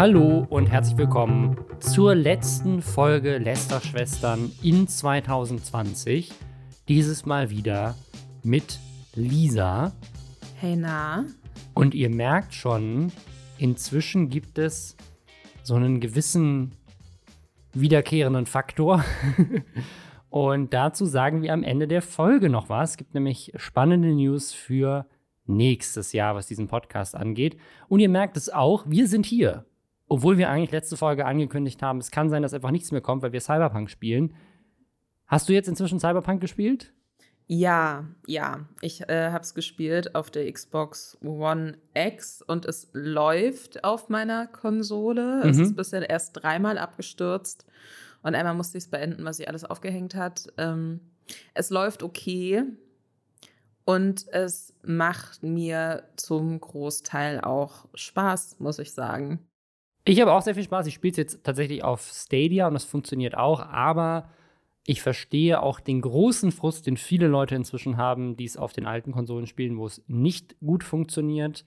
Hallo und herzlich willkommen zur letzten Folge Lester-Schwestern in 2020. Dieses Mal wieder mit Lisa. Hey, na? Und ihr merkt schon, inzwischen gibt es so einen gewissen wiederkehrenden Faktor. und dazu sagen wir am Ende der Folge noch was. Es gibt nämlich spannende News für nächstes Jahr, was diesen Podcast angeht. Und ihr merkt es auch, wir sind hier. Obwohl wir eigentlich letzte Folge angekündigt haben, es kann sein, dass einfach nichts mehr kommt, weil wir Cyberpunk spielen. Hast du jetzt inzwischen Cyberpunk gespielt? Ja, ja. Ich äh, habe es gespielt auf der Xbox One X und es läuft auf meiner Konsole. Mhm. Es ist bisher erst dreimal abgestürzt und einmal musste ich es beenden, was sie alles aufgehängt hat. Ähm, es läuft okay und es macht mir zum Großteil auch Spaß, muss ich sagen. Ich habe auch sehr viel Spaß. Ich spiele es jetzt tatsächlich auf Stadia und das funktioniert auch, aber ich verstehe auch den großen Frust, den viele Leute inzwischen haben, die es auf den alten Konsolen spielen, wo es nicht gut funktioniert.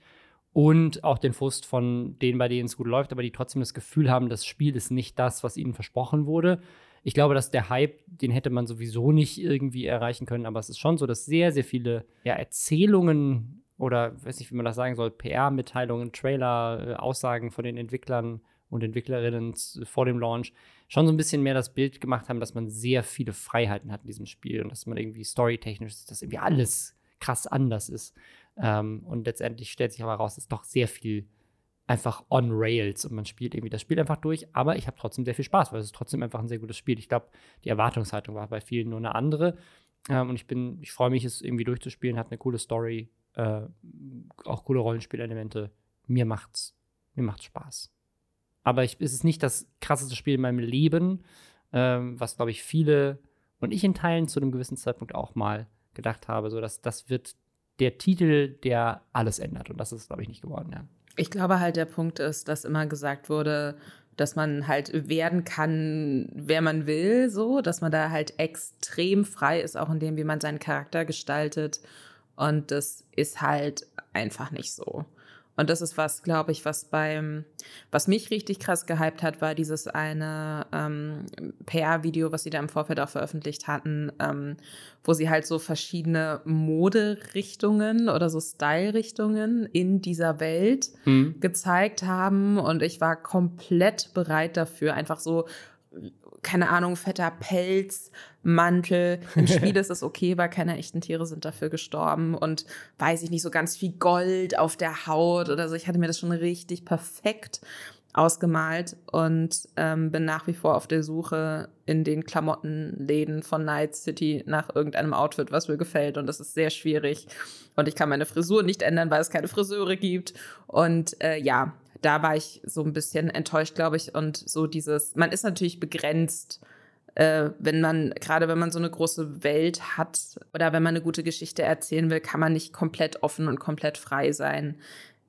Und auch den Frust von denen, bei denen es gut läuft, aber die trotzdem das Gefühl haben, das Spiel ist nicht das, was ihnen versprochen wurde. Ich glaube, dass der Hype, den hätte man sowieso nicht irgendwie erreichen können, aber es ist schon so, dass sehr, sehr viele ja, Erzählungen oder weiß nicht, wie man das sagen soll, PR-Mitteilungen, Trailer, äh, Aussagen von den Entwicklern und Entwicklerinnen vor dem Launch schon so ein bisschen mehr das Bild gemacht haben, dass man sehr viele Freiheiten hat in diesem Spiel und dass man irgendwie storytechnisch, dass irgendwie alles krass anders ist. Ähm, und letztendlich stellt sich aber raus, dass doch sehr viel einfach on Rails und man spielt irgendwie das Spiel einfach durch, aber ich habe trotzdem sehr viel Spaß, weil es ist trotzdem einfach ein sehr gutes Spiel. Ich glaube, die Erwartungshaltung war bei vielen nur eine andere. Ähm, und ich bin, ich freue mich, es irgendwie durchzuspielen, hat eine coole Story, äh, auch coole Rollenspielelemente. Mir macht's, mir macht's Spaß. Aber ich, es ist nicht das krasseste Spiel in meinem Leben, ähm, was, glaube ich, viele und ich in Teilen zu einem gewissen Zeitpunkt auch mal gedacht habe. So, dass das wird der Titel, der alles ändert. Und das ist, glaube ich, nicht geworden, ja. Ich glaube halt, der Punkt ist, dass immer gesagt wurde, dass man halt werden kann, wer man will, so, dass man da halt extrem frei ist, auch in dem, wie man seinen Charakter gestaltet. Und das ist halt einfach nicht so. Und das ist was, glaube ich, was beim, was mich richtig krass gehypt hat, war dieses eine ähm, PR-Video, was sie da im Vorfeld auch veröffentlicht hatten, ähm, wo sie halt so verschiedene Moderichtungen oder so Style-Richtungen in dieser Welt mhm. gezeigt haben. Und ich war komplett bereit dafür, einfach so keine Ahnung, fetter Pelz, Mantel. Im Spiel ist es okay, weil keine echten Tiere sind dafür gestorben und weiß ich nicht, so ganz viel Gold auf der Haut oder so. Ich hatte mir das schon richtig perfekt ausgemalt und ähm, bin nach wie vor auf der Suche in den Klamottenläden von Night City nach irgendeinem Outfit, was mir gefällt. Und das ist sehr schwierig. Und ich kann meine Frisur nicht ändern, weil es keine Friseure gibt. Und äh, ja, da war ich so ein bisschen enttäuscht, glaube ich. Und so dieses, man ist natürlich begrenzt, äh, wenn man, gerade wenn man so eine große Welt hat oder wenn man eine gute Geschichte erzählen will, kann man nicht komplett offen und komplett frei sein.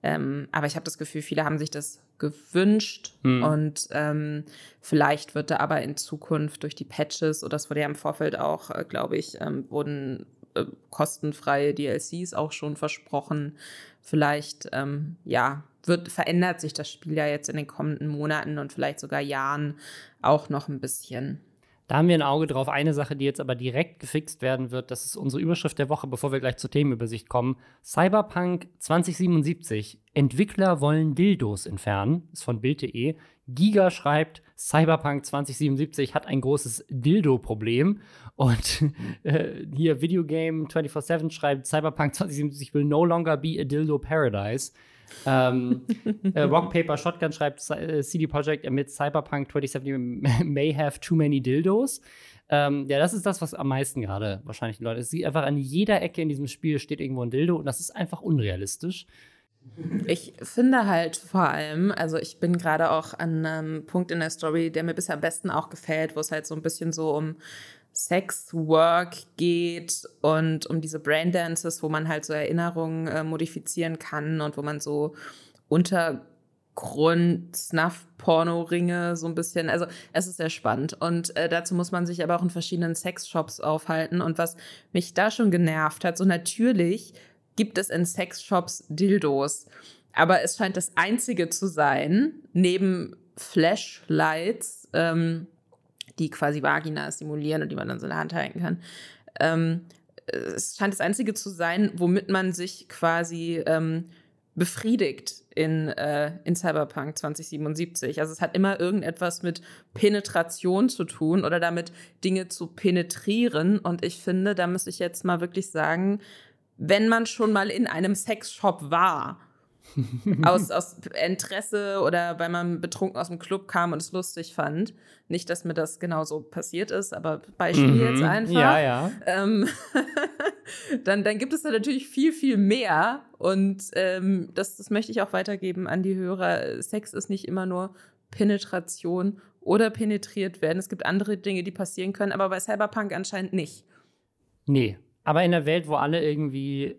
Ähm, aber ich habe das Gefühl, viele haben sich das gewünscht mhm. und ähm, vielleicht wird da aber in Zukunft durch die Patches, oder das wurde ja im Vorfeld auch, äh, glaube ich, ähm, wurden äh, kostenfreie DLCs auch schon versprochen. Vielleicht, ähm, ja, wird, verändert sich das Spiel ja jetzt in den kommenden Monaten und vielleicht sogar Jahren auch noch ein bisschen. Da haben wir ein Auge drauf. Eine Sache, die jetzt aber direkt gefixt werden wird, das ist unsere Überschrift der Woche, bevor wir gleich zur Themenübersicht kommen. Cyberpunk 2077. Entwickler wollen Dildos entfernen. Ist von Bild.de. Giga schreibt, Cyberpunk 2077 hat ein großes Dildo-Problem. Und äh, hier Videogame 24-7 schreibt, Cyberpunk 2077 will no longer be a Dildo Paradise. ähm, äh, Rock Paper Shotgun schreibt, äh, CD Projekt mit Cyberpunk 2070 may have too many Dildos. Ähm, ja, das ist das, was am meisten gerade wahrscheinlich die Leute. Es sieht einfach an jeder Ecke in diesem Spiel steht irgendwo ein Dildo und das ist einfach unrealistisch. Ich finde halt vor allem, also ich bin gerade auch an einem Punkt in der Story, der mir bisher am besten auch gefällt, wo es halt so ein bisschen so um Sex Work geht und um diese Braindances, wo man halt so Erinnerungen äh, modifizieren kann und wo man so Untergrund, Snuff, Porno-Ringe so ein bisschen, also es ist sehr spannend. Und äh, dazu muss man sich aber auch in verschiedenen Sexshops aufhalten. Und was mich da schon genervt hat, so natürlich gibt es in Sexshops Dildos. aber es scheint das einzige zu sein, neben Flashlights, ähm, die quasi Vagina simulieren und die man dann so in der Hand halten kann. Ähm, es scheint das einzige zu sein, womit man sich quasi ähm, befriedigt in, äh, in Cyberpunk 2077. Also es hat immer irgendetwas mit Penetration zu tun oder damit Dinge zu penetrieren. Und ich finde, da muss ich jetzt mal wirklich sagen, wenn man schon mal in einem Sexshop war aus, aus Interesse oder weil man betrunken aus dem Club kam und es lustig fand. Nicht, dass mir das genauso passiert ist, aber Beispiel mhm. jetzt einfach. Ja, ja. Ähm, dann, dann gibt es da natürlich viel, viel mehr. Und ähm, das, das möchte ich auch weitergeben an die Hörer. Sex ist nicht immer nur Penetration oder penetriert werden. Es gibt andere Dinge, die passieren können, aber bei Cyberpunk anscheinend nicht. Nee, aber in der Welt, wo alle irgendwie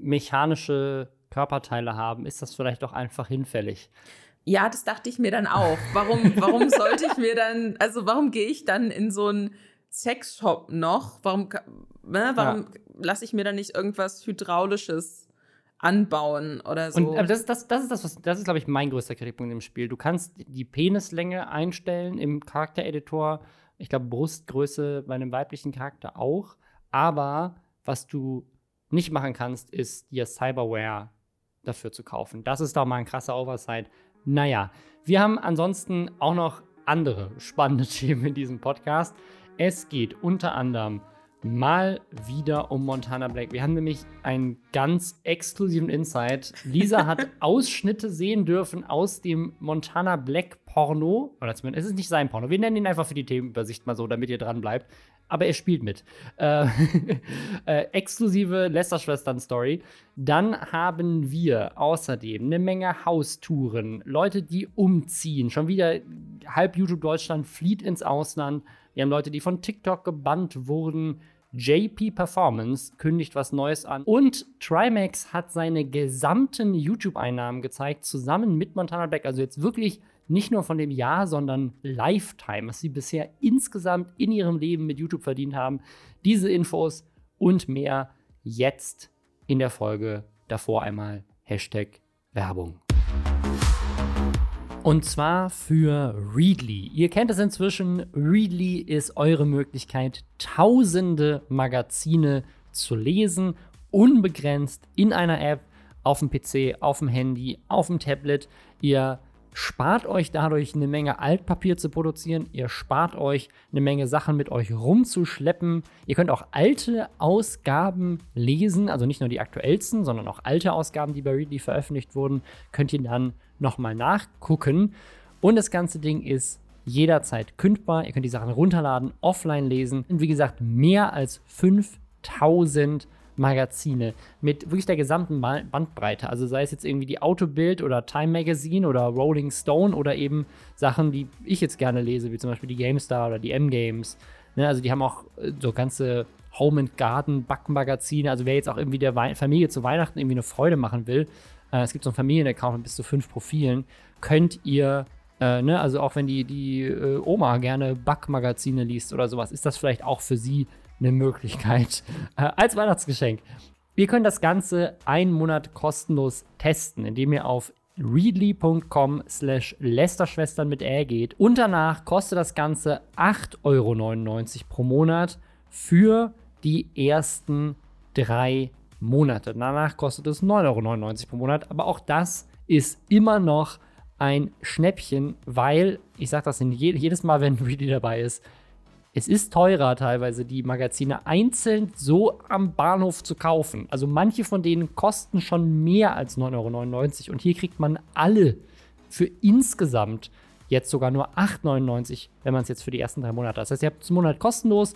mechanische Körperteile haben, ist das vielleicht doch einfach hinfällig. Ja, das dachte ich mir dann auch. Warum, warum sollte ich mir dann, also warum gehe ich dann in so einen Sexshop noch? Warum, ne, warum ja. lasse ich mir dann nicht irgendwas Hydraulisches anbauen oder so? Und, aber das, das, das ist das, was, das ist, glaube ich, mein größter Kritikpunkt im Spiel. Du kannst die Penislänge einstellen im Charaktereditor. Ich glaube, Brustgröße bei einem weiblichen Charakter auch. Aber was du nicht machen kannst, ist dir Cyberware dafür zu kaufen. Das ist doch mal ein krasser Oversight. Naja, wir haben ansonsten auch noch andere spannende Themen in diesem Podcast. Es geht unter anderem mal wieder um Montana Black. Wir haben nämlich einen ganz exklusiven Insight. Lisa hat Ausschnitte sehen dürfen aus dem Montana Black Porno. Oder zumindest ist es nicht sein Porno. Wir nennen ihn einfach für die Themenübersicht mal so, damit ihr dran bleibt aber er spielt mit. Äh, äh, exklusive Lester-Schwestern-Story. Dann haben wir außerdem eine Menge Haustouren, Leute, die umziehen. Schon wieder halb YouTube Deutschland flieht ins Ausland. Wir haben Leute, die von TikTok gebannt wurden. JP Performance kündigt was Neues an. Und Trimax hat seine gesamten YouTube-Einnahmen gezeigt, zusammen mit Montana Black. Also jetzt wirklich nicht nur von dem Jahr, sondern Lifetime, was sie bisher insgesamt in ihrem Leben mit YouTube verdient haben. Diese Infos und mehr jetzt in der Folge. Davor einmal Hashtag Werbung. Und zwar für Readly. Ihr kennt es inzwischen. Readly ist eure Möglichkeit, tausende Magazine zu lesen, unbegrenzt in einer App, auf dem PC, auf dem Handy, auf dem Tablet. Ihr spart euch dadurch eine Menge Altpapier zu produzieren. Ihr spart euch eine Menge Sachen mit euch rumzuschleppen. Ihr könnt auch alte Ausgaben lesen, also nicht nur die aktuellsten, sondern auch alte Ausgaben, die bei Readly veröffentlicht wurden, könnt ihr dann nochmal nachgucken. Und das ganze Ding ist jederzeit kündbar. Ihr könnt die Sachen runterladen, offline lesen. Und wie gesagt, mehr als 5000 Magazine mit wirklich der gesamten Bandbreite. Also sei es jetzt irgendwie die Autobild oder Time Magazine oder Rolling Stone oder eben Sachen, die ich jetzt gerne lese, wie zum Beispiel die GameStar oder die M-Games. Ne, also die haben auch äh, so ganze Home and Garden Backmagazine. Also wer jetzt auch irgendwie der Wei Familie zu Weihnachten irgendwie eine Freude machen will, äh, es gibt so einen Familienaccount mit bis zu fünf Profilen, könnt ihr äh, ne, also auch wenn die, die äh, Oma gerne Backmagazine liest oder sowas, ist das vielleicht auch für sie eine Möglichkeit äh, als Weihnachtsgeschenk. Ihr könnt das Ganze einen Monat kostenlos testen, indem ihr auf readly.com slash Lästerschwestern mit Ä geht. Und danach kostet das Ganze 8,99 Euro pro Monat für die ersten drei Monate. Danach kostet es 9,99 Euro pro Monat. Aber auch das ist immer noch ein Schnäppchen, weil, ich sage das jedes Mal, wenn Readly dabei ist, es ist teurer teilweise, die Magazine einzeln so am Bahnhof zu kaufen. Also manche von denen kosten schon mehr als 9,99 Euro. Und hier kriegt man alle für insgesamt jetzt sogar nur 8,99 Euro, wenn man es jetzt für die ersten drei Monate hat. Das heißt, ihr habt es einen Monat kostenlos,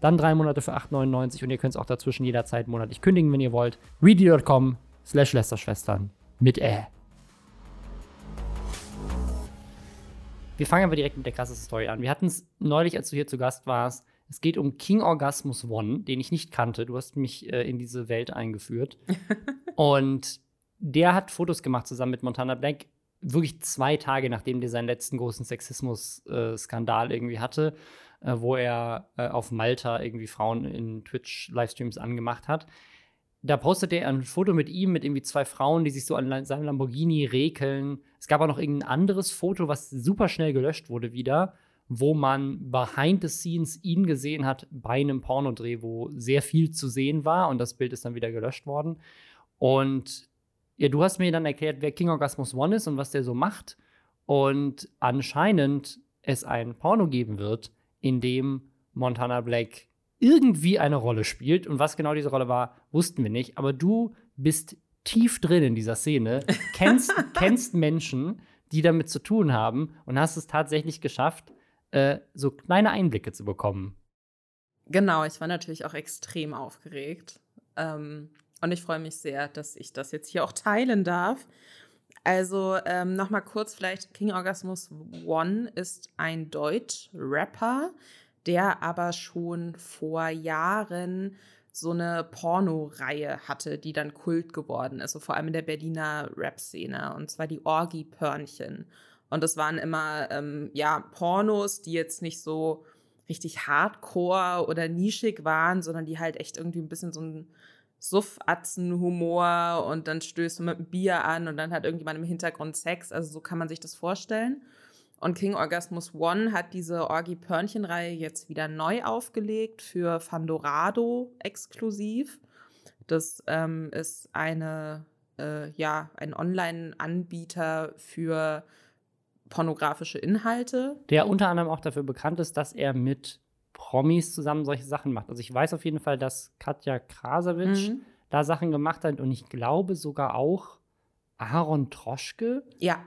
dann drei Monate für 8,99 Euro und ihr könnt es auch dazwischen jederzeit monatlich kündigen, wenn ihr wollt. ready.com slash Lästerschwestern mit Ä. Wir fangen aber direkt mit der krassesten Story an. Wir hatten es neulich, als du hier zu Gast warst. Es geht um King Orgasmus One, den ich nicht kannte. Du hast mich äh, in diese Welt eingeführt. und der hat Fotos gemacht zusammen mit Montana Black, wirklich zwei Tage nachdem der seinen letzten großen Sexismus-Skandal äh, irgendwie hatte, äh, wo er äh, auf Malta irgendwie Frauen in Twitch-Livestreams angemacht hat. Da postet er ein Foto mit ihm, mit irgendwie zwei Frauen, die sich so an seinem Lamborghini rekeln. Es gab auch noch irgendein anderes Foto, was super schnell gelöscht wurde wieder, wo man behind the scenes ihn gesehen hat bei einem Pornodreh, wo sehr viel zu sehen war und das Bild ist dann wieder gelöscht worden. Und ja, du hast mir dann erklärt, wer King Orgasmus One ist und was der so macht. Und anscheinend es ein Porno geben wird, in dem Montana Black irgendwie eine Rolle spielt. Und was genau diese Rolle war, wussten wir nicht. Aber du bist tief drin in dieser Szene, kennst, kennst Menschen, die damit zu tun haben und hast es tatsächlich geschafft, äh, so kleine Einblicke zu bekommen. Genau, ich war natürlich auch extrem aufgeregt. Ähm, und ich freue mich sehr, dass ich das jetzt hier auch teilen darf. Also ähm, nochmal kurz vielleicht, King Orgasmus One ist ein Deutsch-Rapper, der aber schon vor Jahren so eine Porno-Reihe hatte, die dann Kult geworden ist, so vor allem in der Berliner Rap-Szene, und zwar die Orgi-Pörnchen. Und das waren immer, ähm, ja, Pornos, die jetzt nicht so richtig hardcore oder nischig waren, sondern die halt echt irgendwie ein bisschen so ein Suffatzen-Humor und dann stößt man mit einem Bier an und dann hat irgendjemand im Hintergrund Sex. Also so kann man sich das vorstellen. Und King Orgasmus One hat diese Orgi-Pörnchen-Reihe jetzt wieder neu aufgelegt für Fandorado exklusiv. Das ähm, ist eine, äh, ja, ein Online-Anbieter für pornografische Inhalte. Der unter anderem auch dafür bekannt ist, dass er mit Promis zusammen solche Sachen macht. Also ich weiß auf jeden Fall, dass Katja Krasowitsch mhm. da Sachen gemacht hat und ich glaube sogar auch Aaron Troschke. Ja.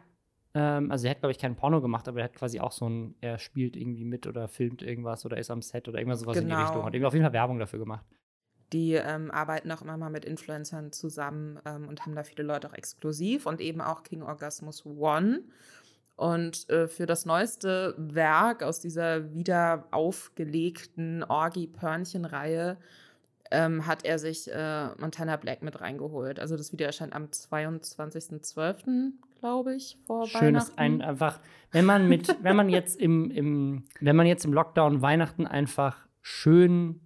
Ähm, also er hat, glaube ich, kein Porno gemacht, aber er hat quasi auch so ein, er spielt irgendwie mit oder filmt irgendwas oder ist am Set oder irgendwas sowas genau. in die genau. Richtung. Hat irgendwie auf jeden Fall Werbung dafür gemacht. Die ähm, arbeiten auch immer mal mit Influencern zusammen ähm, und haben da viele Leute auch exklusiv und eben auch King Orgasmus One. Und äh, für das neueste Werk aus dieser wieder aufgelegten Orgi-Pörnchen-Reihe ähm, hat er sich äh, Montana Black mit reingeholt. Also das Video erscheint am 22.12., glaube ich, vor Schön Weihnachten. ist ein, einfach, wenn man mit, wenn man jetzt im, im, wenn man jetzt im Lockdown Weihnachten einfach schön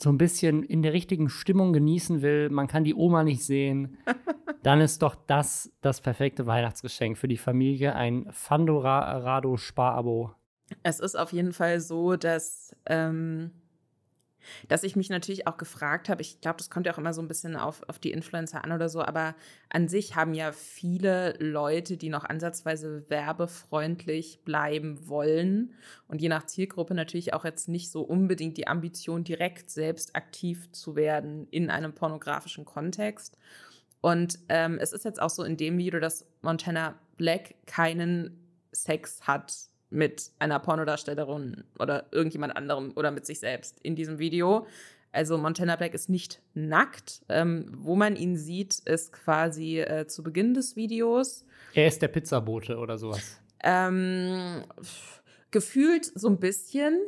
so ein bisschen in der richtigen Stimmung genießen will, man kann die Oma nicht sehen, dann ist doch das das perfekte Weihnachtsgeschenk für die Familie, ein Fandorado-Sparabo. Es ist auf jeden Fall so, dass, ähm, dass ich mich natürlich auch gefragt habe, ich glaube, das kommt ja auch immer so ein bisschen auf, auf die Influencer an oder so, aber an sich haben ja viele Leute, die noch ansatzweise werbefreundlich bleiben wollen und je nach Zielgruppe natürlich auch jetzt nicht so unbedingt die Ambition, direkt selbst aktiv zu werden in einem pornografischen Kontext. Und ähm, es ist jetzt auch so in dem Video, dass Montana Black keinen Sex hat mit einer Pornodarstellerin oder irgendjemand anderem oder mit sich selbst in diesem Video. Also Montana Black ist nicht nackt. Ähm, wo man ihn sieht, ist quasi äh, zu Beginn des Videos. Er ist der Pizzabote oder sowas. Ähm, gefühlt so ein bisschen.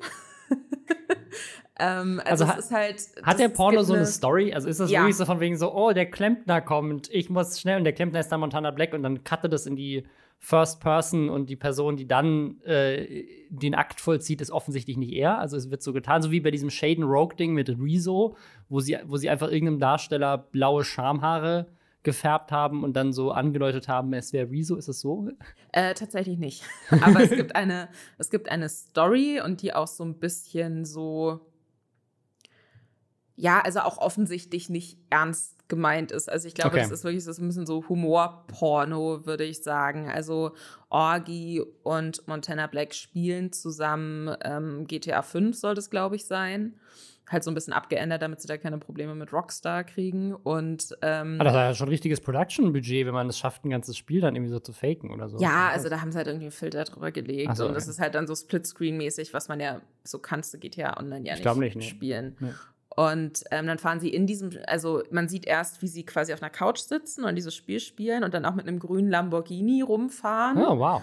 Ähm, also, also es ist halt. Hat der Porno so eine Story? Also ist das ja. wirklich so von wegen so, oh, der Klempner kommt, ich muss schnell und der Klempner ist dann Montana Black und dann cuttet es in die First Person und die Person, die dann äh, den Akt vollzieht, ist offensichtlich nicht er. Also es wird so getan, so wie bei diesem Shaden Rogue-Ding mit Rezo, wo sie, wo sie einfach irgendeinem Darsteller blaue Schamhaare gefärbt haben und dann so angedeutet haben, es wäre Rezo. Ist es so? Äh, tatsächlich nicht. Aber es gibt eine, es gibt eine Story und die auch so ein bisschen so ja, also auch offensichtlich nicht ernst gemeint ist. Also ich glaube, okay. das ist wirklich so ein bisschen so Humorporno, würde ich sagen. Also Orgi und Montana Black spielen zusammen. Ähm, GTA 5 soll das, glaube ich, sein. Halt so ein bisschen abgeändert, damit sie da keine Probleme mit Rockstar kriegen. Und ähm, ah, das ist ja schon ein richtiges Production-Budget, wenn man es schafft, ein ganzes Spiel dann irgendwie so zu faken oder so. Ja, also da haben sie halt irgendwie einen Filter drüber gelegt. So, und okay. das ist halt dann so Splitscreen-mäßig, was man ja, so kannst du GTA Online ja nicht, nicht, nicht spielen. Nee. Und ähm, dann fahren sie in diesem, also man sieht erst, wie sie quasi auf einer Couch sitzen und dieses Spiel spielen und dann auch mit einem grünen Lamborghini rumfahren. Oh, wow.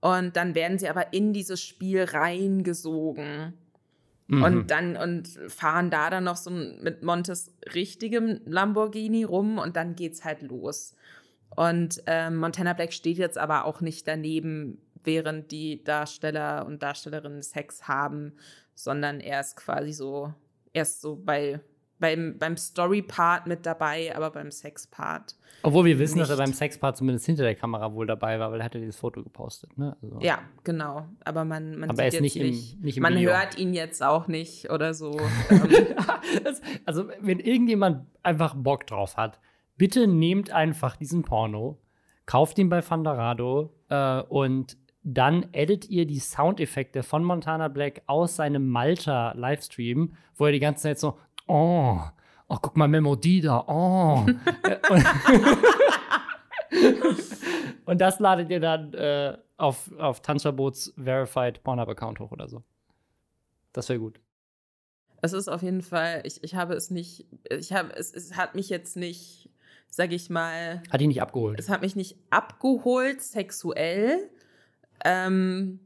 Und dann werden sie aber in dieses Spiel reingesogen. Mhm. Und dann und fahren da dann noch so mit Montes richtigem Lamborghini rum und dann geht's halt los. Und ähm, Montana Black steht jetzt aber auch nicht daneben, während die Darsteller und Darstellerinnen Sex haben, sondern er ist quasi so erst so bei beim, beim Story-Part mit dabei, aber beim Sex-Part. Obwohl wir wissen, nicht. dass er beim Sexpart zumindest hinter der Kamera wohl dabei war, weil er hatte dieses Foto gepostet. Ne? Also, Ja, genau. Aber man, man Aber er sieht jetzt nicht im- nicht, nicht im man Video. hört ihn jetzt auch nicht oder so. ähm, also, wenn irgendjemand einfach Bock drauf hat, bitte nehmt einfach diesen Porno, kauft ihn bei Fandarado äh, und dann edit ihr die Soundeffekte von Montana Black aus seinem Malta-Livestream, wo er die ganze Zeit so, oh, oh, guck mal, Melodie da, oh. und, das ladet ihr dann äh, auf, auf Tanzverbots Verified Pornhub-Account hoch oder so. Das wäre gut. es ist auf jeden Fall, ich, ich habe es nicht, ich habe, es, es hat mich jetzt nicht, sag ich mal, Hat ihn nicht abgeholt. es hat mich nicht abgeholt sexuell, ähm,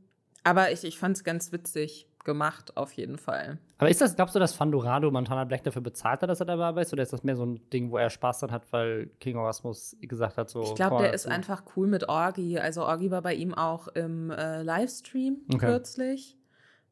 aber ich, ich fand es ganz witzig gemacht, auf jeden Fall. Aber ist das, glaubst du, dass Fandorado Montana Black dafür bezahlt hat, dass er dabei ist? Oder ist das mehr so ein Ding, wo er Spaß dran hat, weil King Orasmus gesagt hat, so. Ich glaube, der ist einfach cool mit Orgi. Also Orgi war bei ihm auch im äh, Livestream Okay. kürzlich.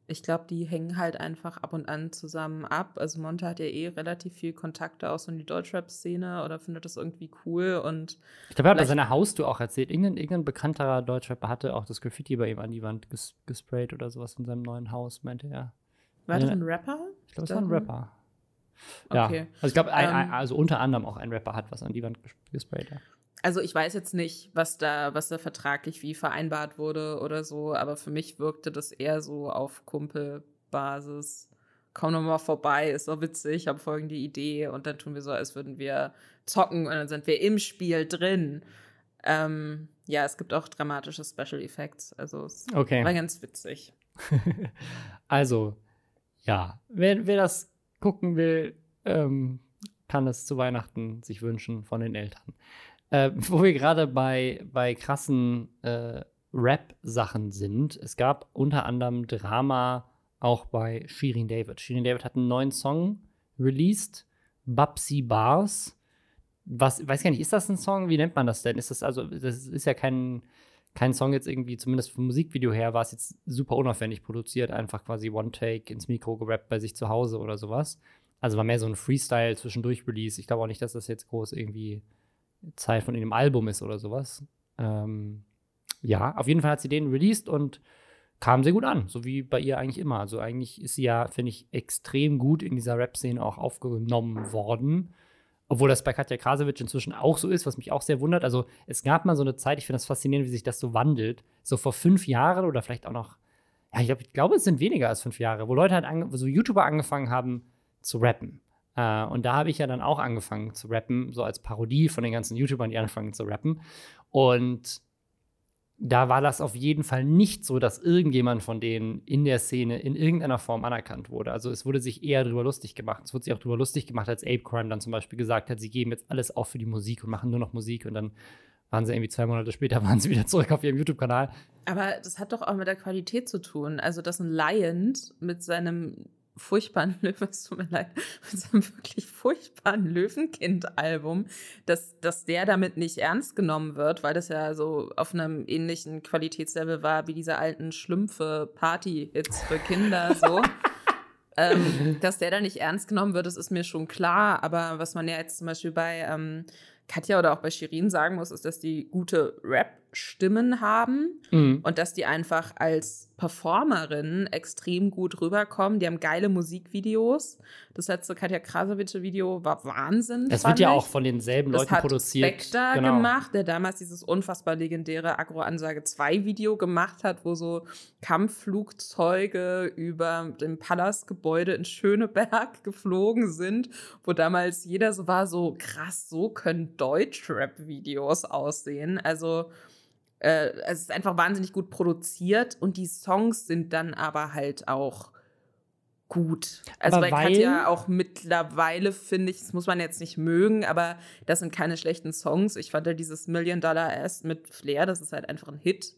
Ich glaube, die hängen halt einfach ab und an zusammen ab. Also Monte hat ja eh relativ viel Kontakte auch so in die Deutschrap-Szene oder findet das irgendwie cool und Ich glaube, er hat bei seiner Haustür auch erzählt. Irgendein, irgendein bekannterer Deutschrapper hatte auch das Graffiti bei ihm an die Wand ges gesprayt oder sowas in seinem neuen Haus, meinte er. war das ein Rapper? Ich glaube, es war ein Rapper. Ja. Okay. Also, ich glaube, Ähm, also unter anderem auch ein Rapper hat was an die Wand ges gesprayt. Ja. Also ich weiß jetzt nicht, was da, was da vertraglich wie vereinbart wurde oder so, aber für mich wirkte das eher so auf Kumpelbasis. Komm noch mal vorbei, ist doch witzig, ich habe folgende Idee und dann tun wir so, als würden wir zocken und dann sind wir im Spiel drin. Ähm, ja, es gibt auch dramatische Special Effects, also es Okay. war ganz witzig. Also, ja, wer, wer das gucken will, ähm, kann es zu Weihnachten sich wünschen von den Eltern. Äh, wo wir gerade bei, bei krassen äh, Rap-Sachen sind, es gab unter anderem Drama auch bei Shirin David. Shirin David hat einen neuen Song released, Babsy Bars. Was, weiß gar nicht, ist das ein Song? Wie nennt man das denn? Ist das also, das ist ja kein, kein Song jetzt irgendwie, zumindest vom Musikvideo her, war es jetzt super unaufwendig produziert, einfach quasi One-Take ins Mikro gerappt bei sich zu Hause oder sowas. Also war mehr so ein Freestyle zwischendurch Release. Ich glaube auch nicht, dass das jetzt groß irgendwie Zeit von einem Album ist oder sowas. Ähm, ja, auf jeden Fall hat sie den released und kam sehr gut an, so wie bei ihr eigentlich immer. Also eigentlich ist sie ja, finde ich, extrem gut in dieser Rap-Szene auch aufgenommen worden. Obwohl das bei Katja Krasowitsch inzwischen auch so ist, was mich auch sehr wundert. Also es gab mal so eine Zeit, ich finde das faszinierend, wie sich das so wandelt. So vor fünf Jahren oder vielleicht auch noch, ja, ich, glaub, glaube, es sind weniger als fünf Jahre, wo Leute halt, so YouTuber angefangen haben zu rappen. Äh, und da habe ich ja dann auch angefangen zu rappen, so als Parodie von den ganzen YouTubern, die anfangen zu rappen. Und da war das auf jeden Fall nicht so, dass irgendjemand von denen in der Szene in irgendeiner Form anerkannt wurde. Also es wurde sich eher darüber lustig gemacht. Es wurde sich auch darüber lustig gemacht, als Ape Crime dann zum Beispiel gesagt hat, sie geben jetzt alles auf für die Musik und machen nur noch Musik. Und dann waren sie irgendwie zwei Monate später, waren sie wieder zurück auf ihrem YouTube-Kanal. Aber das hat doch auch mit der Qualität zu tun. Also, dass ein Lion mit seinem furchtbaren Löwen, es tut mir leid, mit seinem wirklich furchtbaren Löwenkind-Album, dass, dass der damit nicht ernst genommen wird, weil das ja so auf einem ähnlichen Qualitätslevel war wie diese alten Schlümpfe-Party-Hits für Kinder, so. ähm, dass der da nicht ernst genommen wird, das ist mir schon klar. Aber was man ja jetzt zum Beispiel bei ähm, Katja oder auch bei Shirin sagen muss, ist, dass die gute Rap-Stimmen haben Mhm. und dass die einfach als Performerin extrem gut rüberkommen. Die haben geile Musikvideos. Das letzte Katja Krasowitsch-Video war Wahnsinn. Es wird ja ich. auch von denselben Das Leuten hat produziert. Spectre Genau. gemacht, der damals dieses unfassbar legendäre Agro-Ansage 2 Video gemacht hat, wo so Kampfflugzeuge über dem Palastgebäude in Schöneberg geflogen sind, wo damals jeder so war, so krass, so können Deutschrap-Videos aussehen. Also äh, es ist einfach wahnsinnig gut produziert und die Songs sind dann aber halt auch gut. Also Aber bei weil- Katja auch mittlerweile finde ich, das muss man jetzt nicht mögen, aber das sind keine schlechten Songs. Ich fand ja dieses Million Dollar Ass mit Flair, das ist halt einfach ein Hit,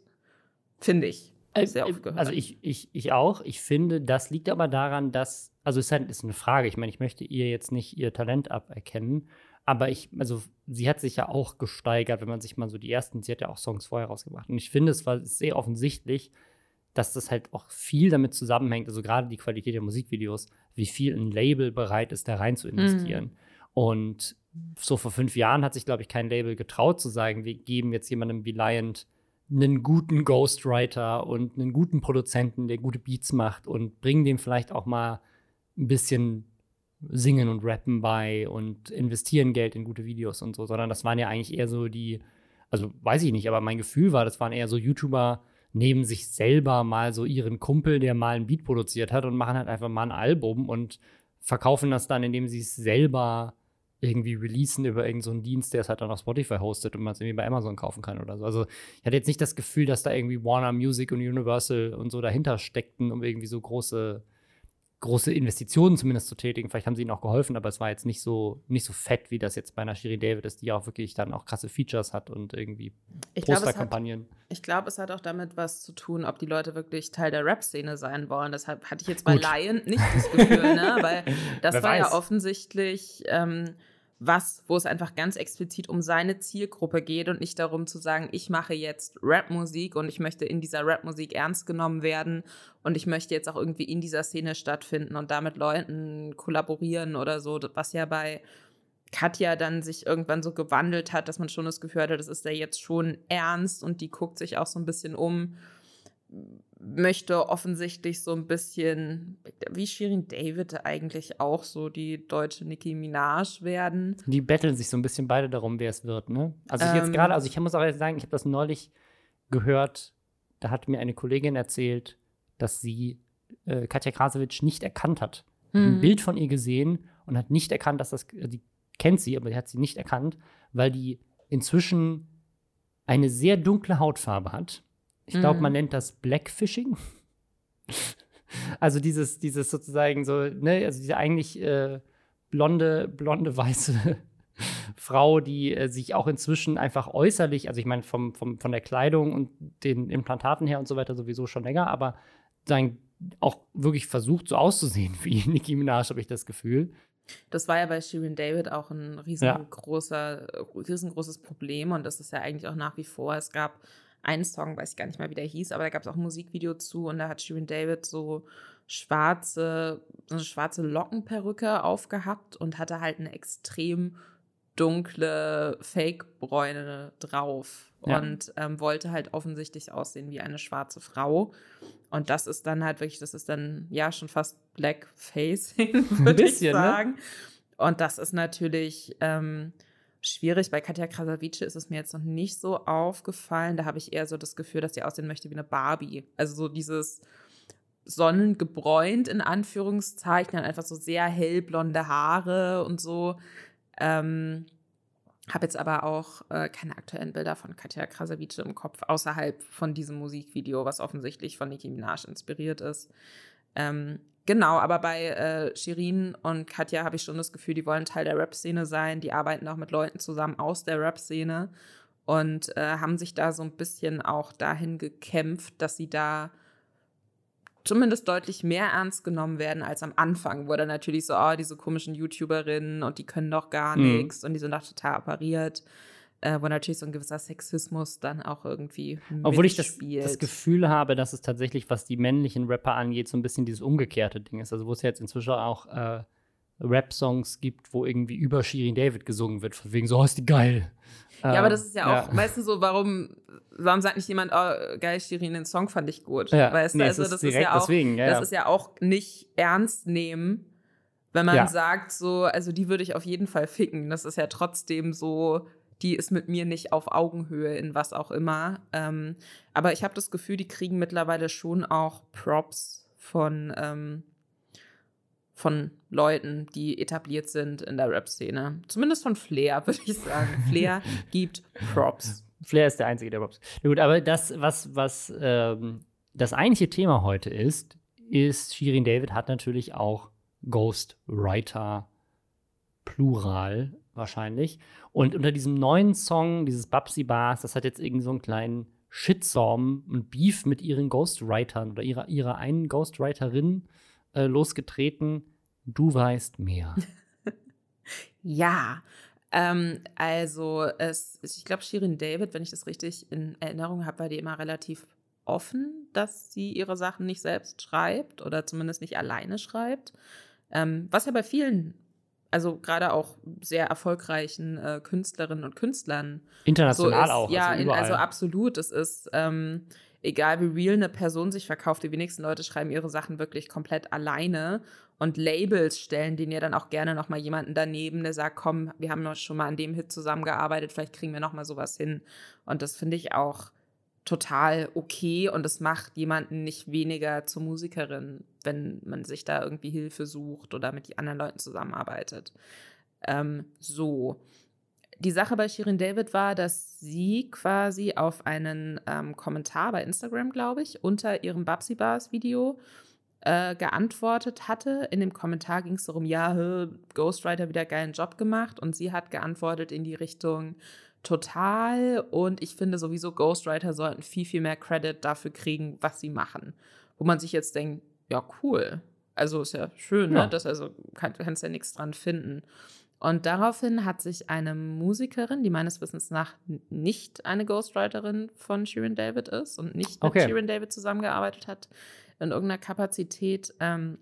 finde ich. Äh, Sehr äh, oft gehört. Also ich, ich, ich auch. Ich finde, das liegt aber daran, dass, also es ist halt ist eine Frage. Ich meine, ich möchte ihr jetzt nicht ihr Talent aberkennen, aber ich, also sie hat sich ja auch gesteigert, wenn man sich mal so die ersten, sie hat ja auch Songs vorher rausgebracht. Und ich finde, es war sehr offensichtlich, dass das halt auch viel damit zusammenhängt, also gerade die Qualität der Musikvideos, wie viel ein Label bereit ist, da rein zu investieren. Mhm. Und so vor fünf Jahren hat sich, glaube ich, kein Label getraut zu sagen, wir geben jetzt jemandem wie Lion einen guten Ghostwriter und einen guten Produzenten, der gute Beats macht und bringen dem vielleicht auch mal ein bisschen Singen und Rappen bei und investieren Geld in gute Videos und so, sondern das waren ja eigentlich eher so die, also weiß ich nicht, aber mein Gefühl war, das waren eher so YouTuber, nehmen sich selber mal so ihren Kumpel, der mal ein Beat produziert hat und machen halt einfach mal ein Album und verkaufen das dann, indem sie es selber irgendwie releasen über irgendeinen so Dienst, der es halt dann auf Spotify hostet und man es irgendwie bei Amazon kaufen kann oder so. Also ich hatte jetzt nicht das Gefühl, dass da irgendwie Warner Music und Universal und so dahinter steckten, um irgendwie so große große Investitionen zumindest zu tätigen. Vielleicht haben sie ihnen auch geholfen, aber es war jetzt nicht so, nicht so fett, wie das jetzt bei einer Shirin David ist, die auch wirklich dann auch krasse Features hat und irgendwie Posterkampagnen. Ich glaube, es hat auch damit was zu tun, ob die Leute wirklich Teil der Rap-Szene sein wollen. Deshalb hatte ich jetzt bei Gut. Lion nicht das Gefühl, ne? Weil das war weiß. ja offensichtlich. Ähm, was, wo es einfach ganz explizit um seine Zielgruppe geht und nicht darum zu sagen, ich mache jetzt Rapmusik und ich möchte in dieser Rapmusik ernst genommen werden und ich möchte jetzt auch irgendwie in dieser Szene stattfinden und damit Leuten kollaborieren oder so, was ja bei Katja dann sich irgendwann so gewandelt hat, dass man schon das Gefühl hatte, das ist ja jetzt schon ernst und die guckt sich auch so ein bisschen um möchte offensichtlich so ein bisschen, wie Shirin David eigentlich auch so die deutsche Nicki Minaj werden. Die betteln sich so ein bisschen beide darum, wer es wird, ne? Also ich jetzt ähm. gerade, also ich muss auch jetzt sagen, ich habe das neulich gehört, da hat mir eine Kollegin erzählt, dass sie äh, Katja Krasowitsch nicht erkannt hat. Mhm. Ein Bild von ihr gesehen und hat nicht erkannt, dass das, die kennt sie, aber sie hat sie nicht erkannt, weil die inzwischen eine sehr dunkle Hautfarbe hat ich glaube, man mhm. nennt das Blackfishing. also dieses, dieses sozusagen so, ne, also diese eigentlich äh, blonde, blonde, weiße Frau, die äh, sich auch inzwischen einfach äußerlich, also ich meine, vom, vom, von der Kleidung und den Implantaten her und so weiter sowieso schon länger, aber sagen, auch wirklich versucht, so auszusehen wie Nicki Minaj, habe ich das Gefühl. Das war ja bei Shirin David auch ein riesengroßer, ja. riesengroßes Problem und das ist ja eigentlich auch nach wie vor. Es gab einen Song, weiß ich gar nicht mehr, wie der hieß, aber da gab es auch ein Musikvideo zu und da hat Shirin David so schwarze, so eine schwarze Lockenperücke aufgehabt und hatte halt eine extrem dunkle Fake-Bräune drauf ja. und ähm, wollte halt offensichtlich aussehen wie eine schwarze Frau. Und das ist dann halt wirklich, das ist dann ja schon fast Blackfacing, würde ich ne? sagen. Ne? Und das ist natürlich ähm, schwierig. Bei Katja Krasavice ist es mir jetzt noch nicht so aufgefallen. Da habe ich eher so das Gefühl, dass sie aussehen möchte wie eine Barbie. Also so dieses sonnengebräunt in Anführungszeichen, einfach so sehr hellblonde Haare und so. Ähm, habe jetzt aber auch äh, keine aktuellen Bilder von Katja Krasavice im Kopf, außerhalb von diesem Musikvideo, was offensichtlich von Nicki Minaj inspiriert ist. Ähm, Genau, aber bei äh, Shirin und Katja habe ich schon das Gefühl, die wollen Teil der Rap-Szene sein. Die arbeiten auch mit Leuten zusammen aus der Rap-Szene und äh, haben sich da so ein bisschen auch dahin gekämpft, dass sie da zumindest deutlich mehr ernst genommen werden als am Anfang, wo dann natürlich so, oh, diese komischen YouTuberinnen und die können doch gar mhm. nichts und die sind doch total appariert äh, wo natürlich so ein gewisser Sexismus dann auch irgendwie Obwohl ich das, das, Gefühl habe, dass es tatsächlich, was die männlichen Rapper angeht, so ein bisschen dieses umgekehrte Ding ist. Also wo es ja jetzt inzwischen auch äh, Rap-Songs gibt, wo irgendwie über Shirin David gesungen wird, von wegen so, oh, ist die geil. Ja, aber das ist ja auch, ja. weißt du, so, warum, warum sagt nicht jemand, oh, geil, Shirin, den Song fand ich gut? Ja. Weißt du, nee, also das ist, ja auch, deswegen, ja, das ist ja auch nicht ernst nehmen, wenn man sagt, so, also die würde ich auf jeden Fall ficken. Das ist ja trotzdem so, die ist mit mir nicht auf Augenhöhe in was auch immer. Ähm, aber ich habe das Gefühl, die kriegen mittlerweile schon auch Props von, ähm, von Leuten, die etabliert sind in der Rap-Szene. Zumindest von Flair, würde ich sagen. Flair gibt Props. Flair ist der Einzige, der Props. Na gut, aber das, was, was ähm, das eigentliche Thema heute ist, ist, Shirin David hat natürlich auch Ghostwriter Plural wahrscheinlich. Und unter diesem neuen Song, dieses Babsi Bars, das hat jetzt irgendwie so einen kleinen Shitstorm und Beef mit ihren Ghostwritern oder ihrer, ihrer einen Ghostwriterin äh, losgetreten. Du weißt mehr. ja, ähm, also es, ich glaube, Shirin David, wenn ich das richtig in Erinnerung habe, war die immer relativ offen, dass sie ihre Sachen nicht selbst schreibt oder zumindest nicht alleine schreibt. Ähm, was ja bei vielen, also gerade auch sehr erfolgreichen äh, Künstlerinnen und Künstlern. International so ist. auch. Ja, also, in, also absolut. Es ist. Ähm, egal wie real eine Person sich verkauft, die wenigsten Leute schreiben ihre Sachen wirklich komplett alleine. Und Labels stellen denen ja dann auch gerne noch mal jemanden daneben, der sagt, komm, wir haben doch schon mal an dem Hit zusammengearbeitet, vielleicht kriegen wir noch mal sowas hin. Und das finde ich auch total okay und es macht jemanden nicht weniger zur Musikerin, wenn man sich da irgendwie Hilfe sucht oder mit anderen Leuten zusammenarbeitet. Ähm, so. Die Sache bei Shirin David war, dass sie quasi auf einen ähm, Kommentar bei Instagram, glaube ich, unter ihrem Babsy Bars Video äh, geantwortet hatte. In dem Kommentar ging es darum, ja, Ghostwriter wieder geilen Job gemacht und sie hat geantwortet in die Richtung, total. Und ich finde sowieso, Ghostwriter sollten viel, viel mehr Credit dafür kriegen, was sie machen. Wo man sich jetzt denkt, ja, cool. Also ist ja schön, Ja. ne? Das also kann, du kannst ja nichts dran finden. Und daraufhin hat sich eine Musikerin, die meines Wissens nach nicht eine Ghostwriterin von Shirin David ist und nicht mit Okay. Shirin David zusammengearbeitet hat, in irgendeiner Kapazität, ähm,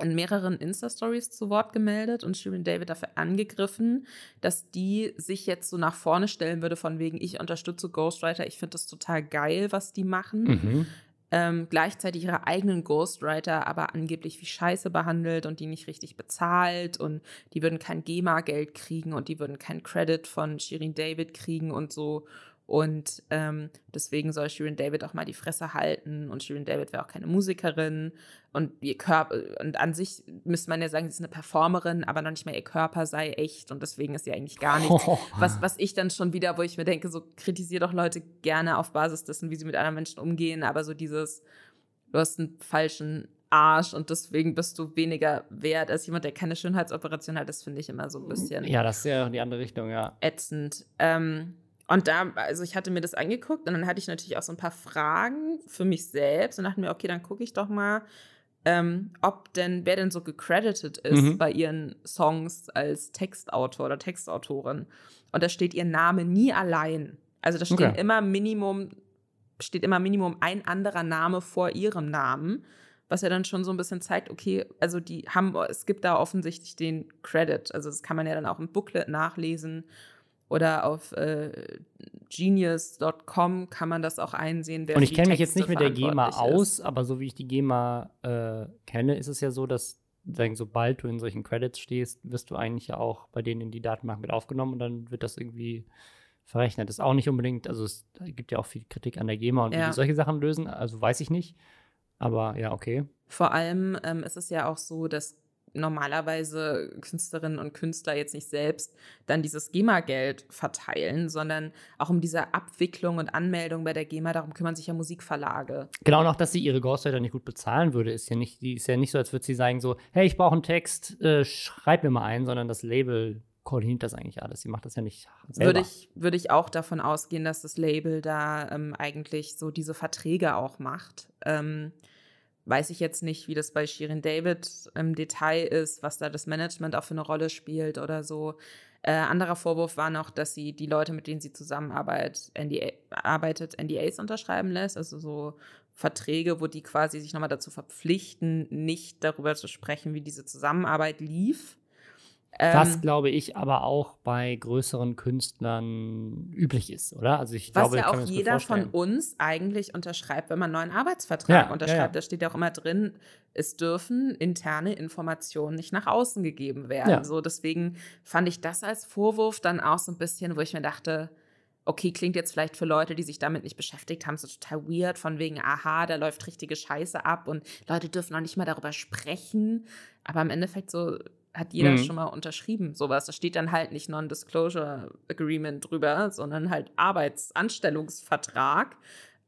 in mehreren Insta-Stories zu Wort gemeldet und Shirin David dafür angegriffen, dass die sich jetzt so nach vorne stellen würde, von wegen, ich unterstütze Ghostwriter, ich finde das total geil, was die machen. Mhm. Ähm, gleichzeitig ihre eigenen Ghostwriter aber angeblich wie Scheiße behandelt und die nicht richtig bezahlt und die würden kein GEMA-Geld kriegen und die würden kein Credit von Shirin David kriegen und so. Und ähm, deswegen soll Shirin David auch mal die Fresse halten und Shirin David wäre auch keine Musikerin und ihr Körper und an sich müsste man ja sagen, sie ist eine Performerin, aber noch nicht mal ihr Körper sei echt und deswegen ist sie eigentlich gar nichts. Was, was ich dann schon wieder, wo ich mir denke, so kritisiere doch Leute gerne auf Basis dessen, wie sie mit anderen Menschen umgehen, aber so dieses, du hast einen falschen Arsch und deswegen bist du weniger wert als jemand, der keine Schönheitsoperation hat, das finde ich immer so ein bisschen Ja, das ist ja die andere Richtung, ja. ätzend. Ähm, und da, also ich hatte mir das angeguckt und dann hatte ich natürlich auch so ein paar Fragen für mich selbst und dachte mir, okay, dann gucke ich doch mal, ähm, ob denn, wer denn so gecredited ist Mhm. bei ihren Songs als Textautor oder Textautorin. Und da steht ihr Name nie allein. Also da stehen Okay. immer Minimum, steht immer Minimum ein anderer Name vor ihrem Namen, was ja dann schon so ein bisschen zeigt, okay, also die haben, es gibt da offensichtlich den Credit. Also das kann man ja dann auch im Booklet nachlesen oder auf äh, genius.com kann man das auch einsehen. Und ich kenne mich jetzt nicht mit der GEMA aus, aber so wie ich die GEMA äh, kenne, ist es ja so, dass sagen, sobald du in solchen Credits stehst, wirst du eigentlich ja auch bei denen in die Datenbank mit aufgenommen und dann wird das irgendwie verrechnet. Das ist auch nicht unbedingt, also es gibt ja auch viel Kritik an der GEMA und wie Ja. die solche Sachen lösen, also weiß ich nicht. Aber ja, okay. Vor allem ähm, ist es ja auch so, dass normalerweise Künstlerinnen und Künstler jetzt nicht selbst dann dieses GEMA-Geld verteilen, sondern auch um diese Abwicklung und Anmeldung bei der GEMA, darum kümmern sich ja Musikverlage. Genau, und auch, dass sie ihre Ghostwriter nicht gut bezahlen würde, ist ja nicht, die ist ja nicht so, als würde sie sagen so, hey, ich brauche einen Text, äh, schreib mir mal einen, sondern das Label koordiniert das eigentlich alles. Sie macht das ja nicht selber. Würde ich, würde ich auch davon ausgehen, dass das Label da ähm, eigentlich so diese Verträge auch macht. Ähm, weiß ich jetzt nicht, wie das bei Shirin David im Detail ist, was da das Management auch für eine Rolle spielt oder so. Äh, anderer Vorwurf war noch, dass sie die Leute, mit denen sie zusammenarbeitet, NDA, arbeitet, NDAs unterschreiben lässt, also so Verträge, wo die quasi sich nochmal dazu verpflichten, nicht darüber zu sprechen, wie diese Zusammenarbeit lief. Was, Ähm, glaube ich, aber auch bei größeren Künstlern üblich ist, oder? Also ich Was glaube, ja auch jeder von uns eigentlich unterschreibt, wenn man einen neuen Arbeitsvertrag Ja, ja, unterschreibt. ja. Da steht ja auch immer drin, es dürfen interne Informationen nicht nach außen gegeben werden. Ja. So, deswegen fand ich das als Vorwurf dann auch so ein bisschen, wo ich mir dachte, okay, klingt jetzt vielleicht für Leute, die sich damit nicht beschäftigt haben, so total weird, von wegen, aha, da läuft richtige Scheiße ab und Leute dürfen noch nicht mal darüber sprechen. Aber im Endeffekt so hat jeder Mhm. schon mal unterschrieben, sowas. Da steht dann halt nicht Non-Disclosure Agreement drüber, sondern halt Arbeitsanstellungsvertrag.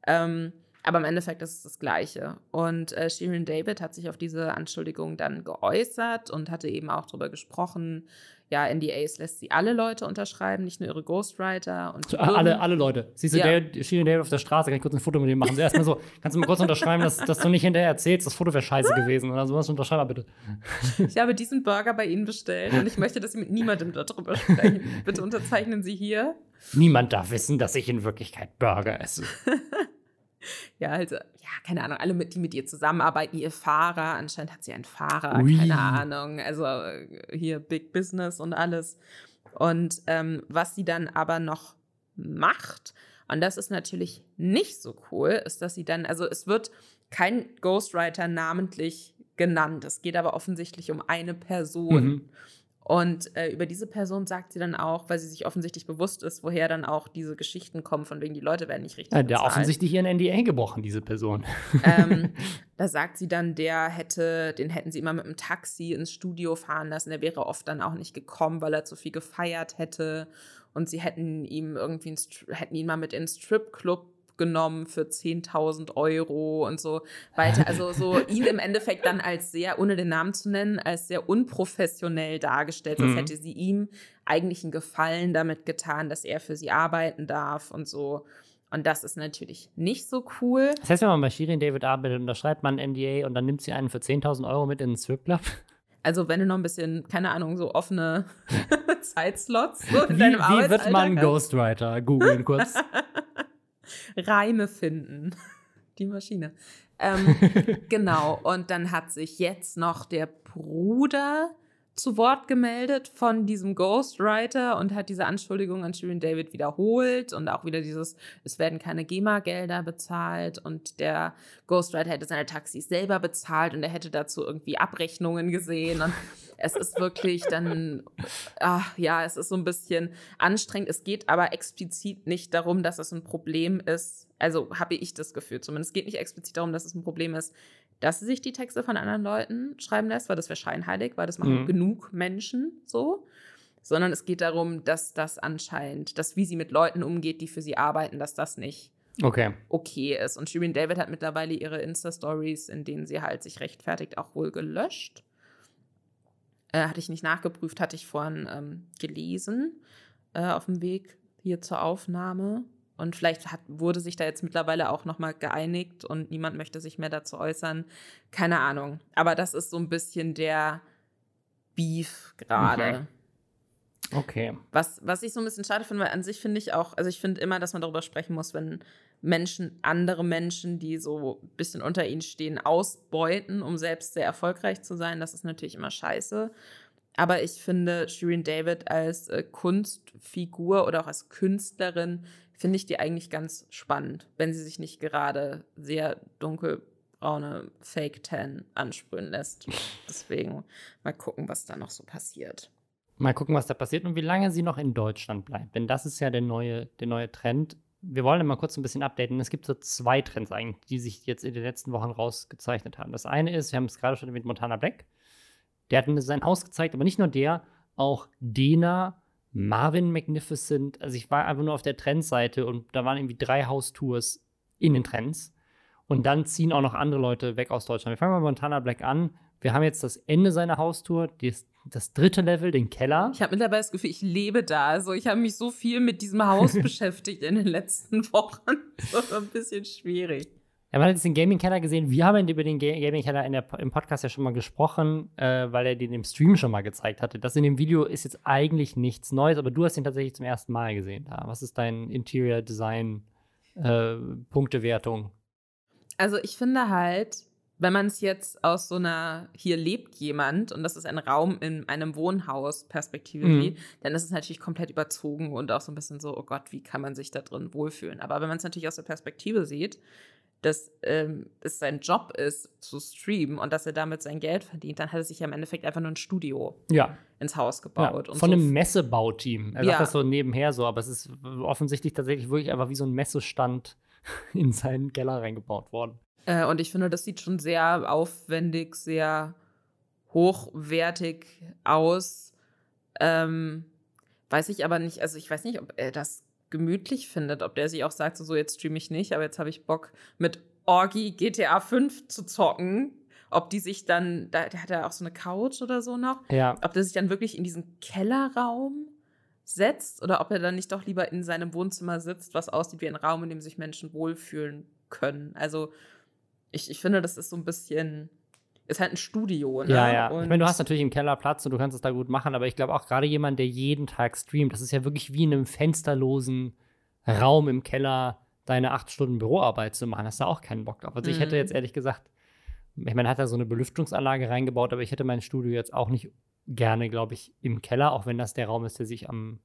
Ähm, aber im Endeffekt ist es das Gleiche. Und äh, Shirin David hat sich auf diese Anschuldigung dann geäußert und hatte eben auch darüber gesprochen, ja, NDAs lässt sie alle Leute unterschreiben, nicht nur ihre Ghostwriter. Und So, alle, alle Leute. Siehst du, Ja. Shirin David auf der Straße, kann ich kurz ein Foto mit dem machen. So erstmal so, kannst du mal kurz unterschreiben, dass, dass du nicht hinterher erzählst, das Foto wäre scheiße gewesen oder sowas. Unterschreib mal bitte. Ich habe diesen Burger bei Ihnen bestellt und ich möchte, dass Sie mit niemandem darüber sprechen. Bitte unterzeichnen Sie hier. Niemand darf wissen, dass ich in Wirklichkeit Burger esse. Ja, also, ja, keine Ahnung, alle, mit, die mit ihr zusammenarbeiten, ihr Fahrer, anscheinend hat sie einen Fahrer, Ui. keine Ahnung, also äh, hier Big Business und alles. Und ähm, was sie dann aber noch macht, und das ist natürlich nicht so cool, ist, dass sie dann, also es wird kein Ghostwriter namentlich genannt, es geht aber offensichtlich um eine Person. Mhm. Und äh, über diese Person sagt sie dann auch, weil sie sich offensichtlich bewusst ist, woher dann auch diese Geschichten kommen, von wegen die Leute werden nicht richtig Ja, der bezahlt. offensichtlich ihren NDA gebrochen, diese Person. ähm, da sagt sie dann, der hätte, den hätten sie immer mit dem Taxi ins Studio fahren lassen. Der wäre oft dann auch nicht gekommen, weil er zu viel gefeiert hätte. Und sie hätten ihm irgendwie, hätten ihn mal mit ins Stripclub genommen für 10.000 Euro und so weiter. Also so ihn im Endeffekt dann als sehr, ohne den Namen zu nennen, als sehr unprofessionell dargestellt, als Mhm. hätte sie ihm eigentlich einen Gefallen damit getan, dass er für sie arbeiten darf und so. Und das ist natürlich nicht so cool. Das heißt, wenn man bei Shirin David arbeitet, unterschreibt man ein NDA und dann nimmt sie einen für 10.000 Euro mit in den Stripclub. Also wenn du noch ein bisschen, keine Ahnung, so offene Zeitslots so in Wie, deinem wie wird man. Ghostwriter? Googeln kurz. Reime finden. Die Maschine. Ähm, genau. Und dann hat sich jetzt noch der Bruder zu Wort gemeldet von diesem Ghostwriter und hat diese Anschuldigung an Shirin David wiederholt und auch wieder dieses, es werden keine GEMA-Gelder bezahlt und der Ghostwriter hätte seine Taxis selber bezahlt und er hätte dazu irgendwie Abrechnungen gesehen und es ist wirklich dann, ach, ja, es ist so ein bisschen anstrengend. Es geht aber explizit nicht darum, dass es ein Problem ist. Also habe ich das Gefühl zumindest. Es geht nicht explizit darum, dass es ein Problem ist, dass sie sich die Texte von anderen Leuten schreiben lässt, weil das wäre scheinheilig, weil das machen Mhm. genug Menschen so. Sondern es geht darum, dass das anscheinend, dass wie sie mit Leuten umgeht, die für sie arbeiten, dass das nicht Okay. okay ist. Und Shirin David hat mittlerweile ihre Insta-Stories, in denen sie halt sich rechtfertigt, auch wohl gelöscht. Äh, hatte ich nicht nachgeprüft, hatte ich vorhin ähm, gelesen äh, auf dem Weg hier zur Aufnahme. Und vielleicht hat, wurde sich da jetzt mittlerweile auch nochmal geeinigt und niemand möchte sich mehr dazu äußern. Keine Ahnung. Aber das ist so ein bisschen der Beef gerade. Okay. Was, was ich so ein bisschen schade finde, weil an sich finde ich auch, also ich finde immer, dass man darüber sprechen muss, wenn Menschen andere Menschen, die so ein bisschen unter ihnen stehen, ausbeuten, um selbst sehr erfolgreich zu sein. Das ist natürlich immer scheiße. Aber ich finde Shirin David als äh, Kunstfigur oder auch als Künstlerin, finde ich die eigentlich ganz spannend, wenn sie sich nicht gerade sehr dunkelbraune Fake Tan ansprühen lässt. Deswegen mal gucken, was da noch so passiert. Mal gucken, was da passiert und wie lange sie noch in Deutschland bleibt. Denn das ist ja der neue, der neue Trend. Wir wollen mal kurz ein bisschen updaten. Es gibt so zwei Trends eigentlich, die sich jetzt in den letzten Wochen rausgezeichnet haben. Das eine ist, wir haben es gerade schon mit Montana Black. Der hat sein Haus gezeigt, aber nicht nur der, auch Dena, Marvin Magnificent. Also ich war einfach nur auf der Trendseite und da waren irgendwie drei Haustours in den Trends. Und dann ziehen auch noch andere Leute weg aus Deutschland. Wir fangen mal Montana Black an. Wir haben jetzt das Ende seiner Haustour, das, das dritte Level, den Keller. Ich habe mittlerweile das Gefühl, ich lebe da. Also ich habe mich so viel mit diesem Haus beschäftigt in den letzten Wochen. Das war ein bisschen schwierig. Ja, man hat jetzt den Gaming Keller gesehen. Wir haben über den Ga Gaming Keller in der, im Podcast ja schon mal gesprochen, äh, weil er den im Stream schon mal gezeigt hatte. Das in dem Video ist jetzt eigentlich nichts Neues, aber du hast ihn tatsächlich zum ersten Mal gesehen. Da. Was ist dein Interior Design äh? Also ich finde halt, wenn man es jetzt aus so einer, hier lebt jemand und das ist ein Raum in einem Wohnhaus Perspektive Mhm. sieht, dann ist es natürlich komplett überzogen und auch so ein bisschen so, oh Gott, wie kann man sich da drin wohlfühlen? Aber wenn man es natürlich aus der Perspektive sieht, dass ähm, es sein Job ist, zu streamen und dass er damit sein Geld verdient, dann hat er sich ja im Endeffekt einfach nur ein Studio Ja, ins Haus ja gebaut. und von so einem Messebauteam. Er Ja. sagt das so nebenher so, aber es ist offensichtlich tatsächlich wirklich einfach wie so ein Messestand in seinen Keller reingebaut worden. Äh, und ich finde, das sieht schon sehr aufwendig, sehr hochwertig aus. Ähm, weiß ich aber nicht, also ich weiß nicht, ob er das gemütlich findet, ob der sich auch sagt, so, so jetzt streame ich nicht, aber jetzt habe ich Bock mit Orgi GTA 5 zu zocken. Ob die sich dann, da, der hat ja auch so eine Couch oder so noch, Ja, ob der sich dann wirklich in diesen Kellerraum setzt oder ob er dann nicht doch lieber in seinem Wohnzimmer sitzt, was aussieht wie ein Raum, in dem sich Menschen wohlfühlen können. Also ich, ich finde, das ist so ein bisschen, ist halt ein Studio. Ne? Ja, ja. Und ich meine, du hast natürlich im Keller Platz und du kannst es da gut machen, aber ich glaube auch gerade jemand, der jeden Tag streamt, das ist ja wirklich wie in einem fensterlosen Raum im Keller deine acht Stunden Büroarbeit zu machen, hast du auch keinen Bock drauf. Also ich hätte Mhm. jetzt ehrlich gesagt, ich meine, man hat da so eine Belüftungsanlage reingebaut, aber ich hätte mein Studio jetzt auch nicht gerne, glaube ich, im Keller, auch wenn das der Raum ist, der sich am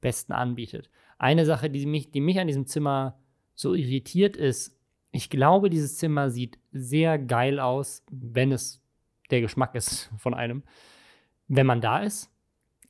besten anbietet. Eine Sache, die mich, die mich an diesem Zimmer so irritiert ist, ich glaube, dieses Zimmer sieht sehr geil aus, wenn es der Geschmack ist von einem, wenn man da ist.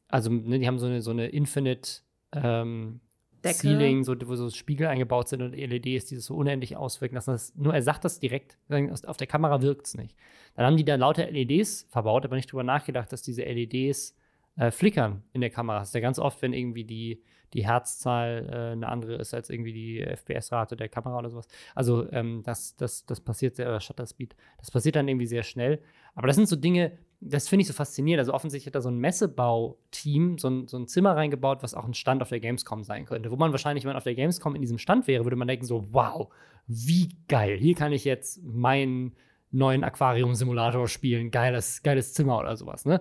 Also, ne, die haben so eine, so eine Infinite ähm, Decke. Ceiling, so, wo so Spiegel eingebaut sind und LEDs, die das so unendlich auswirken lassen. Das, nur er sagt das direkt, auf der Kamera wirkt es nicht. Dann haben die da lauter LEDs verbaut, aber nicht drüber nachgedacht, dass diese LEDs äh, flickern in der Kamera. Das ist ja ganz oft, wenn irgendwie die, die Herzzahl äh, eine andere ist als irgendwie die FPS-Rate der Kamera oder sowas. Also ähm, das, das, das passiert sehr, oder Shutter Speed, das passiert dann irgendwie sehr schnell. Aber das sind so Dinge, das finde ich so faszinierend. Also offensichtlich hat da so ein Messebauteam so ein, so ein Zimmer reingebaut, was auch ein Stand auf der Gamescom sein könnte. Wo man wahrscheinlich, wenn man auf der Gamescom in diesem Stand wäre, würde man denken so, wow, wie geil. Hier kann ich jetzt meinen neuen Aquarium-Simulator spielen. Geiles, geiles Zimmer oder sowas, ne?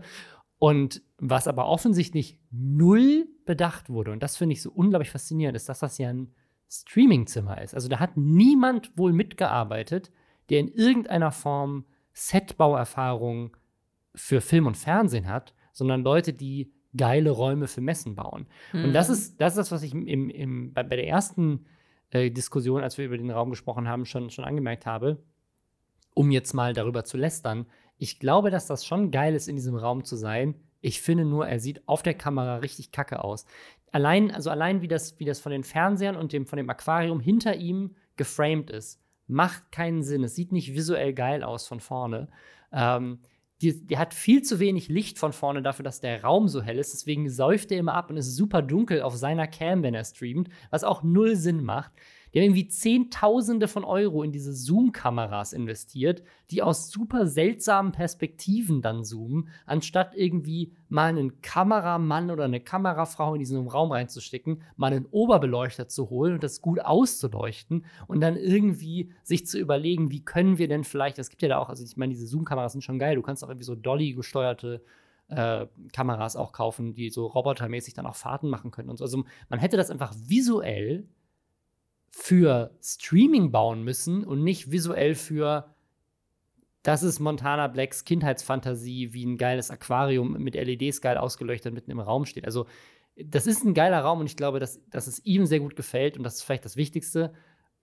Und was aber offensichtlich null bedacht wurde, und das finde ich so unglaublich faszinierend, ist, dass das ja ein Streaming-Zimmer ist. Also da hat niemand wohl mitgearbeitet, der in irgendeiner Form Setbauerfahrung für Film und Fernsehen hat, sondern Leute, die geile Räume für Messen bauen. Und das Mhm. ist, das ist das, was ich im, im, bei, bei der ersten äh, Diskussion, als wir über den Raum gesprochen haben, schon, schon angemerkt habe, um jetzt mal darüber zu lästern. Ich glaube, dass das schon geil ist, in diesem Raum zu sein. Ich finde nur, er sieht auf der Kamera richtig kacke aus. Allein, also allein wie das, wie das von den Fernsehern und dem, von dem Aquarium hinter ihm geframed ist, macht keinen Sinn. Es sieht nicht visuell geil aus von vorne. Ähm, die, der hat viel zu wenig Licht von vorne dafür, dass der Raum so hell ist. Deswegen säuft er immer ab und ist super dunkel auf seiner Cam, wenn er streamt, was auch null Sinn macht. Die haben irgendwie Zehntausende von Euro in diese Zoom-Kameras investiert, die aus super seltsamen Perspektiven dann zoomen, anstatt irgendwie mal einen Kameramann oder eine Kamerafrau in diesen Raum reinzustecken, mal einen Oberbeleuchter zu holen und das gut auszuleuchten und dann irgendwie sich zu überlegen, wie können wir denn vielleicht, es gibt ja da auch, also ich meine, diese Zoom-Kameras sind schon geil, du kannst auch irgendwie so Dolly-gesteuerte äh, Kameras auch kaufen, die so robotermäßig dann auch Fahrten machen können und so. Also man hätte das einfach visuell für Streaming bauen müssen und nicht visuell für das ist Montana Blacks Kindheitsfantasie, wie ein geiles Aquarium mit LEDs geil ausgeleuchtet mitten im Raum steht. Also, das ist ein geiler Raum und ich glaube, dass, dass es ihm sehr gut gefällt und das ist vielleicht das Wichtigste.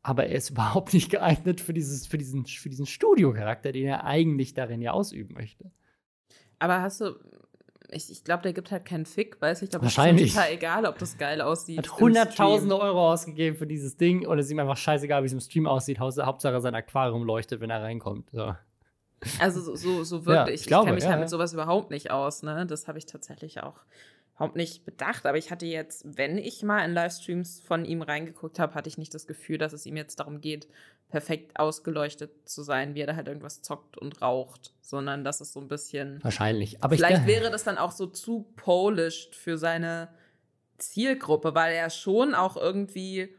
Aber er ist überhaupt nicht geeignet für, dieses, für diesen, für diesen Studiocharakter, den er eigentlich darin ja ausüben möchte. Aber hast du, ich, ich glaube, der gibt halt keinen Fick, weißt du? Ich glaube, es ist Wahrscheinlich. total egal, ob das geil aussieht. Hat hunderttausende. Euro ausgegeben für dieses Ding und es ist ihm einfach scheißegal, wie es im Stream aussieht. Hauptsache sein Aquarium leuchtet, wenn er reinkommt. So. Also so, so, so Ja, wirklich. ich ich glaube, kenne mich ja, halt ja. mit sowas überhaupt nicht aus, ne? Das habe ich tatsächlich auch überhaupt nicht bedacht. Aber ich hatte jetzt, wenn ich mal in Livestreams von ihm reingeguckt habe, hatte ich nicht das Gefühl, dass es ihm jetzt darum geht, perfekt ausgeleuchtet zu sein, wie er da halt irgendwas zockt und raucht, sondern dass es so ein bisschen. Wahrscheinlich. Aber Vielleicht ich, wäre das dann auch so zu polished für seine Zielgruppe, weil er schon auch irgendwie,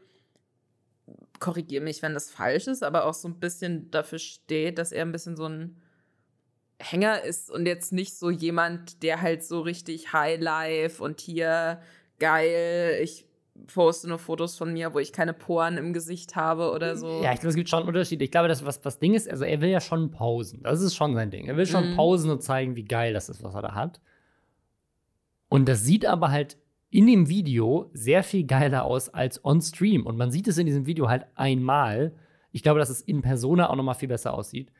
korrigiere mich, wenn das falsch ist, aber auch so ein bisschen dafür steht, dass er ein bisschen so ein Hänger ist und jetzt nicht so jemand, der halt so richtig High Life und hier geil, ich poste nur Fotos von mir, wo ich keine Poren im Gesicht habe oder so. Ja, ich glaube, es gibt schon Unterschiede. Ich glaube, das, was das Ding ist, also er will ja schon posen. Das ist schon sein Ding. Er will schon Mhm. posen und zeigen, wie geil das ist, was er da hat. Und das sieht aber halt in dem Video sehr viel geiler aus als on Stream. Und man sieht es in diesem Video halt einmal. Ich glaube, dass es in Persona auch noch mal viel besser aussieht.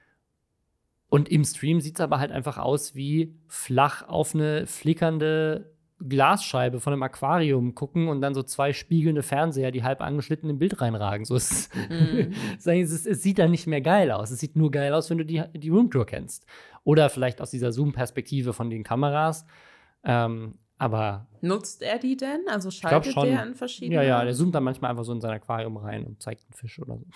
Und im Stream sieht es aber halt einfach aus wie flach auf eine flickernde Glasscheibe von einem Aquarium gucken und dann so zwei spiegelnde Fernseher, die halb angeschnitten im Bild reinragen. So ist. Sagen, es, es sieht dann nicht mehr geil aus. Es sieht nur geil aus, wenn du die, die Roomtour kennst. Oder vielleicht aus dieser Zoom-Perspektive von den Kameras. Ähm, aber Nutzt er die denn? Also schaltet der an verschiedene? ja, ja, der zoomt dann manchmal einfach so in sein Aquarium rein und zeigt einen Fisch oder so.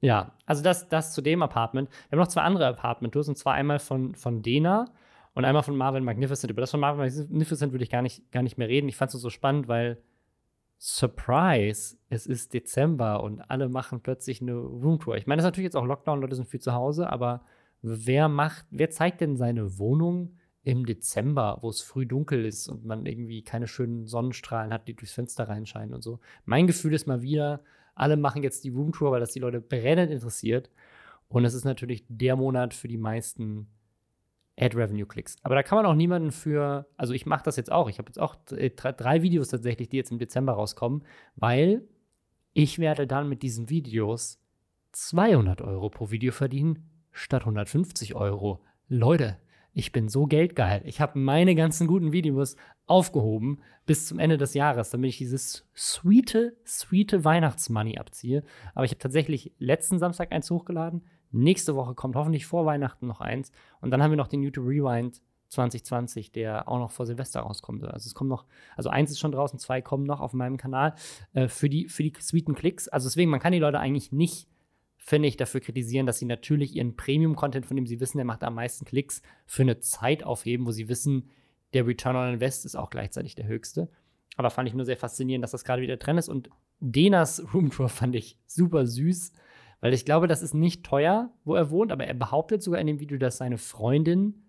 Ja, also das, das zu dem Apartment. Wir haben noch zwei andere Apartment-Tours, und zwar einmal von, von Dena und einmal von Marvin Magnificent. Über das von Marvin Magnificent würde ich gar nicht, gar nicht mehr reden. Ich fand es so spannend, weil Surprise, es ist Dezember und alle machen plötzlich eine Roomtour. Ich meine, das ist natürlich jetzt auch Lockdown, Leute sind viel zu Hause, aber wer macht, wer zeigt denn seine Wohnung im Dezember, wo es früh dunkel ist und man irgendwie keine schönen Sonnenstrahlen hat, die durchs Fenster reinscheinen und so. Mein Gefühl ist mal wieder, alle machen jetzt die Roomtour, weil das die Leute brennend interessiert. Und es ist natürlich der Monat für die meisten Ad-Revenue-Klicks. Aber da kann man auch niemanden für, also ich mache das jetzt auch. Ich habe jetzt auch drei Videos tatsächlich, die jetzt im Dezember rauskommen, weil ich werde dann mit diesen Videos 200 Euro pro Video verdienen statt 150 Euro. Leute, ich bin so geldgeil. Ich habe meine ganzen guten Videos aufgehoben bis zum Ende des Jahres, damit ich dieses sweete, sweete Weihnachtsmoney abziehe. Aber ich habe tatsächlich letzten Samstag eins hochgeladen. Nächste Woche kommt hoffentlich vor Weihnachten noch eins. Und dann haben wir noch den YouTube Rewind 2020, der auch noch vor Silvester rauskommt. Also es kommt noch, also eins ist schon draußen, zwei kommen noch auf meinem Kanal äh, für, die, für die sweeten Klicks. Also deswegen, man kann die Leute eigentlich nicht finde ich, dafür kritisieren, dass sie natürlich ihren Premium-Content, von dem sie wissen, der macht am meisten Klicks, für eine Zeit aufheben, wo sie wissen, der Return on Invest ist auch gleichzeitig der höchste. Aber fand ich nur sehr faszinierend, dass das gerade wieder Trend ist. Und Denas Roomtour fand ich super süß, weil ich glaube, das ist nicht teuer, wo er wohnt, aber er behauptet sogar in dem Video, dass seine Freundin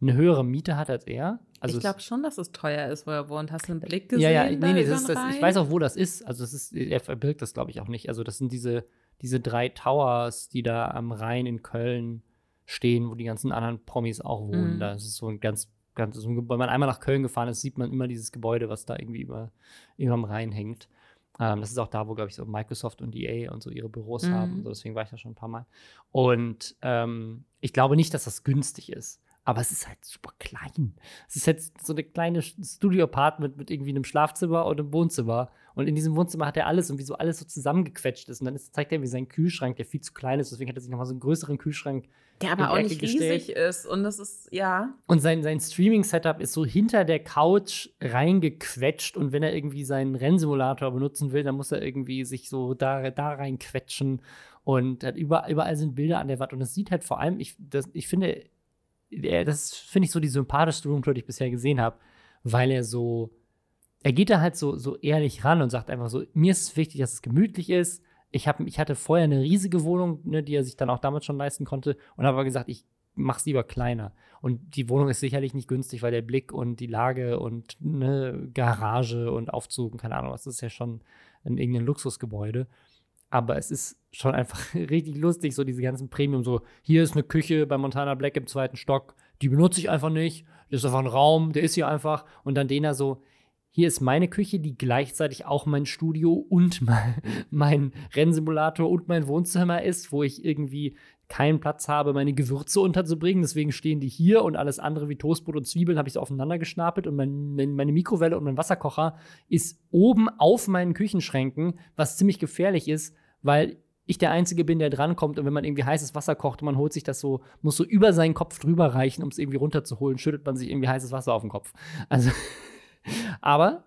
eine höhere Miete hat als er. Also ich glaube schon, dass es teuer ist, wo er wohnt. Hast du einen Blick gesehen? Ja, ja, nee, nee, das ist, das, ich weiß auch, wo das ist. Also das ist, er verbirgt das, glaube ich, auch nicht. Also das sind diese diese drei Towers, die da am Rhein in Köln stehen, wo die ganzen anderen Promis auch wohnen. Mhm. Da ist es so ein ganz, ganz, so ein Gebäude. Wenn man einmal nach Köln gefahren ist, sieht man immer dieses Gebäude, was da irgendwie über, über am Rhein hängt. Ähm, das ist auch da, wo, glaube ich, so Microsoft und EA und so ihre Büros mhm. haben. So, deswegen war ich da schon ein paar Mal. Und ähm, ich glaube nicht, dass das günstig ist. Aber es ist halt super klein. Es ist jetzt so eine kleine Studio-Apartment mit irgendwie einem Schlafzimmer und einem Wohnzimmer. Und in diesem Wohnzimmer hat er alles und wie so alles so zusammengequetscht ist. Und dann ist, zeigt er, wie sein Kühlschrank, der viel zu klein ist. Deswegen hat er sich nochmal so einen größeren Kühlschrank. Der aber auch Ecke nicht riesig gestellt. ist. Und das ist, ja. Und sein, sein Streaming-Setup ist so hinter der Couch reingequetscht. Und wenn er irgendwie seinen Rennsimulator benutzen will, dann muss er irgendwie sich so da, da reinquetschen. Und überall, überall sind Bilder an der Wand. Und es sieht halt vor allem, ich, das, ich finde, das finde ich so die sympathischste Roomtour, die ich bisher gesehen habe, weil er so, er geht da halt so, so ehrlich ran und sagt einfach so, mir ist es wichtig, dass es gemütlich ist. Ich, hab, ich hatte vorher eine riesige Wohnung, ne, die er sich dann auch damals schon leisten konnte und habe aber gesagt, ich mache es lieber kleiner. Und die Wohnung ist sicherlich nicht günstig, weil der Blick und die Lage und eine Garage und Aufzug und keine Ahnung was, das ist ja schon ein irgendein Luxusgebäude. Aber es ist schon einfach richtig lustig, so diese ganzen Premium, so hier ist eine Küche bei Montana Black im zweiten Stock, die benutze ich einfach nicht, das ist einfach ein Raum, der ist hier einfach. Und dann den er so, hier ist meine Küche, die gleichzeitig auch mein Studio und mein, mein Rennsimulator und mein Wohnzimmer ist, wo ich irgendwie keinen Platz habe, meine Gewürze unterzubringen. Deswegen stehen die hier und alles andere wie Toastbrot und Zwiebeln habe ich so aufeinander gestapelt und mein, meine Mikrowelle und mein Wasserkocher ist oben auf meinen Küchenschränken, was ziemlich gefährlich ist, weil ich der Einzige bin, der drankommt und wenn man irgendwie heißes Wasser kocht und man holt sich das so, muss so über seinen Kopf drüber reichen, um es irgendwie runterzuholen, schüttet man sich irgendwie heißes Wasser auf den Kopf. Also, aber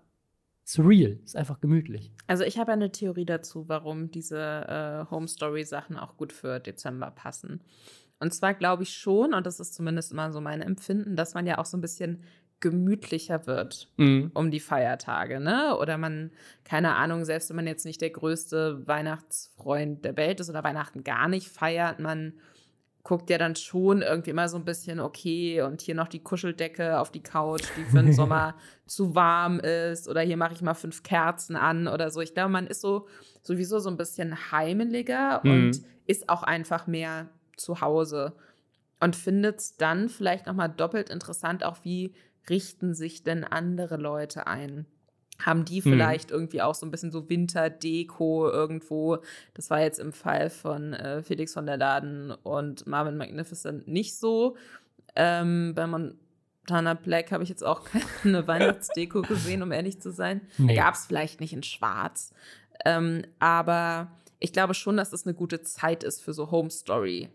it's real, ist einfach gemütlich. Also ich habe eine Theorie dazu, warum diese äh, Home Story Sachen auch gut für Dezember passen. Und zwar glaube ich schon, und das ist zumindest immer so mein Empfinden, dass man ja auch so ein bisschen gemütlicher wird mhm. um die Feiertage, ne? Oder man, keine Ahnung, selbst wenn man jetzt nicht der größte Weihnachtsfreund der Welt ist oder Weihnachten gar nicht feiert, man guckt ja dann schon irgendwie immer so ein bisschen, okay, und hier noch die Kuscheldecke auf die Couch, die für den Sommer zu warm ist, oder hier mache ich mal fünf Kerzen an oder so. Ich glaube, man ist so sowieso so ein bisschen heimeliger mhm. und ist auch einfach mehr zu Hause und findet es dann vielleicht nochmal doppelt interessant, auch wie richten sich denn andere Leute ein? Haben die mhm. vielleicht mhm. irgendwie auch so ein bisschen so Winterdeko irgendwo? Das war jetzt im Fall von äh, Felix von der Laden und Marvin Magnificent nicht so. Ähm, bei Montana Black habe ich jetzt auch keine Weihnachtsdeko gesehen, um ehrlich zu sein. Nee. Gab es vielleicht nicht in Schwarz. Ähm, aber ich glaube schon, dass das eine gute Zeit ist für so Home Story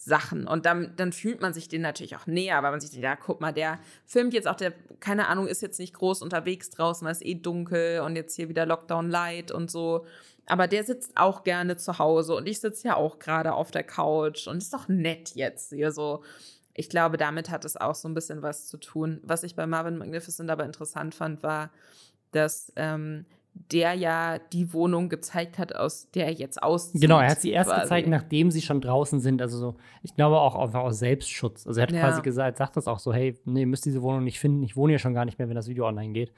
Sachen. Und dann, dann fühlt man sich den natürlich auch näher, weil man sich denkt, ja, guck mal, der filmt jetzt auch, der, keine Ahnung, ist jetzt nicht groß unterwegs draußen, weil es eh dunkel und jetzt hier wieder Lockdown Light und so. Aber der sitzt auch gerne zu Hause und ich sitze ja auch gerade auf der Couch und ist doch nett jetzt hier so. Ich glaube, damit hat es auch so ein bisschen was zu tun. Was ich bei Marvin Magnificent aber interessant fand, war, dass ähm, der ja die Wohnung gezeigt hat, aus der er jetzt auszieht. Genau, er hat sie erst quasi. gezeigt, nachdem sie schon draußen sind. Also so, ich glaube auch einfach aus Selbstschutz. Also er hat ja. quasi gesagt, sagt das auch so, hey, nee, ihr müsst diese Wohnung nicht finden, ich wohne hier schon gar nicht mehr, wenn das Video online geht.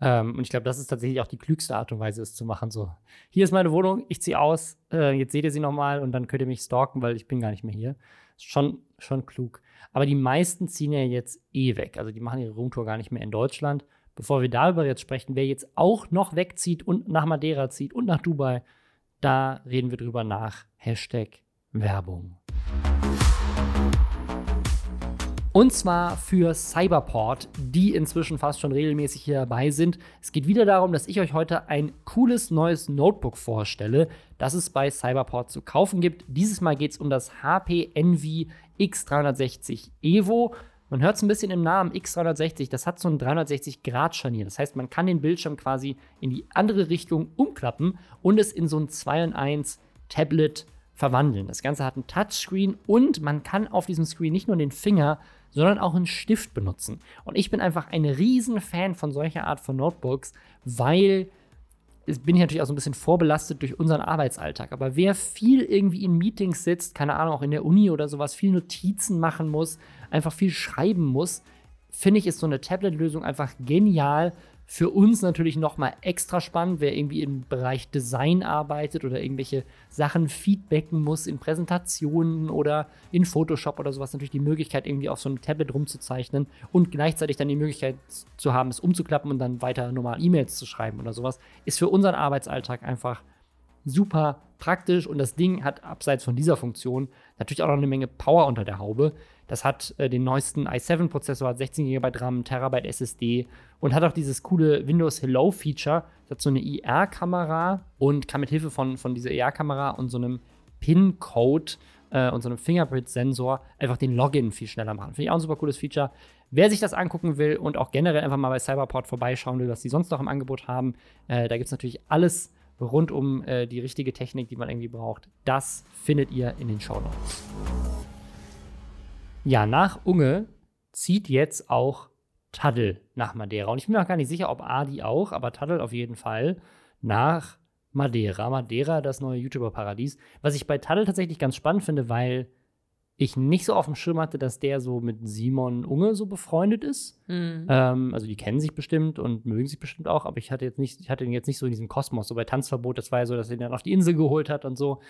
Ähm, und ich glaube, das ist tatsächlich auch die klügste Art und Weise, es zu machen. So, hier ist meine Wohnung, ich ziehe aus, äh, jetzt seht ihr sie nochmal und dann könnt ihr mich stalken, weil ich bin gar nicht mehr hier. Schon, schon klug. Aber die meisten ziehen ja jetzt eh weg. Also die machen ihre Roomtour gar nicht mehr in Deutschland. Bevor wir darüber jetzt sprechen, wer jetzt auch noch wegzieht und nach Madeira zieht und nach Dubai, da reden wir drüber nach. Hashtag Werbung. Und zwar für Cyberport, die inzwischen fast schon regelmäßig hier dabei sind. Es geht wieder darum, dass ich euch heute ein cooles neues Notebook vorstelle, das es bei Cyberport zu kaufen gibt. Dieses Mal geht es um das HP Envy X360 Evo. Man hört es ein bisschen im Namen X360, das hat so ein 360-Grad-Scharnier. Das heißt, man kann den Bildschirm quasi in die andere Richtung umklappen und es in so ein 2 in 1 Tablet verwandeln. Das Ganze hat ein Touchscreen und man kann auf diesem Screen nicht nur den Finger, sondern auch einen Stift benutzen. Und ich bin einfach ein riesen Fan von solcher Art von Notebooks, weil bin ich natürlich auch so ein bisschen vorbelastet durch unseren Arbeitsalltag. Aber wer viel irgendwie in Meetings sitzt, keine Ahnung, auch in der Uni oder sowas, viel Notizen machen muss, einfach viel schreiben muss, finde ich, ist so eine Tablet-Lösung einfach genial, für uns natürlich nochmal extra spannend, wer irgendwie im Bereich Design arbeitet oder irgendwelche Sachen feedbacken muss in Präsentationen oder in Photoshop oder sowas, natürlich die Möglichkeit, irgendwie auf so einem Tablet rumzuzeichnen und gleichzeitig dann die Möglichkeit zu haben, es umzuklappen und dann weiter normal E-Mails zu schreiben oder sowas, ist für unseren Arbeitsalltag einfach super praktisch und das Ding hat abseits von dieser Funktion natürlich auch noch eine Menge Power unter der Haube. Das hat äh, den neuesten i7-Prozessor, hat 16 GB RAM, Terabyte SSD und hat auch dieses coole Windows Hello Feature. Das hat so eine IR-Kamera und kann mit Hilfe von, von dieser IR-Kamera und so einem PIN-Code äh, und so einem Fingerprint-Sensor einfach den Login viel schneller machen. Finde ich auch ein super cooles Feature. Wer sich das angucken will und auch generell einfach mal bei Cyberport vorbeischauen will, was die sonst noch im Angebot haben, äh, da gibt es natürlich alles rund um äh, die richtige Technik, die man irgendwie braucht. Das findet ihr in den Show Notes. Ja, nach Unge zieht jetzt auch Taddel nach Madeira. Und ich bin mir auch gar nicht sicher, ob Adi auch, aber Taddel auf jeden Fall nach Madeira. Madeira, das neue YouTuber-Paradies. Was ich bei Taddel tatsächlich ganz spannend finde, weil ich nicht so auf dem Schirm hatte, dass der so mit Simon Unge so befreundet ist. Mhm. Ähm, also die kennen sich bestimmt und mögen sich bestimmt auch, aber ich hatte jetzt nicht, ich hatte ihn jetzt nicht so in diesem Kosmos. So bei Tanzverbot, das war ja so, dass er ihn dann auf die Insel geholt hat und so.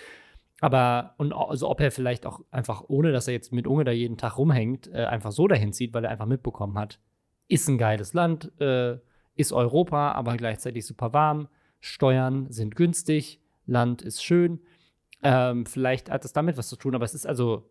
Aber, und also ob er vielleicht auch einfach, ohne dass er jetzt mit Unge da jeden Tag rumhängt, äh, einfach so dahin zieht, weil er einfach mitbekommen hat, ist ein geiles Land, äh, ist Europa, aber gleichzeitig super warm, Steuern sind günstig, Land ist schön. Ähm, vielleicht hat es damit was zu tun, aber es ist also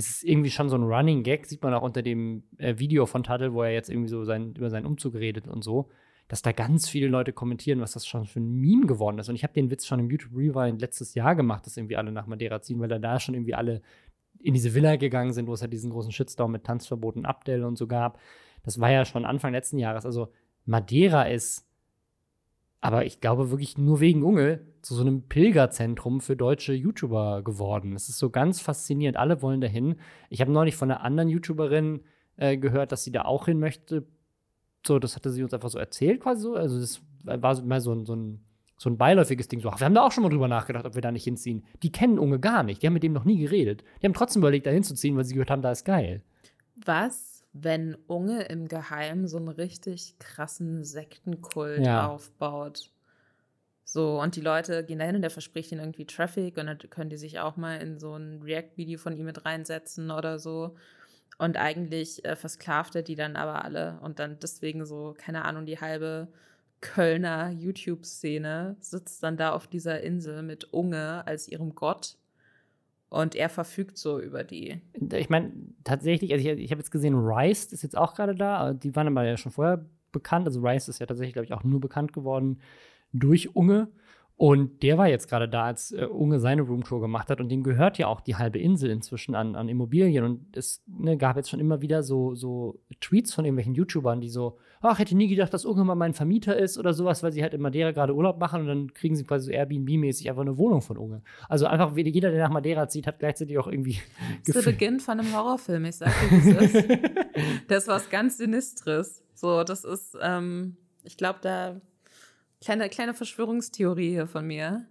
es ist irgendwie schon so ein Running Gag, sieht man auch unter dem äh, Video von Tuttle, wo er jetzt irgendwie so sein, über seinen Umzug redet und so, dass da ganz viele Leute kommentieren, was das schon für ein Meme geworden ist. Und ich habe den Witz schon im YouTube Rewind letztes Jahr gemacht, dass irgendwie alle nach Madeira ziehen, weil da, da schon irgendwie alle in diese Villa gegangen sind, wo es halt diesen großen Shitstorm mit Tanzverboten Abdel und so gab. Das war ja schon Anfang letzten Jahres. Also Madeira ist aber ich glaube wirklich nur wegen Unge zu so einem Pilgerzentrum für deutsche YouTuber geworden. Es ist so ganz faszinierend. Alle wollen dahin. Ich habe neulich von einer anderen YouTuberin äh, gehört, dass sie da auch hin möchte. So, das hatte sie uns einfach so erzählt, quasi so. Also, das war mal so ein, so ein, so ein beiläufiges Ding. So, ach, wir haben da auch schon mal drüber nachgedacht, ob wir da nicht hinziehen. Die kennen Unge gar nicht. Die haben mit dem noch nie geredet. Die haben trotzdem überlegt, da hinzuziehen, weil sie gehört haben, da ist geil. Was wenn Unge im Geheimen so einen richtig krassen Sektenkult ja. aufbaut. So, und die Leute gehen dahin und der verspricht ihnen irgendwie Traffic und dann können die sich auch mal in so ein React-Video von ihm mit reinsetzen oder so. Und eigentlich äh, versklavt er die dann aber alle und dann deswegen so, keine Ahnung, die halbe Kölner YouTube-Szene sitzt dann da auf dieser Insel mit Unge als ihrem Gott und er verfügt so über die. Ich meine, tatsächlich, also ich, ich habe jetzt gesehen, Rice ist jetzt auch gerade da. Die waren aber ja schon vorher bekannt. Also Rice ist ja tatsächlich, glaube ich, auch nur bekannt geworden durch Unge. Und der war jetzt gerade da, als äh, Unge seine Roomtour gemacht hat. Und dem gehört ja auch die halbe Insel inzwischen an, an Immobilien. Und es ne, gab jetzt schon immer wieder so, so Tweets von irgendwelchen YouTubern, die so, ach, hätte nie gedacht, dass Unge mal mein Vermieter ist oder sowas, weil sie halt in Madeira gerade Urlaub machen und dann kriegen sie quasi so Airbnb-mäßig einfach eine Wohnung von Unge. Also einfach, jeder, der nach Madeira zieht, hat gleichzeitig auch irgendwie. Das ist der Beginn von einem Horrorfilm, ich sag dir, wie es ist. das ist was ganz Sinistres. So, das ist, ähm, ich glaube, da Kleine, kleine Verschwörungstheorie hier von mir.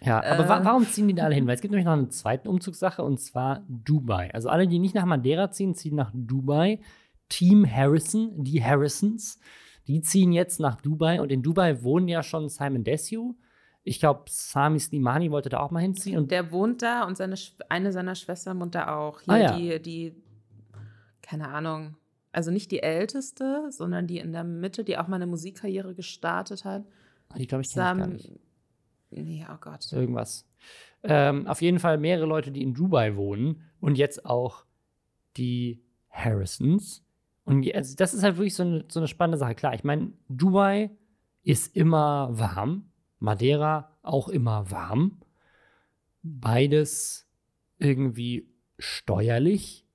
Ja, aber äh. wa warum ziehen die da alle hin? Weil es gibt nämlich noch eine zweite Umzugssache und zwar Dubai. Also alle, die nicht nach Madeira ziehen, ziehen nach Dubai. Team Harrison, die Harrisons, die ziehen jetzt nach Dubai und in Dubai wohnen ja schon Simon Desue. Ich glaube, Sami Slimani wollte da auch mal hinziehen. Und der wohnt da und seine, eine seiner Schwestern wohnt da auch. Hier ah, ja. die, die, keine Ahnung, also nicht die älteste, sondern die in der Mitte, die auch mal eine Musikkarriere gestartet hat. Die glaube ich ich gar nicht. Nee, oh Gott. Irgendwas. Ähm, auf jeden Fall mehrere Leute, die in Dubai wohnen und jetzt auch die Harrisons. Und also das ist halt wirklich so eine, so eine spannende Sache. Klar, ich meine, Dubai ist immer warm, Madeira auch immer warm. Beides irgendwie steuerlich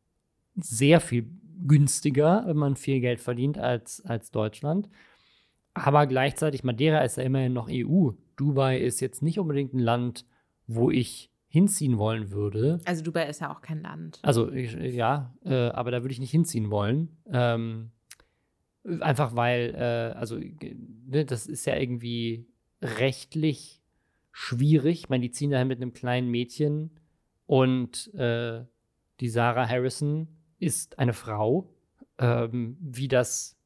sehr viel günstiger, wenn man viel Geld verdient als, als Deutschland. Aber gleichzeitig, Madeira ist ja immerhin noch EU. Dubai ist jetzt nicht unbedingt ein Land, wo ich hinziehen wollen würde. Also Dubai ist ja auch kein Land. Also ich, ja, äh, aber da würde ich nicht hinziehen wollen. Ähm, einfach weil, äh, also ne, das ist ja irgendwie rechtlich schwierig. Ich meine, die ziehen dahin mit einem kleinen Mädchen und äh, die Sarah Harrison ist eine Frau. Ähm, wie das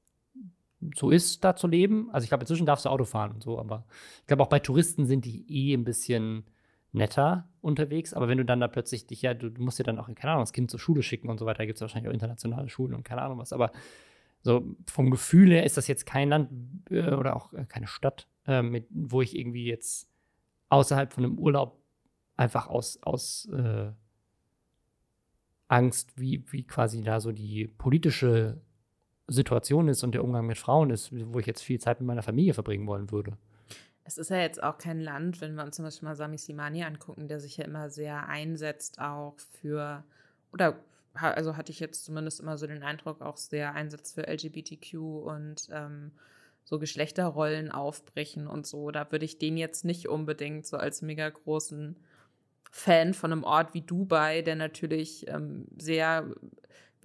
so ist, da zu leben. Also ich glaube, inzwischen darfst du Auto fahren und so, aber ich glaube auch bei Touristen sind die eh ein bisschen netter unterwegs. Aber wenn du dann da plötzlich dich ja, du, musst dir dann auch, keine Ahnung, das Kind zur Schule schicken und so weiter, gibt es wahrscheinlich auch internationale Schulen und keine Ahnung was. Aber so vom Gefühl her ist das jetzt kein Land äh, oder auch äh, keine Stadt, äh, mit, wo ich irgendwie jetzt außerhalb von einem Urlaub einfach aus, aus äh, Angst, wie, wie quasi da so die politische Situation ist und der Umgang mit Frauen ist, wo ich jetzt viel Zeit mit meiner Familie verbringen wollen würde. Es ist ja jetzt auch kein Land, wenn wir uns zum Beispiel mal Sami Simani angucken, der sich ja immer sehr einsetzt, auch für, oder also hatte ich jetzt zumindest immer so den Eindruck, auch sehr einsetzt für LGBTQ und ähm, so Geschlechterrollen aufbrechen und so. Da würde ich den jetzt nicht unbedingt so als mega großen Fan von einem Ort wie Dubai, der natürlich ähm, sehr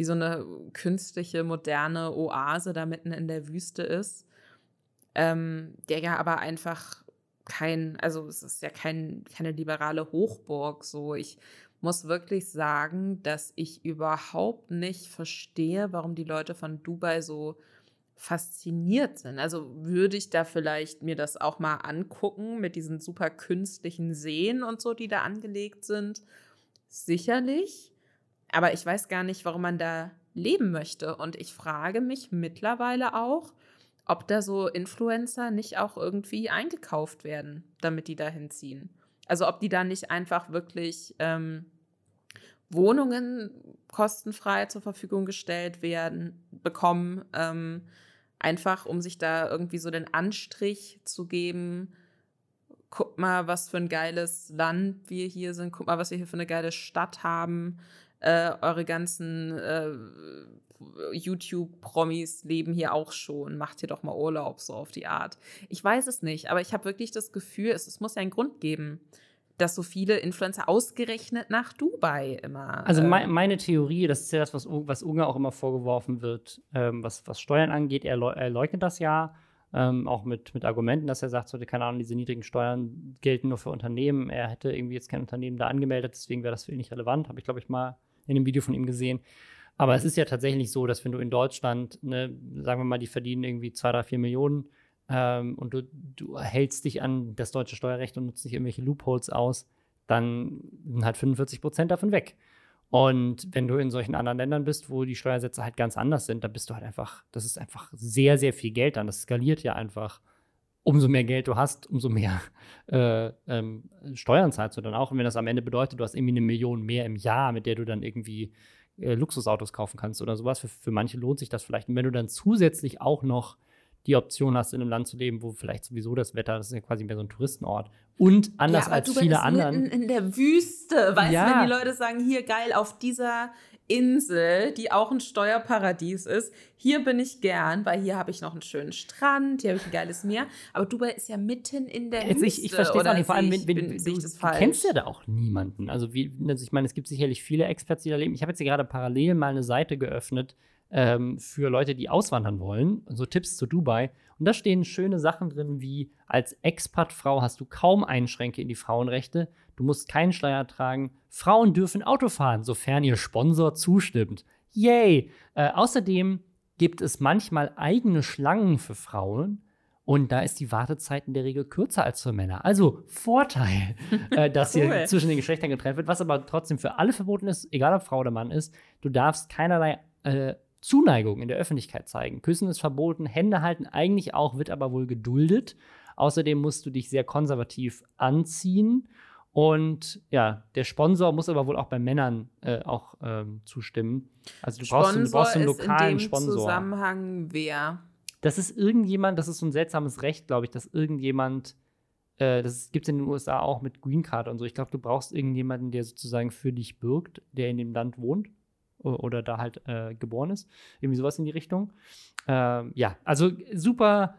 wie so eine künstliche, moderne Oase da mitten in der Wüste ist, ähm, der ja aber einfach kein, also es ist ja kein, keine liberale Hochburg so. Ich muss wirklich sagen, dass ich überhaupt nicht verstehe, warum die Leute von Dubai so fasziniert sind. Also würde ich da vielleicht mir das auch mal angucken mit diesen super künstlichen Seen und so, die da angelegt sind. Sicherlich. Aber ich weiß gar nicht, warum man da leben möchte. Und ich frage mich mittlerweile auch, ob da so Influencer nicht auch irgendwie eingekauft werden, damit die da hinziehen. Also ob die da nicht einfach wirklich ähm, Wohnungen kostenfrei zur Verfügung gestellt werden, bekommen, ähm, einfach um sich da irgendwie so den Anstrich zu geben. Guck mal, was für ein geiles Land wir hier sind. Guck mal, was wir hier für eine geile Stadt haben äh, eure ganzen äh, YouTube-Promis leben hier auch schon, macht hier doch mal Urlaub, so auf die Art. Ich weiß es nicht, aber ich habe wirklich das Gefühl, es, es muss ja einen Grund geben dass so viele Influencer ausgerechnet nach Dubai immer. Also me ähm, meine Theorie, das ist ja das, was, was Unge auch immer vorgeworfen wird, ähm, was, was Steuern angeht. Er, er leugnet das ja, ähm, auch mit, mit Argumenten, dass er sagt, so, keine Ahnung, diese niedrigen Steuern gelten nur für Unternehmen. Er hätte irgendwie jetzt kein Unternehmen da angemeldet, deswegen wäre das für ihn nicht relevant. Habe ich, glaube ich, mal in dem Video von ihm gesehen. Aber es ist ja tatsächlich so, dass wenn du in Deutschland, ne, sagen wir mal, die verdienen irgendwie zwei, drei, vier Millionen ähm, und du, du hältst dich an das deutsche Steuerrecht und nutzt nicht irgendwelche Loopholes aus, dann sind halt 45 Prozent davon weg. Und wenn du in solchen anderen Ländern bist, wo die Steuersätze halt ganz anders sind, dann bist du halt einfach, das ist einfach sehr, sehr viel Geld dann. Das skaliert ja einfach umso mehr Geld du hast, umso mehr äh, ähm, Steuern zahlst du dann auch. Und wenn das am Ende bedeutet, du hast irgendwie eine Million mehr im Jahr, mit der du dann irgendwie äh, Luxusautos kaufen kannst oder sowas, für, für manche lohnt sich das vielleicht. Und wenn du dann zusätzlich auch noch die Option hast, in einem Land zu leben, wo vielleicht sowieso das Wetter, das ist ja quasi mehr so ein Touristenort. Und anders ja, als viele anderen. In, in der Wüste, weißt ja. du, wenn die Leute sagen, hier geil, auf dieser Insel, die auch ein Steuerparadies ist. Hier bin ich gern, weil hier habe ich noch einen schönen Strand, hier habe ich ein geiles Meer. Aber Dubai ist ja mitten in der Jetzt, Wüste. Ich, ich verstehe es auch nicht. Vor allem, wenn, wenn, bin, du, du kennst ja da auch niemanden. Also, wie, also ich meine, es gibt sicherlich viele Experts, die da leben. Ich habe jetzt hier gerade parallel mal eine Seite geöffnet ähm, für Leute, die auswandern wollen. So Tipps zu Dubai. Und da stehen schöne Sachen drin, wie als Expat-Frau hast du kaum Einschränke in die Frauenrechte, du musst keinen Schleier tragen, Frauen dürfen Auto fahren, sofern ihr Sponsor zustimmt. Yay! Äh, außerdem gibt es manchmal eigene Schlangen für Frauen. Und da ist die Wartezeit in der Regel kürzer als für Männer. Also Vorteil, äh, dass cool. hier zwischen den Geschlechtern getrennt wird, was aber trotzdem für alle verboten ist, egal ob Frau oder Mann ist. Du darfst keinerlei äh, Zuneigung in der Öffentlichkeit zeigen. Küssen ist verboten, Hände halten eigentlich auch, wird aber wohl geduldet. Außerdem musst du dich sehr konservativ anziehen. Und ja, der Sponsor muss aber wohl auch bei Männern äh, auch ähm, zustimmen. Also du brauchst, du brauchst einen lokalen ist in dem Sponsor. Zusammenhang wer? Das ist irgendjemand, das ist so ein seltsames Recht, glaube ich, dass irgendjemand, äh, das gibt es in den USA auch mit Green Card und so. Ich glaube, du brauchst irgendjemanden, der sozusagen für dich birgt, der in dem Land wohnt oder da halt äh, geboren ist. Irgendwie sowas in die Richtung. Ähm, ja, also super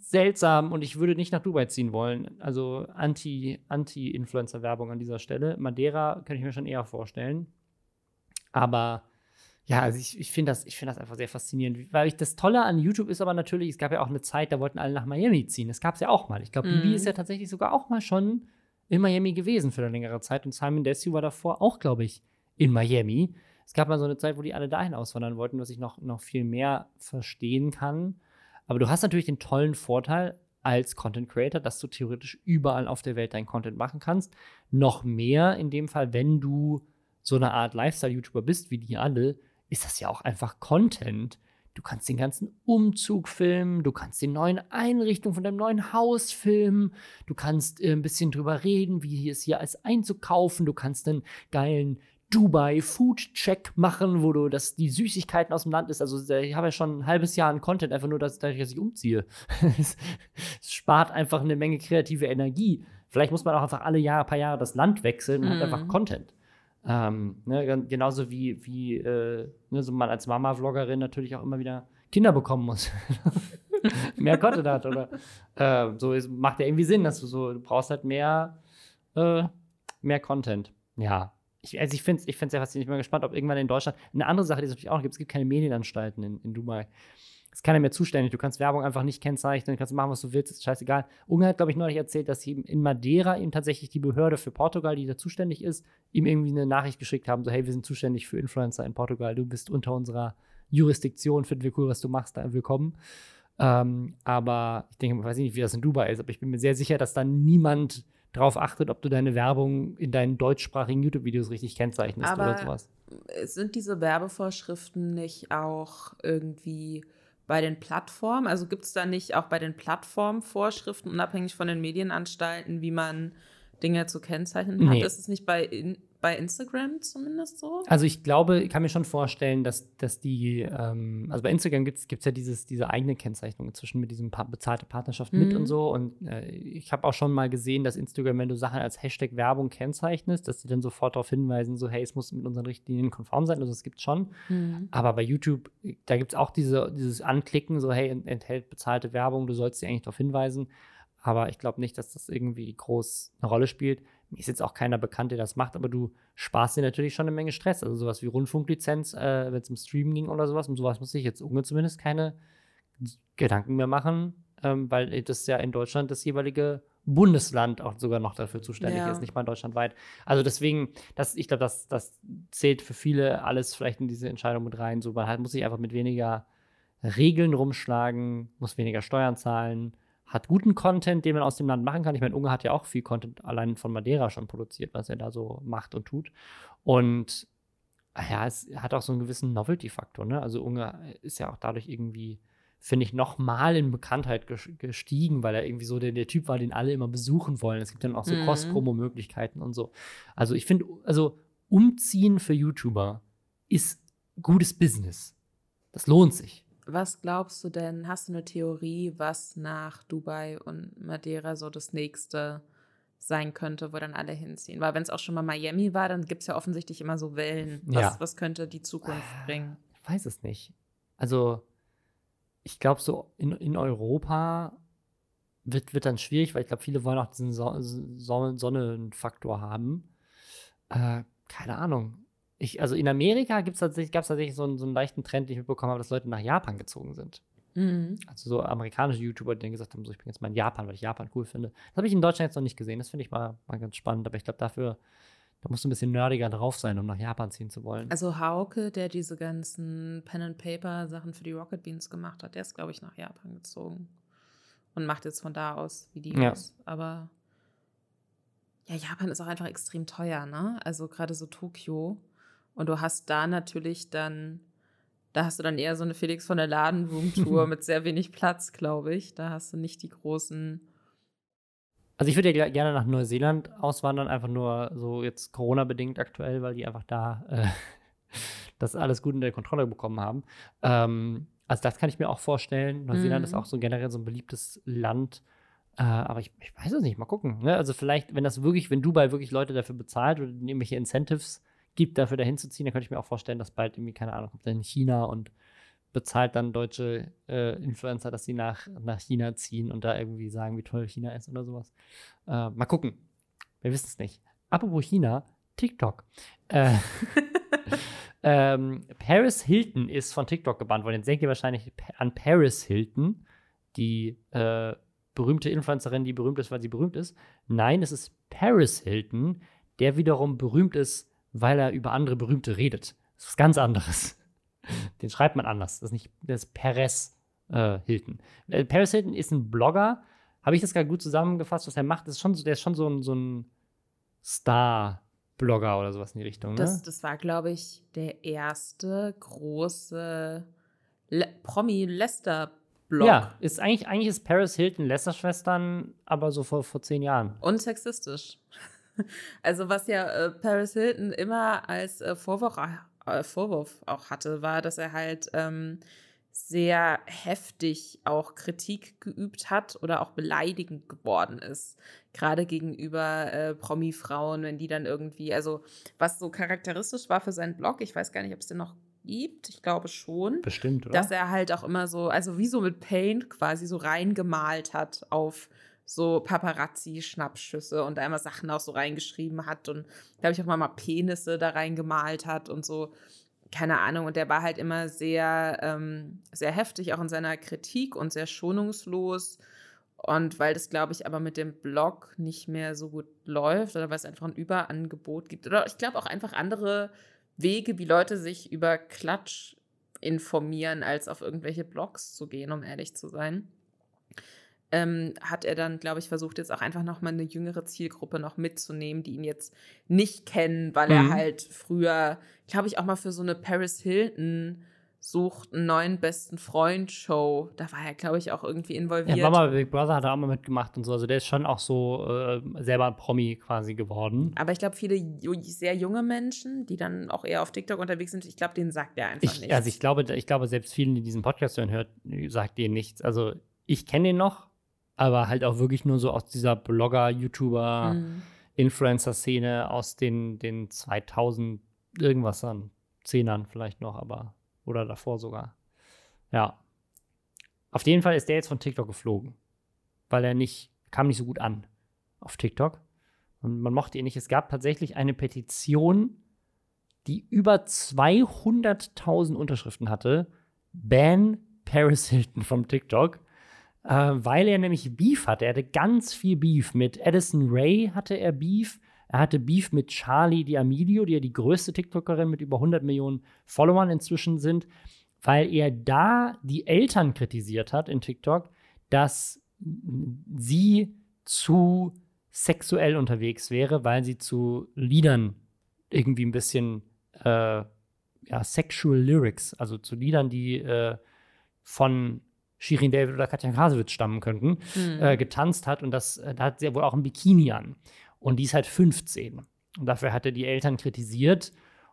seltsam und ich würde nicht nach Dubai ziehen wollen. Also Anti-Influencer-Werbung Anti an dieser Stelle. Madeira könnte ich mir schon eher vorstellen. Aber ja, also ich, ich finde das, find das einfach sehr faszinierend. Weil ich, das Tolle an YouTube ist aber natürlich, es gab ja auch eine Zeit, da wollten alle nach Miami ziehen. Das gab es ja auch mal. Ich glaube, mhm. Bibi ist ja tatsächlich sogar auch mal schon in Miami gewesen für eine längere Zeit. Und Simon Desue war davor auch, glaube ich, in Miami. Es gab mal so eine Zeit, wo die alle dahin auswandern wollten, was ich noch, noch viel mehr verstehen kann. Aber du hast natürlich den tollen Vorteil als Content Creator, dass du theoretisch überall auf der Welt deinen Content machen kannst. Noch mehr in dem Fall, wenn du so eine Art Lifestyle-YouTuber bist, wie die alle, ist das ja auch einfach Content. Du kannst den ganzen Umzug filmen, du kannst die neuen Einrichtungen von deinem neuen Haus filmen, du kannst äh, ein bisschen drüber reden, wie es hier als einzukaufen, du kannst einen geilen Dubai Food Check machen, wo du das, die Süßigkeiten aus dem Land ist. Also ich habe ja schon ein halbes Jahr an Content, einfach nur, dass, dass ich umziehe. es spart einfach eine Menge kreative Energie. Vielleicht muss man auch einfach alle Jahre, paar Jahre das Land wechseln und mm. hat einfach mhm. Content. Ähm, ne, genauso wie, wie äh, ne, so man als Mama-Vloggerin natürlich auch immer wieder Kinder bekommen muss. mehr Content hat, oder? Äh, so ist, macht ja irgendwie Sinn, dass du so, du brauchst halt mehr, äh, mehr Content. Ja, ich, also ich finde es ich find's sehr faszinierend. Ich bin mal gespannt, ob irgendwann in Deutschland eine andere Sache, die es natürlich auch noch gibt, es gibt keine Medienanstalten in, in Dubai. Es ist keiner mehr zuständig. Du kannst Werbung einfach nicht kennzeichnen, du kannst machen, was du willst, ist scheißegal. Unge hat, glaube ich, neulich erzählt, dass ihm in Madeira ihm tatsächlich die Behörde für Portugal, die da zuständig ist, ihm irgendwie eine Nachricht geschickt haben: so, hey, wir sind zuständig für Influencer in Portugal, du bist unter unserer Jurisdiktion, finden wir cool, was du machst, da willkommen. Ähm, aber ich denke, ich weiß nicht, wie das in Dubai ist, aber ich bin mir sehr sicher, dass da niemand darauf achtet, ob du deine Werbung in deinen deutschsprachigen YouTube-Videos richtig kennzeichnest Aber oder sowas. Sind diese Werbevorschriften nicht auch irgendwie bei den Plattformen? Also gibt es da nicht auch bei den Plattformen Vorschriften, unabhängig von den Medienanstalten, wie man Dinge zu kennzeichnen hat? Nee. Ist es nicht bei in bei Instagram zumindest so? Also ich glaube, ich kann mir schon vorstellen, dass, dass die, ähm, also bei Instagram gibt es ja dieses, diese eigene Kennzeichnung inzwischen mit diesem pa bezahlte Partnerschaft mhm. mit und so. Und äh, ich habe auch schon mal gesehen, dass Instagram, wenn du Sachen als Hashtag Werbung kennzeichnest, dass sie dann sofort darauf hinweisen, so hey, es muss mit unseren Richtlinien konform sein. Also es gibt schon. Mhm. Aber bei YouTube, da gibt es auch diese, dieses Anklicken, so hey, enthält bezahlte Werbung, du sollst sie eigentlich darauf hinweisen. Aber ich glaube nicht, dass das irgendwie groß eine Rolle spielt. Mir ist jetzt auch keiner bekannt, der das macht, aber du sparst dir natürlich schon eine Menge Stress. Also sowas wie Rundfunklizenz, äh, wenn es um Streaming ging oder sowas, um sowas muss ich jetzt Unge zumindest keine Gedanken mehr machen, ähm, weil das ja in Deutschland das jeweilige Bundesland auch sogar noch dafür zuständig ja. ist, nicht mal deutschlandweit. Also deswegen, das, ich glaube, das, das zählt für viele alles vielleicht in diese Entscheidung mit rein. So, man halt muss sich einfach mit weniger Regeln rumschlagen, muss weniger Steuern zahlen, hat guten Content, den man aus dem Land machen kann. Ich meine, Unge hat ja auch viel Content allein von Madeira schon produziert, was er da so macht und tut. Und ja, es hat auch so einen gewissen Novelty-Faktor. Ne? Also Unge ist ja auch dadurch irgendwie, finde ich, noch mal in Bekanntheit gestiegen, weil er irgendwie so der, der, Typ war, den alle immer besuchen wollen. Es gibt dann auch so mhm. Cross-Promo-Möglichkeiten und so. Also ich finde, also Umziehen für YouTuber ist gutes Business. Das lohnt sich. Was glaubst du denn, hast du eine Theorie, was nach Dubai und Madeira so das nächste sein könnte, wo dann alle hinziehen? Weil wenn es auch schon mal Miami war, dann gibt es ja offensichtlich immer so Wellen. Was, ja. was könnte die Zukunft bringen? Ich weiß es nicht. Also ich glaube, so in, in Europa wird, wird dann schwierig, weil ich glaube, viele wollen auch diesen so so Sonnenfaktor haben. Äh, keine Ahnung. Ich, also in Amerika gab es tatsächlich, tatsächlich so einen, so einen leichten Trend, den ich mitbekommen habe, dass Leute nach Japan gezogen sind. Mhm. Also so amerikanische YouTuber, die dann gesagt haben, so ich bin jetzt mal in Japan, weil ich Japan cool finde. Das habe ich in Deutschland jetzt noch nicht gesehen. Das finde ich mal, mal ganz spannend. Aber ich glaube, dafür, da musst du ein bisschen nerdiger drauf sein, um nach Japan ziehen zu wollen. Also Hauke, der diese ganzen Pen-and-Paper-Sachen für die Rocket Beans gemacht hat, der ist, glaube ich, nach Japan gezogen. Und macht jetzt von da aus Videos. Ja. Aber ja, Japan ist auch einfach extrem teuer, ne? Also gerade so Tokio. Und du hast da natürlich dann da hast du dann eher so eine Felix von der Laden-Room-Tour mit sehr wenig Platz, glaube ich. Da hast du nicht die großen. Also ich würde ja gerne nach Neuseeland auswandern, einfach nur so jetzt Corona-bedingt aktuell, weil die einfach da äh, das alles gut in der Kontrolle bekommen haben. Ähm, also das kann ich mir auch vorstellen. Neuseeland mhm. ist auch so generell so ein beliebtes Land. Äh, aber ich, ich, weiß es nicht, mal gucken. Ne? Also vielleicht, wenn das wirklich, wenn Dubai wirklich Leute dafür bezahlt oder irgendwelche Incentives gibt, dafür dahin zu ziehen, dann könnte ich mir auch vorstellen, dass bald irgendwie, keine Ahnung, kommt dann in China und bezahlt dann deutsche äh, Influencer, dass sie nach, nach China ziehen und da irgendwie sagen, wie toll China ist oder sowas. Äh, mal gucken. Wir wissen es nicht. Apropos China, TikTok. Äh, ähm, Paris Hilton ist von TikTok gebannt worden. Jetzt denkt ihr wahrscheinlich an Paris Hilton, die äh, berühmte Influencerin, die berühmt ist, weil sie berühmt ist. Nein, es ist Paris Hilton, der wiederum berühmt ist weil er über andere Berühmte redet. Das ist was ganz anderes. Den schreibt man anders. Das ist nicht, das ist Perez äh, Hilton. Äh, Perez Hilton ist ein Blogger. Habe ich das gerade gut zusammengefasst, was er macht? Das ist schon, der ist schon so ein, so ein Star-Blogger oder sowas in die Richtung. Ne? Das, das war, glaube ich, der erste große Le Promi-Lester-Blog. Ja, ist eigentlich, eigentlich ist Paris Hilton Lester-Schwestern, aber so vor, vor zehn Jahren. Und sexistisch. Also was ja äh, Paris Hilton immer als äh, Vorwurf, äh, Vorwurf auch hatte, war, dass er halt ähm, sehr heftig auch Kritik geübt hat oder auch beleidigend geworden ist. Gerade gegenüber äh, Promi-Frauen, wenn die dann irgendwie, also was so charakteristisch war für seinen Blog, ich weiß gar nicht, ob es den noch gibt, ich glaube schon. Bestimmt, oder? Dass er halt auch immer so, also wie so mit Paint quasi so reingemalt hat auf so Paparazzi-Schnappschüsse und da immer Sachen auch so reingeschrieben hat und glaube ich auch mal, mal Penisse da reingemalt hat und so. Keine Ahnung. Und der war halt immer sehr, ähm, sehr heftig, auch in seiner Kritik und sehr schonungslos. Und weil das, glaube ich, aber mit dem Blog nicht mehr so gut läuft oder weil es einfach ein Überangebot gibt oder ich glaube auch einfach andere Wege, wie Leute sich über Klatsch informieren, als auf irgendwelche Blogs zu gehen, um ehrlich zu sein ähm, hat er dann, glaube ich, versucht, jetzt auch einfach nochmal eine jüngere Zielgruppe noch mitzunehmen, die ihn jetzt nicht kennen, weil mhm. er halt früher, glaube ich, auch mal für so eine Paris Hilton sucht einen neuen besten Freund Show. Da war er, glaube ich, auch irgendwie involviert. Ja, war mal Big Brother hat er auch mal mitgemacht und so. Also der ist schon auch so äh, selber ein Promi quasi geworden. Aber ich glaube, viele sehr junge Menschen, die dann auch eher auf TikTok unterwegs sind, ich glaube, denen sagt er einfach ich, nichts. Also ich glaube, ich glaube, selbst vielen, die diesen Podcast hören, hört, sagt denen nichts. Also ich kenne den noch, aber halt auch wirklich nur so aus dieser Blogger, YouTuber, mhm. Influencer-Szene aus den, den 2000 irgendwas an, Zehnern vielleicht noch, aber oder davor sogar. Ja. Auf jeden Fall ist der jetzt von TikTok geflogen, weil er nicht, kam nicht so gut an auf TikTok. Und man mochte ihn nicht. Es gab tatsächlich eine Petition, die über 200.000 Unterschriften hatte. Ban Paris Hilton vom TikTok äh, weil er nämlich Beef hatte. Er hatte ganz viel Beef. Mit Addison Ray hatte er Beef. Er hatte Beef mit Charlie D'Amelio, die ja die größte TikTokerin mit über 100 Millionen Followern inzwischen sind, weil er da die Eltern kritisiert hat in TikTok, dass sie zu sexuell unterwegs wäre, weil sie zu Liedern irgendwie ein bisschen äh, ja, Sexual Lyrics, also zu Liedern, die äh, von Shirin David oder Katja Krasowitz stammen könnten, mhm. äh, getanzt hat. Und das, äh, da hat sie wohl auch ein Bikini an. Und die ist halt 15. Und dafür hat er die Eltern kritisiert.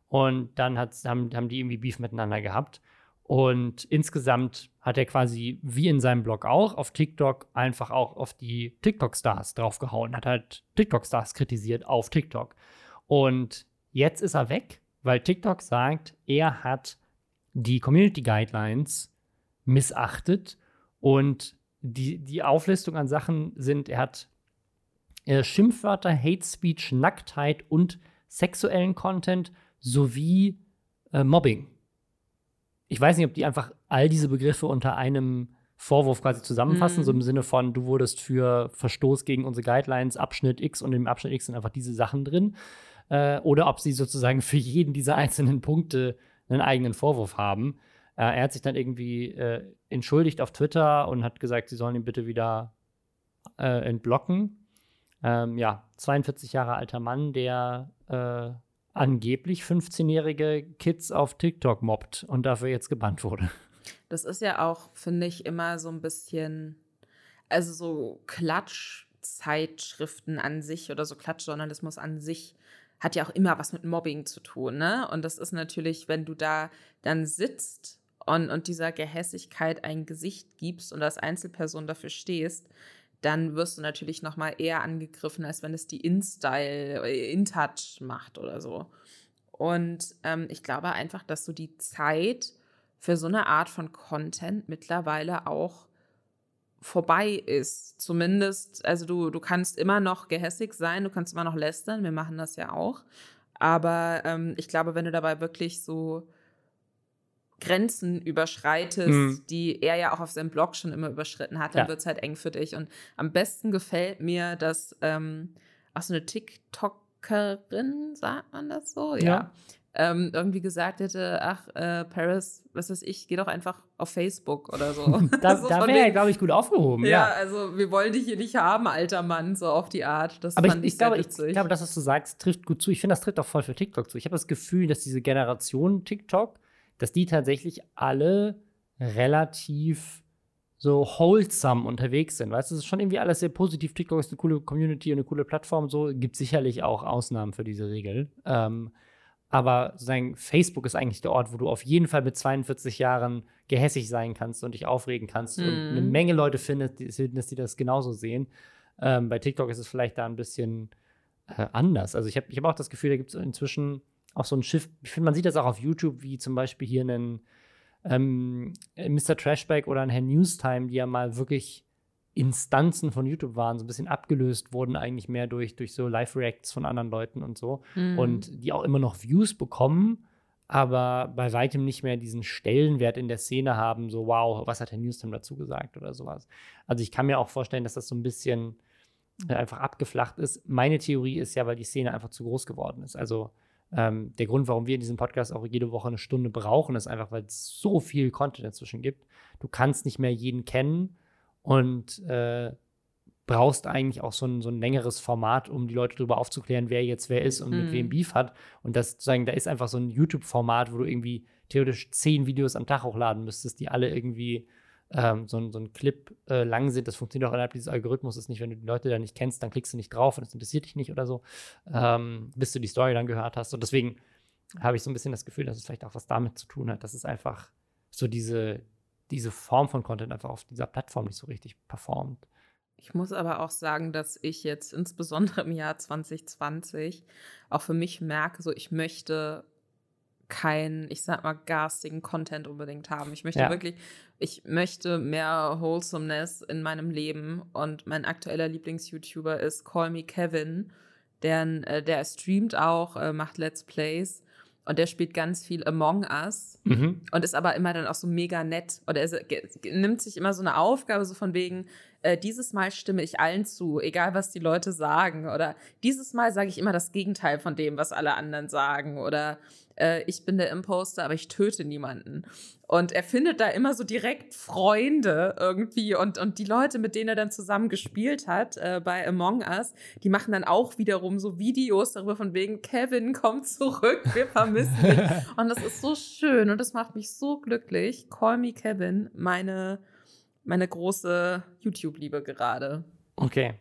Und dann haben, haben die irgendwie Beef miteinander gehabt. Und insgesamt hat er quasi, wie in seinem Blog auch, auf TikTok einfach auch auf die TikTok-Stars draufgehauen, hat halt TikTok-Stars kritisiert auf TikTok. Und jetzt ist er weg, weil TikTok sagt, er hat die Community Guidelines missachtet. Und die, die Auflistung an Sachen sind, er hat äh, Schimpfwörter, Hate Speech, Nacktheit und sexuellen Content sowie äh, Mobbing ich weiß nicht, ob die einfach all diese Begriffe unter einem Vorwurf quasi zusammenfassen, mhm. so im Sinne von, du wurdest für Verstoß gegen unsere Guidelines Abschnitt X und im Abschnitt X sind einfach diese Sachen drin. Äh, oder ob sie sozusagen für jeden dieser einzelnen Punkte einen eigenen Vorwurf haben. Äh, er hat sich dann irgendwie äh, entschuldigt auf Twitter und hat gesagt, sie sollen ihn bitte wieder äh, entblocken. Ähm, ja, 42 Jahre alter Mann, der äh, angeblich 15-jährige Kids auf TikTok mobbt und dafür jetzt gebannt wurde. Das ist ja auch, finde ich, immer so ein bisschen, also so Klatschzeitschriften an sich oder so Klatschjournalismus an sich hat ja auch immer was mit Mobbing zu tun, ne? Und das ist natürlich, wenn du da dann sitzt und, und dieser Gehässigkeit ein Gesicht gibst und als Einzelperson dafür stehst, dann wirst du natürlich noch mal eher angegriffen, als wenn es die InStyle, äh, InTouch macht oder so. Und ähm, ich glaube einfach, dass so die Zeit für so eine Art von Content mittlerweile auch vorbei ist. Zumindest, also du, du kannst immer noch gehässig sein, du kannst immer noch lästern, wir machen das ja auch. Aber ähm, ich glaube, wenn du dabei wirklich so Grenzen überschreitest, mhm. die er ja auch auf seinem Blog schon immer überschritten hat, dann ja. wird es halt eng für dich. Und am besten gefällt mir, dass ähm, auch so eine TikTokerin, sagt man das so? Ja. ja. Ähm, irgendwie gesagt hätte, ach, äh, Paris, was weiß ich, geh doch einfach auf Facebook oder so. da so da wäre er, glaube ich, gut aufgehoben. Ja, ja, also wir wollen dich hier nicht haben, alter Mann, so auf die Art. Das Aber ich, ich, glaube, ich, ich, glaube, das, was du sagst, trifft gut zu. Ich finde, das trifft auch voll für TikTok zu. Ich habe das Gefühl, dass diese Generation TikTok dass die tatsächlich alle relativ so wholesome unterwegs sind. Weißt du, es ist schon irgendwie alles sehr positiv. TikTok ist eine coole Community und eine coole Plattform. So gibt sicherlich auch Ausnahmen für diese Regel. Ähm, aber sozusagen Facebook ist eigentlich der Ort, wo du auf jeden Fall mit 42 Jahren gehässig sein kannst und dich aufregen kannst. Mm. Und eine mhm. Menge Leute findet, die, die das genauso sehen. Ähm, bei TikTok ist es vielleicht da ein bisschen äh, anders. Also ich habe ich hab auch das Gefühl, da gibt es inzwischen auch so ein Schiff. Ich finde, man sieht das auch auf YouTube, wie zum Beispiel hier einen ähm, Mr. Trashback oder ein Herr Newstime, die ja mal wirklich Instanzen von YouTube waren, so ein bisschen abgelöst wurden eigentlich mehr durch, durch so Live-Reacts von anderen Leuten und so. Mhm. Und die auch immer noch Views bekommen, aber bei weitem nicht mehr diesen Stellenwert in der Szene haben, so wow, was hat Herr Newstime dazu gesagt oder sowas. Also ich kann mir auch vorstellen, dass das so ein bisschen äh, einfach abgeflacht ist. Meine Theorie ist ja, weil die Szene einfach zu groß geworden ist. Also ähm, der Grund, warum wir in diesem Podcast auch jede Woche eine Stunde brauchen, ist einfach, weil es so viel Content inzwischen gibt. Du kannst nicht mehr jeden kennen und äh, brauchst eigentlich auch so ein, so ein längeres Format, um die Leute darüber aufzuklären, wer jetzt wer ist und mhm. mit wem Beef hat. Und das sozusagen, da ist einfach so ein YouTube-Format, wo du irgendwie theoretisch zehn Videos am Tag hochladen müsstest, die alle irgendwie ähm, so, ein, so ein Clip äh, lang sind. Das funktioniert auch innerhalb dieses Algorithmus. Ist nicht, wenn du die Leute da nicht kennst, dann klickst du nicht drauf und es interessiert dich nicht oder so, ähm, bis du die Story dann gehört hast. Und deswegen habe ich so ein bisschen das Gefühl, dass es vielleicht auch was damit zu tun hat, dass es einfach so diese, diese Form von Content einfach auf dieser Plattform nicht so richtig performt. Ich muss aber auch sagen, dass ich jetzt insbesondere im Jahr 2020 auch für mich merke, so ich möchte keinen, ich sag mal, garstigen Content unbedingt haben. Ich möchte ja. wirklich, ich möchte mehr Wholesomeness in meinem Leben und mein aktueller Lieblings-YouTuber ist Call Me Kevin, der, äh, der streamt auch, äh, macht Let's Plays und der spielt ganz viel Among Us mhm. und ist aber immer dann auch so mega nett. Oder er nimmt sich immer so eine Aufgabe, so von wegen, äh, dieses Mal stimme ich allen zu, egal was die Leute sagen. Oder dieses Mal sage ich immer das Gegenteil von dem, was alle anderen sagen. Oder äh, ich bin der Imposter, aber ich töte niemanden. Und er findet da immer so direkt Freunde irgendwie und, und die Leute, mit denen er dann zusammen gespielt hat äh, bei Among Us, die machen dann auch wiederum so Videos darüber von wegen, Kevin, komm zurück, wir vermissen dich. und das ist so schön und das macht mich so glücklich. Call me Kevin, meine, meine große YouTube-Liebe gerade. Okay.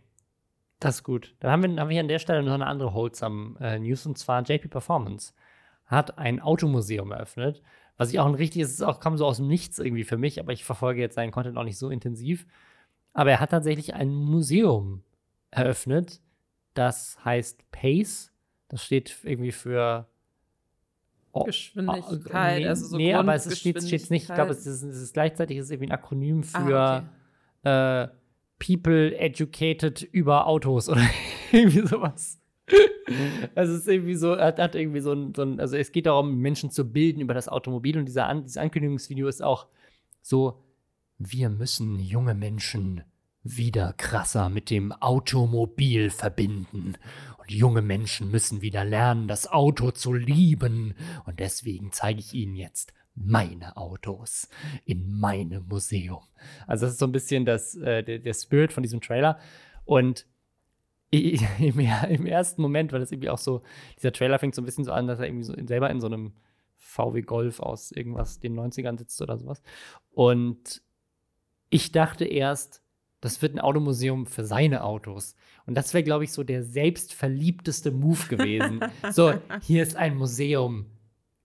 Das ist gut. Dann haben wir, haben wir hier an der Stelle noch eine andere Wholesome äh, News und zwar JP Performance hat ein Automuseum eröffnet. Was ich auch ein richtiges, es auch kam so aus dem Nichts irgendwie für mich, aber ich verfolge jetzt seinen Content auch nicht so intensiv. Aber er hat tatsächlich ein Museum eröffnet, das heißt Pace. Das steht irgendwie für Geschwindigkeit, oh, nee, also so Nee, aber es steht, steht nicht, ich glaube, es ist, es ist gleichzeitig ist irgendwie ein Akronym ah, für ah, okay. äh, People Educated über Autos oder irgendwie sowas. Also es ist irgendwie so, hat, hat irgendwie so ein, so ein, also es geht darum, Menschen zu bilden über das Automobil und dieser An dieses Ankündigungsvideo ist auch so, wir müssen junge Menschen wieder krasser mit dem Automobil verbinden. Und junge Menschen müssen wieder lernen, das Auto zu lieben. Und deswegen zeige ich ihnen jetzt meine Autos in meinem Museum. Also das ist so ein bisschen das, äh, der, der Spirit von diesem Trailer. Und im, im, ersten Moment, weil das irgendwie auch so, dieser Trailer fängt so ein bisschen so an, dass er irgendwie so selber in so einem VW Golf aus irgendwas den 90ern sitzt oder sowas. Und ich dachte erst, das wird ein Automuseum für seine Autos. Und das wäre, glaube ich, so der selbstverliebteste Move gewesen. so, hier ist ein Museum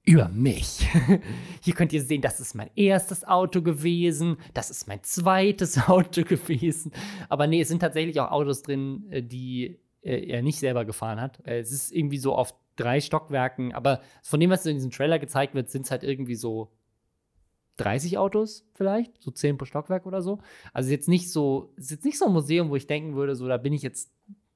über mich. Hier könnt ihr sehen, das ist mein erstes Auto gewesen, das ist mein zweites Auto gewesen. Aber nee, es sind tatsächlich auch Autos drin, äh, die äh, er nicht selber gefahren hat. Äh, es ist irgendwie so auf drei Stockwerken, aber von dem, was in diesem Trailer gezeigt wird, sind es halt irgendwie so 30 Autos vielleicht, so 10 pro Stockwerk oder so. Also jetzt nicht so, ist jetzt nicht so ein Museum, wo ich denken würde, so da bin ich jetzt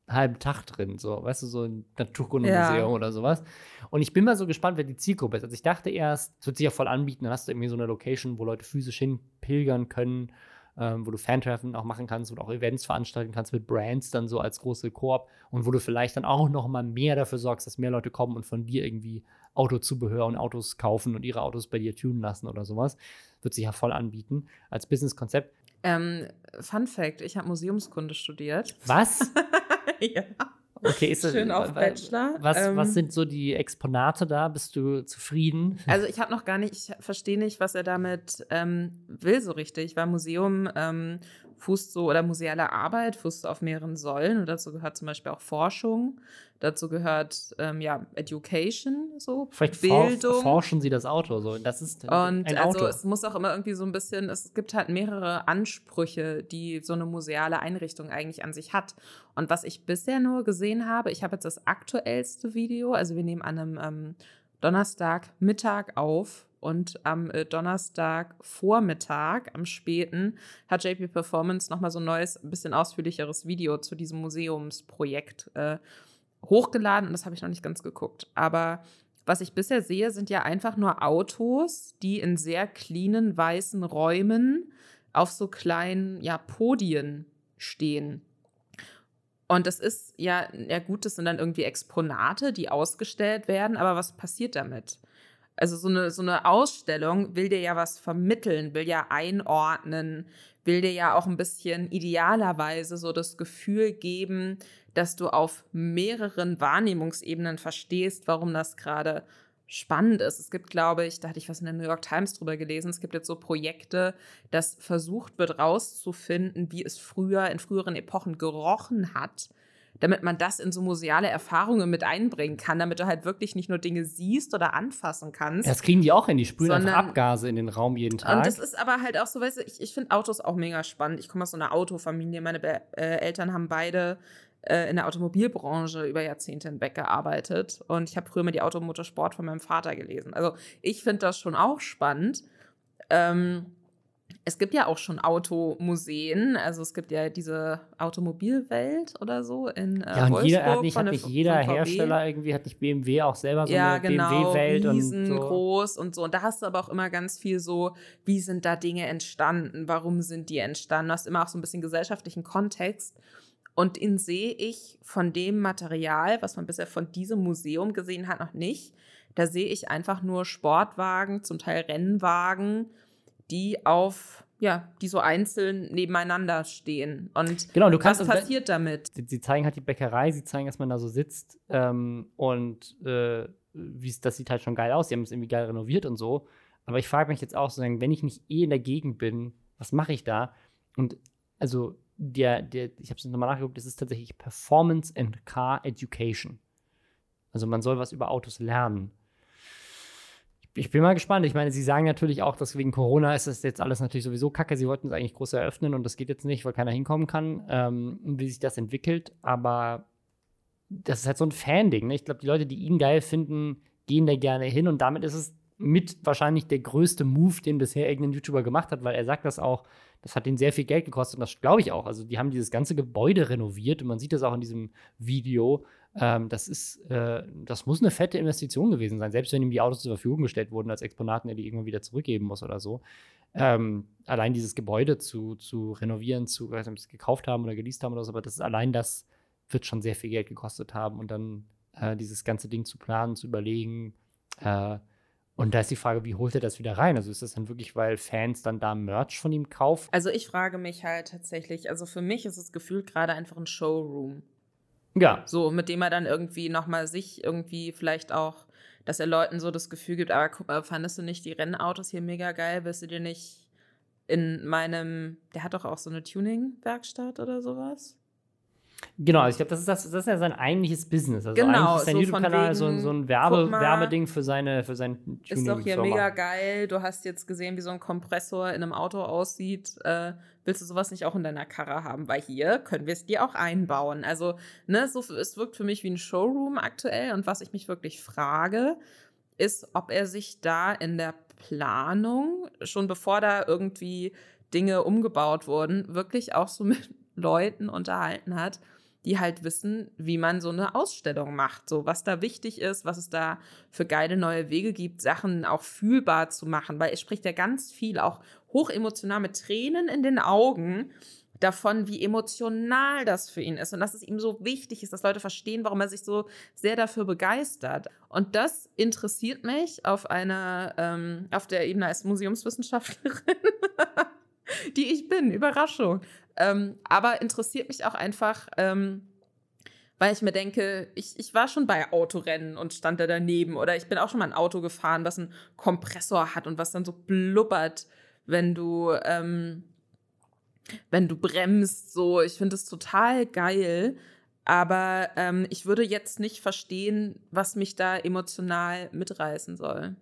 halben Tag drin, so, weißt du, so ein Naturkundemuseum ja. oder sowas. Und ich bin mal so gespannt, wer die Zielgruppe ist. Also ich dachte erst, es wird sich ja voll anbieten, dann hast du irgendwie so eine Location, wo Leute physisch hinpilgern können, ähm, wo du Fantreffen auch machen kannst, wo du auch Events veranstalten kannst mit Brands dann so als große Koop und wo du vielleicht dann auch noch mal mehr dafür sorgst, dass mehr Leute kommen und von dir irgendwie Autozubehör und Autos kaufen und ihre Autos bei dir tunen lassen oder sowas. Wird sich ja voll anbieten als Businesskonzept. Ähm, Fun Fact: Ich habe Museumskunde studiert. Was? ja. Okay, ist Schön das, auf Bachelor. Was, ähm, was sind so die Exponate da? Bist du zufrieden? Also ich habe noch gar nicht, ich verstehe nicht, was er damit ähm, will so richtig, weil Museum ähm, fußt so, oder museale Arbeit fußt auf mehreren Säulen und dazu gehört zum Beispiel auch Forschung, dazu gehört ähm, ja Education, so Vielleicht Bildung. forschen sie das Auto, so das ist und ein also Auto. es muss auch immer irgendwie so ein bisschen, es gibt halt mehrere Ansprüche, die so eine museale Einrichtung eigentlich an sich hat. Und was ich bisher nur gesehen habe, ich habe jetzt das aktuellste Video, also wir nehmen an einem ähm, Donnerstag Mittag auf und am äh, Donnerstag Vormittag, am späten, hat JP Performance nochmal so ein neues, ein bisschen ausführlicheres Video zu diesem Museumsprojekt äh, hochgeladen und das habe ich noch nicht ganz geguckt. Aber was ich bisher sehe, sind ja einfach nur Autos, die in sehr cleanen weißen Räumen auf so kleinen ja, Podien stehen. Und das ist ja, ja gut, das sind dann irgendwie Exponate, die ausgestellt werden, aber was passiert damit? Also so eine, so eine Ausstellung will dir ja was vermitteln, will ja einordnen, will dir ja auch ein bisschen idealerweise so das Gefühl geben, dass du auf mehreren Wahrnehmungsebenen verstehst, warum das gerade spannend ist. Es gibt, glaube ich, da hatte ich was in der New York Times drüber gelesen, es gibt jetzt so Projekte, dass versucht wird rauszufinden, wie es früher in früheren Epochen gerochen hat damit man das in so museale Erfahrungen mit einbringen kann, damit du halt wirklich nicht nur Dinge siehst oder anfassen kannst. Das kriegen die auch hin, die sprühen sondern, einfach Abgase in den Raum jeden Tag. Und das ist aber halt auch so, weißt du, ich, ich finde Autos auch mega spannend. Ich komme aus so einer Autofamilie, meine Be äh, Eltern haben beide äh, in der Automobilbranche über Jahrzehnte hinweg gearbeitet und ich habe früher mal die Automotorsport von meinem Vater gelesen. Also ich finde das schon auch spannend. Ähm, es gibt ja auch schon Automuseen, also es gibt ja diese Automobilwelt oder so in äh, Ja, und Wolfsburg jeder, hat nicht, hat nicht jeder. Hersteller irgendwie, hat nicht BMW auch selber so ja, eine genau, BMW-Welt und so. riesengroß und so. Und da hast du aber auch immer ganz viel so, wie sind da Dinge entstanden, warum sind die entstanden? Du hast immer auch so ein bisschen gesellschaftlichen Kontext. Und den sehe ich von dem Material, was man bisher von diesem Museum gesehen hat, noch nicht. Da sehe ich einfach nur Sportwagen, zum Teil Rennwagen, die auf, ja, die so einzeln nebeneinander stehen. Und Genau, du kannst was passiert damit? Sie, zeigen halt die Bäckerei, sie zeigen, dass man da so sitzt ähm, und äh, das sieht halt schon geil aus. Sie haben es irgendwie geil renoviert und so. Aber ich frage mich jetzt auch so, sagen, wenn ich nicht eh in der Gegend bin, was mache ich da? Und also der, der, ich habe es nochmal nachgeguckt, das ist tatsächlich Performance and Car Education. Also man soll was über Autos lernen. Ich bin mal gespannt. Ich meine, sie sagen natürlich auch, dass wegen Corona ist das jetzt alles natürlich sowieso kacke. Sie wollten es eigentlich groß eröffnen und das geht jetzt nicht, weil keiner hinkommen kann, ähm, wie sich das entwickelt. Aber das ist halt so ein Fan-Ding. Ne? Ich glaube, die Leute, die ihn geil finden, gehen da gerne hin und damit ist es mit wahrscheinlich der größte Move, den bisher irgendein YouTuber gemacht hat, weil er sagt das auch, das hat ihnen sehr viel Geld gekostet und das glaube ich auch. Also die haben dieses ganze Gebäude renoviert und man sieht das auch in diesem Video. Ähm, das ist, äh, das muss eine fette Investition gewesen sein, selbst wenn ihm die Autos zur Verfügung gestellt wurden als Exponaten, er die irgendwann wieder zurückgeben muss oder so. Ähm, allein dieses Gebäude zu, zu renovieren, zu, weiß nicht, gekauft haben oder geleast haben oder so, aber das ist allein das wird schon sehr viel Geld gekostet haben und dann äh, dieses ganze Ding zu planen, zu überlegen. Äh, und da ist die Frage, wie holt er das wieder rein? Also ist das dann wirklich, weil Fans dann da Merch von ihm kaufen? Also ich frage mich halt tatsächlich, also für mich ist es gefühlt gerade einfach ein Showroom. Ja. So, mit dem er dann irgendwie nochmal sich irgendwie vielleicht auch, dass er Leuten so das Gefühl gibt, aber guck mal, fandest du nicht die Rennautos hier mega geil? Willst du dir nicht in meinem, der hat doch auch so eine Tuning-Werkstatt oder sowas? Genau, also ich glaube, das ist, das, das ist ja sein eigentliches Business. Also Genau, eigentlich ist sein so YouTube-Kanal so, so ein Werbe, mal, Werbeding für seine für sein Ist doch hier mega geil. Du hast jetzt gesehen, wie so ein Kompressor in einem Auto aussieht. Äh, willst du sowas nicht auch in deiner Karre haben? Weil hier können wir es dir auch einbauen. Also, ne, so, es wirkt für mich wie ein Showroom aktuell. Und was ich mich wirklich frage, ist, ob er sich da in der Planung, schon bevor da irgendwie Dinge umgebaut wurden, wirklich auch so mit Leuten unterhalten hat, die halt wissen, wie man so eine Ausstellung macht, so was da wichtig ist, was es da für geile neue Wege gibt, Sachen auch fühlbar zu machen, weil er spricht ja ganz viel auch hochemotional mit Tränen in den Augen davon, wie emotional das für ihn ist und dass es ihm so wichtig ist, dass Leute verstehen, warum er sich so sehr dafür begeistert. Und das interessiert mich auf einer, ähm, auf der Ebene als Museumswissenschaftlerin, die ich bin. Überraschung. Ähm, aber interessiert mich auch einfach, ähm, weil ich mir denke, ich, ich war schon bei Autorennen und stand da daneben oder ich bin auch schon mal ein Auto gefahren, was einen Kompressor hat und was dann so blubbert, wenn du, ähm, wenn du bremst. So, ich finde es total geil. Aber ähm, ich würde jetzt nicht verstehen, was mich da emotional mitreißen soll.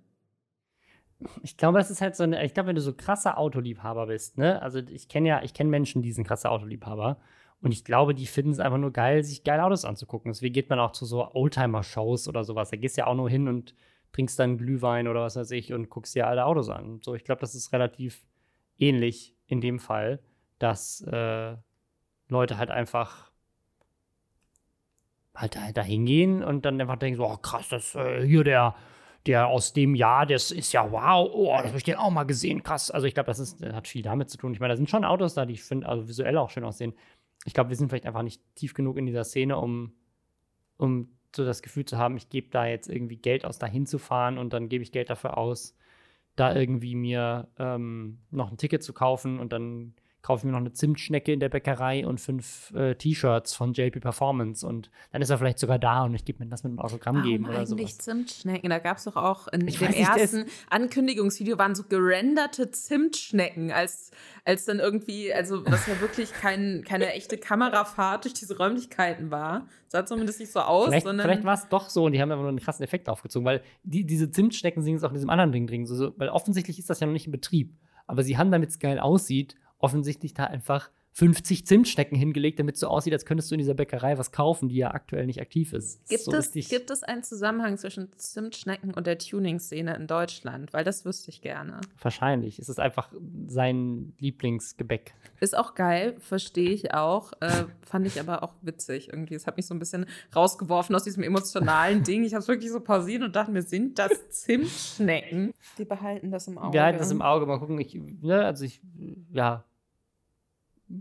Ich glaube, das ist halt so eine, ich glaube, wenn du so krasser Autoliebhaber bist, ne? Also ich kenne ja, ich kenne Menschen, die sind krasse Autoliebhaber. Und ich glaube, die finden es einfach nur geil, sich geile Autos anzugucken. Deswegen geht man auch zu so Oldtimer-Shows oder sowas. Da gehst du ja auch nur hin und trinkst dann Glühwein oder was weiß ich und guckst dir alle Autos an. So, ich glaube, das ist relativ ähnlich in dem Fall, dass äh, Leute halt einfach halt da, da hingehen und dann einfach denken so, oh krass, das äh, hier der, der aus dem Jahr, das ist ja wow, oh, das habe ich den auch mal gesehen, krass. Also ich glaube, das ist, hat viel damit zu tun. Ich meine, da sind schon Autos da, die ich finde, also visuell auch schön aussehen. Ich glaube, wir sind vielleicht einfach nicht tief genug in dieser Szene, um, um so das Gefühl zu haben, ich gebe da jetzt irgendwie Geld aus, da hinzufahren und dann gebe ich Geld dafür aus, da irgendwie mir ähm, noch ein Ticket zu kaufen und dann kaufe ich mir noch eine Zimtschnecke in der Bäckerei und fünf äh, T-Shirts von JP Performance und dann ist er vielleicht sogar da und ich gebe mir das mit einem Autogramm geben oder eigentlich sowas. Zimtschnecken? Da gab es doch auch in Ich dem nicht, ersten Ankündigungsvideo waren so gerenderte Zimtschnecken, als, als dann irgendwie, also was ja wirklich kein, keine echte Kamerafahrt durch diese Räumlichkeiten war. Sah zumindest nicht so aus, Vielleicht, vielleicht war es doch so und die haben einfach nur einen krassen Effekt aufgezogen, weil die, diese Zimtschnecken sind jetzt auch in diesem anderen Ding drin. So, so, weil offensichtlich ist das ja noch nicht in Betrieb. Aber sie haben, damit es geil aussieht, offensichtlich da einfach 50 Zimtschnecken hingelegt, damit es so aussieht, als könntest du in dieser Bäckerei was kaufen, die ja aktuell nicht aktiv ist. Gibt, so es, gibt es einen Zusammenhang zwischen Zimtschnecken und der Tuning-Szene in Deutschland? Weil das wüsste ich gerne. Wahrscheinlich. Es ist einfach sein Lieblingsgebäck. Ist auch geil, verstehe ich auch. Äh, fand ich aber auch witzig irgendwie. Es hat mich so ein bisschen rausgeworfen aus diesem emotionalen Ding. Ich habe es wirklich so pausiert und dachte mir, sind das Zimtschnecken? Die behalten das im Auge. Wir halten das im Auge, mal gucken. Ich, ne, also ich, ja,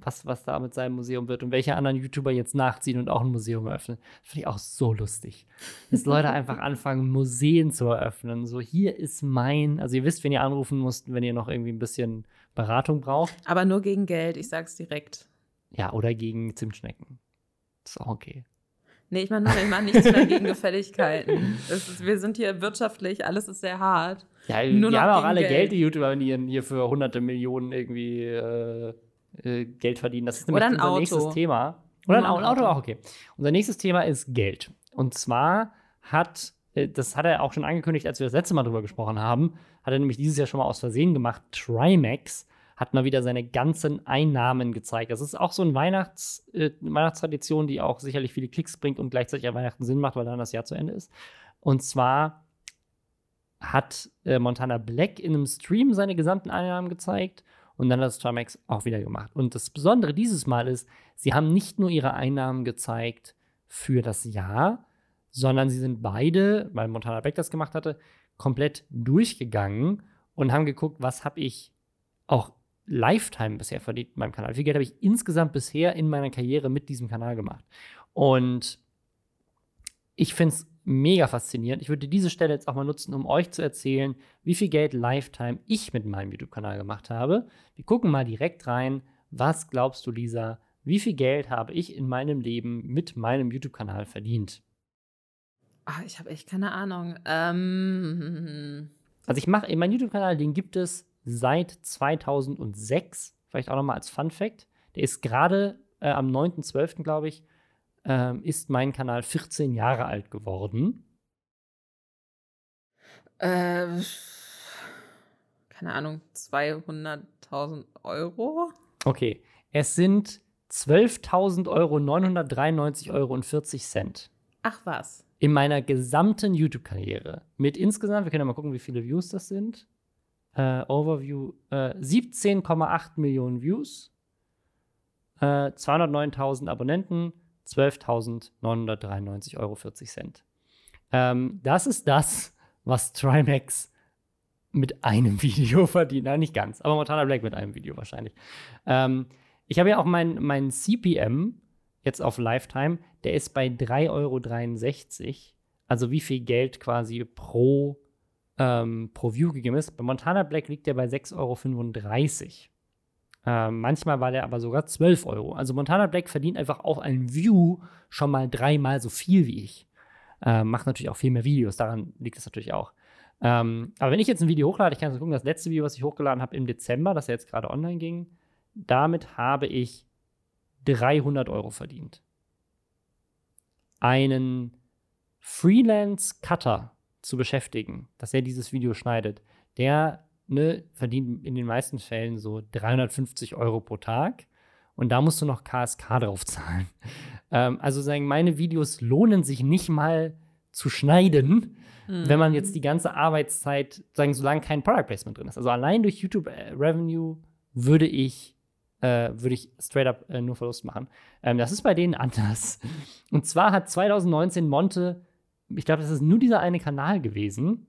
was, was da mit seinem Museum wird und welche anderen YouTuber jetzt nachziehen und auch ein Museum eröffnen. Das finde ich auch so lustig. Dass Leute einfach anfangen, Museen zu eröffnen. So, hier ist mein, also ihr wisst, wenn ihr anrufen müsst, wenn ihr noch irgendwie ein bisschen Beratung braucht. Aber nur gegen Geld, ich sag's direkt. Ja, oder gegen Zimtschnecken. Ist auch okay. Nee, ich meine nur, ich meine nichts mehr gegen Gefälligkeiten. Ist, wir sind hier wirtschaftlich, alles ist sehr hart. Ja, Nur die haben auch alle Geld. Geld, die YouTuber, wenn die hier- hier für hunderte Millionen irgendwie äh, äh, Geld verdienen. Das ist nämlich unser Auto. nächstes Thema. Oder ein, ein Auto, Auto. auch okay. Unser nächstes Thema ist Geld. Und zwar hat, äh, das hat er auch schon angekündigt, als wir das letzte Mal drüber gesprochen haben, hat er nämlich dieses Jahr schon mal aus Versehen gemacht. Trimax hat mal wieder seine ganzen Einnahmen gezeigt. Das ist auch so eine Weihnachts, äh, Weihnachtstradition, die auch sicherlich viele Klicks bringt und gleichzeitig an Weihnachten Sinn macht, weil dann das Jahr zu Ende ist. Und zwar hat äh, Montana Black in einem Stream seine gesamten Einnahmen gezeigt und dann hat das Trimax auch wieder gemacht. Und das Besondere dieses Mal ist, sie haben nicht nur ihre Einnahmen gezeigt für das Jahr, sondern sie sind beide, weil Montana Black das gemacht hatte, komplett durchgegangen und haben geguckt, was habe ich auch Lifetime bisher verdient mit meinem Kanal. Wie viel Geld habe ich insgesamt bisher in meiner Karriere mit diesem Kanal gemacht? Und ich finde es mega faszinierend. Ich würde diese Stelle jetzt auch mal nutzen, um euch zu erzählen, wie viel Geld Lifetime ich mit meinem YouTube-Kanal gemacht habe. Wir gucken mal direkt rein. Was glaubst du, Lisa? Wie viel Geld habe ich in meinem Leben mit meinem YouTube-Kanal verdient? Ach, ich habe echt keine Ahnung. Ähm. Also ich mache, mein YouTube-Kanal, den gibt es seit 2006. Vielleicht auch nochmal als Fun Fact. Der ist gerade äh, am 9.12., glaube ich, äh, ist mein Kanal 14 Jahre alt geworden. Äh, keine Ahnung, 200.000 Euro? Okay, es sind 12.000 Euro, 993 Euro und 40 Cent. Ach was. In meiner gesamten YouTube-Karriere. Mit insgesamt, wir können ja mal gucken, wie viele Views das sind. Äh, Overview, äh, 17,8 Millionen Views, äh, 209.000 Abonnenten, 12.993,40 Euro. Ähm, das ist das, was Trimax mit einem Video verdient. Nein, nicht ganz, aber Montana Black mit einem Video wahrscheinlich. Ähm, ich habe ja auch meinen mein CPM jetzt auf Lifetime, der ist bei 3,63 Euro. Also wie viel Geld quasi pro, ähm, pro View gegeben ist. Bei Montana Black liegt der bei 6,35 Euro. Ähm, manchmal war der aber sogar 12 Euro. Also Montana Black verdient einfach auf ein View schon mal dreimal so viel wie ich. Ähm, macht natürlich auch viel mehr Videos, daran liegt es natürlich auch. Ähm, aber wenn ich jetzt ein Video hochlade, ich kann jetzt gucken, das letzte Video, was ich hochgeladen habe im Dezember, das ja jetzt gerade online ging, damit habe ich 300 Euro verdient. Einen Freelance-Cutter zu beschäftigen, dass er dieses Video schneidet, der ne, verdient in den meisten Fällen so 350 Euro pro Tag. Und da musst du noch KSK drauf zahlen. ähm, also sagen, meine Videos lohnen sich nicht mal zu schneiden, mhm. wenn man jetzt die ganze Arbeitszeit, sagen, solange kein Product Placement drin ist. Also allein durch YouTube äh, Revenue würde ich äh, würde ich straight up äh, nur Verlust machen. Ähm, das ist bei denen anders. Und zwar hat 2019 Monte, ich glaube, das ist nur dieser eine Kanal gewesen,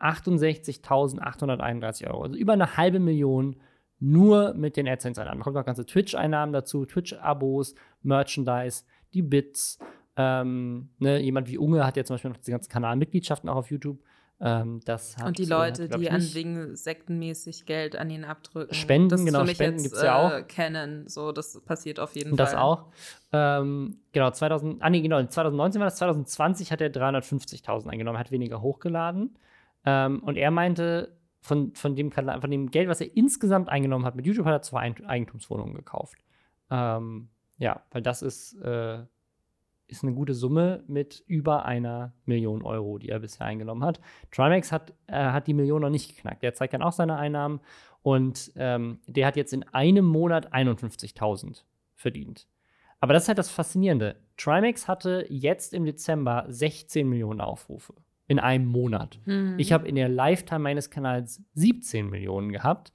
568.831 Euro, also über eine halbe Million nur mit den AdSense-Einnahmen. Da kommen noch ganze Twitch-Einnahmen dazu, Twitch-Abos, Merchandise, die Bits. Ähm, ne, jemand wie Unge hat ja zum Beispiel noch die ganzen Kanalmitgliedschaften auch auf YouTube. Ähm, das hat, und die Leute, hat, die an wegen sektenmäßig Geld an ihn abdrücken. Spenden, das genau, Spenden gibt es ja auch. Äh, kennen, so, das passiert auf jeden und Fall. Das auch. Ähm, genau, 2000, ah, nee, genau, 2019 war das, 2020 hat er 350.000 eingenommen, hat weniger hochgeladen. Ähm, und er meinte, von, von, dem, von dem Geld, was er insgesamt eingenommen hat mit YouTube, hat er zwei Eigentumswohnungen gekauft. Ähm, ja, weil das ist äh, ist eine gute Summe mit über einer Million Euro, die er bisher eingenommen hat. Trimax hat, äh, hat die Million noch nicht geknackt. Der zeigt dann auch seine Einnahmen und ähm, der hat jetzt in einem Monat 51.000 verdient. Aber das ist halt das Faszinierende. Trimax hatte jetzt im Dezember 16 Millionen Aufrufe in einem Monat. Mhm. Ich habe in der Lifetime meines Kanals 17 Millionen gehabt.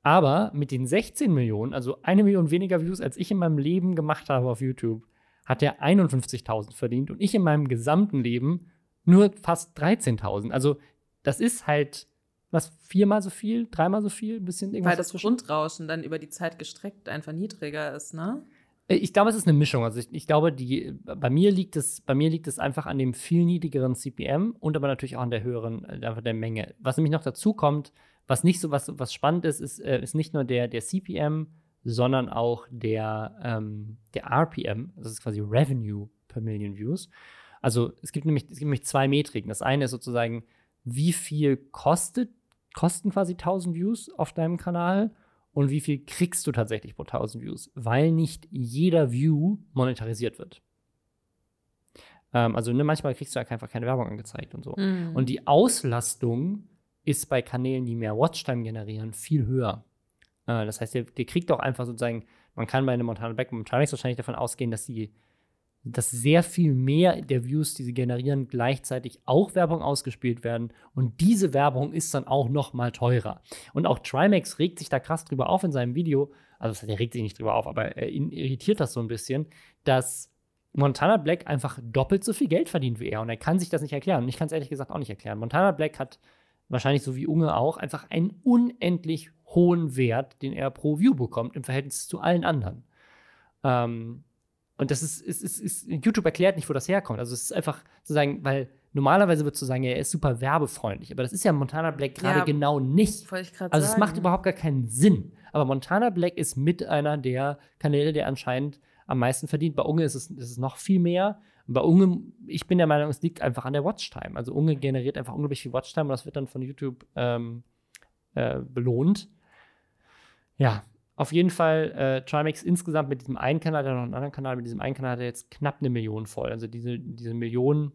Aber mit den 16 Millionen, also eine Million weniger Views, als ich in meinem Leben gemacht habe auf YouTube, hat er 51.000 verdient und ich in meinem gesamten Leben nur fast 13.000. Also das ist halt was viermal so viel, dreimal so viel, ein bisschen irgendwas. Weil das. Grundrauschen dann über die Zeit gestreckt einfach niedriger ist, ne? Äh, ich glaube, es ist eine Mischung. Also ich, ich, glaube, die, bei mir liegt es, bei mir liegt es einfach an dem viel niedrigeren CPM und aber natürlich auch an der höheren, äh, einfach der Menge. Was nämlich noch dazu kommt, was nicht so was, was spannend ist, ist, äh, ist nicht nur der, der CPM, sondern auch der, ähm, der RPM, das ist quasi Revenue per Million Views. Also es gibt nämlich, es gibt nämlich zwei Metriken. Das eine ist sozusagen, wie viel kostet, kosten quasi 1000 Views auf deinem Kanal und wie viel kriegst du tatsächlich pro 1000 Views, weil nicht jeder View monetarisiert wird. Ähm, also ne, manchmal kriegst du einfach keine Werbung angezeigt und so. Mhm. Und die Auslastung ist bei Kanälen, die mehr Watchtime generieren, viel höher. Äh, das heißt, der, der kriegt auch einfach sozusagen, man kann bei einem Montana und Trimax wahrscheinlich davon ausgehen, dass sie dass sehr viel mehr der Views, die sie generieren, gleichzeitig auch Werbung ausgespielt werden. Und diese Werbung ist dann auch noch mal teurer. Und auch Trimax regt sich da krass drüber auf in seinem Video, also der regt sich nicht drüber auf, aber ihn irritiert das so ein bisschen, dass Montana Black einfach doppelt so viel Geld verdient wie er und er kann sich das nicht erklären. Und ich kann es ehrlich gesagt auch nicht erklären. Montana Black hat wahrscheinlich so wie Unge auch einfach einen unendlich hohen Wert, den er pro View bekommt im Verhältnis zu allen anderen. Ähm, und das ist, ist, ist, ist, YouTube erklärt nicht, wo das herkommt. Also es ist einfach sozusagen, weil normalerweise würdest du sagen, er ist super werbefreundlich, aber das ist ja Montana Black gerade ja, genau nicht. Also sagen. es macht überhaupt gar keinen Sinn. Aber Montana Black ist mit einer der Kanäle, der anscheinend am meisten verdient. Bei Unge ist es, ist es noch viel mehr. Und bei Unge, ich bin der Meinung, es liegt einfach an der Watchtime. Also Unge generiert einfach unglaublich viel Watchtime und das wird dann von YouTube ähm, äh, belohnt. Ja, auf jeden Fall äh, Trimax insgesamt mit diesem einen Kanal, der noch einen anderen Kanal, mit diesem einen Kanal hat er jetzt knapp eine Million voll. Also diese, diese Million,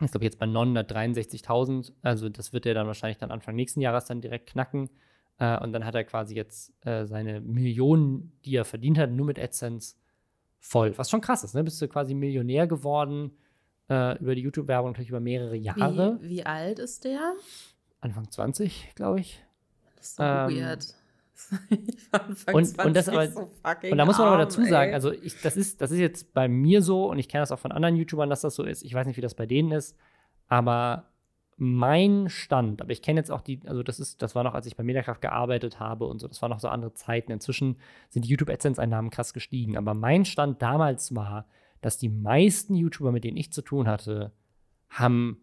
ich glaube jetzt bei 963.000, also das wird er dann wahrscheinlich dann Anfang nächsten Jahres dann direkt knacken. Äh, und dann hat er quasi jetzt äh, seine Millionen, die er verdient hat, nur mit AdSense voll. Was schon krass ist, ne? Bist du quasi Millionär geworden äh, über die YouTube-Werbung, natürlich über mehrere Jahre. Wie, wie, alt ist der? Anfang 20, glaube ich. Das ist so ähm, weird. und, und, das aber, so und da muss man aber dazu sagen, ey. also ich, das, ist, das ist jetzt bei mir so und ich kenne das auch von anderen YouTubern, dass das so ist. Ich weiß nicht, wie das bei denen ist, aber mein Stand, aber ich kenne jetzt auch die, also das ist, das war noch, als ich bei Mediakraft gearbeitet habe und so, das waren noch so andere Zeiten. Inzwischen sind die YouTube-AdSense-Einnahmen krass gestiegen. Aber mein Stand damals war, dass die meisten YouTuber, mit denen ich zu tun hatte, haben,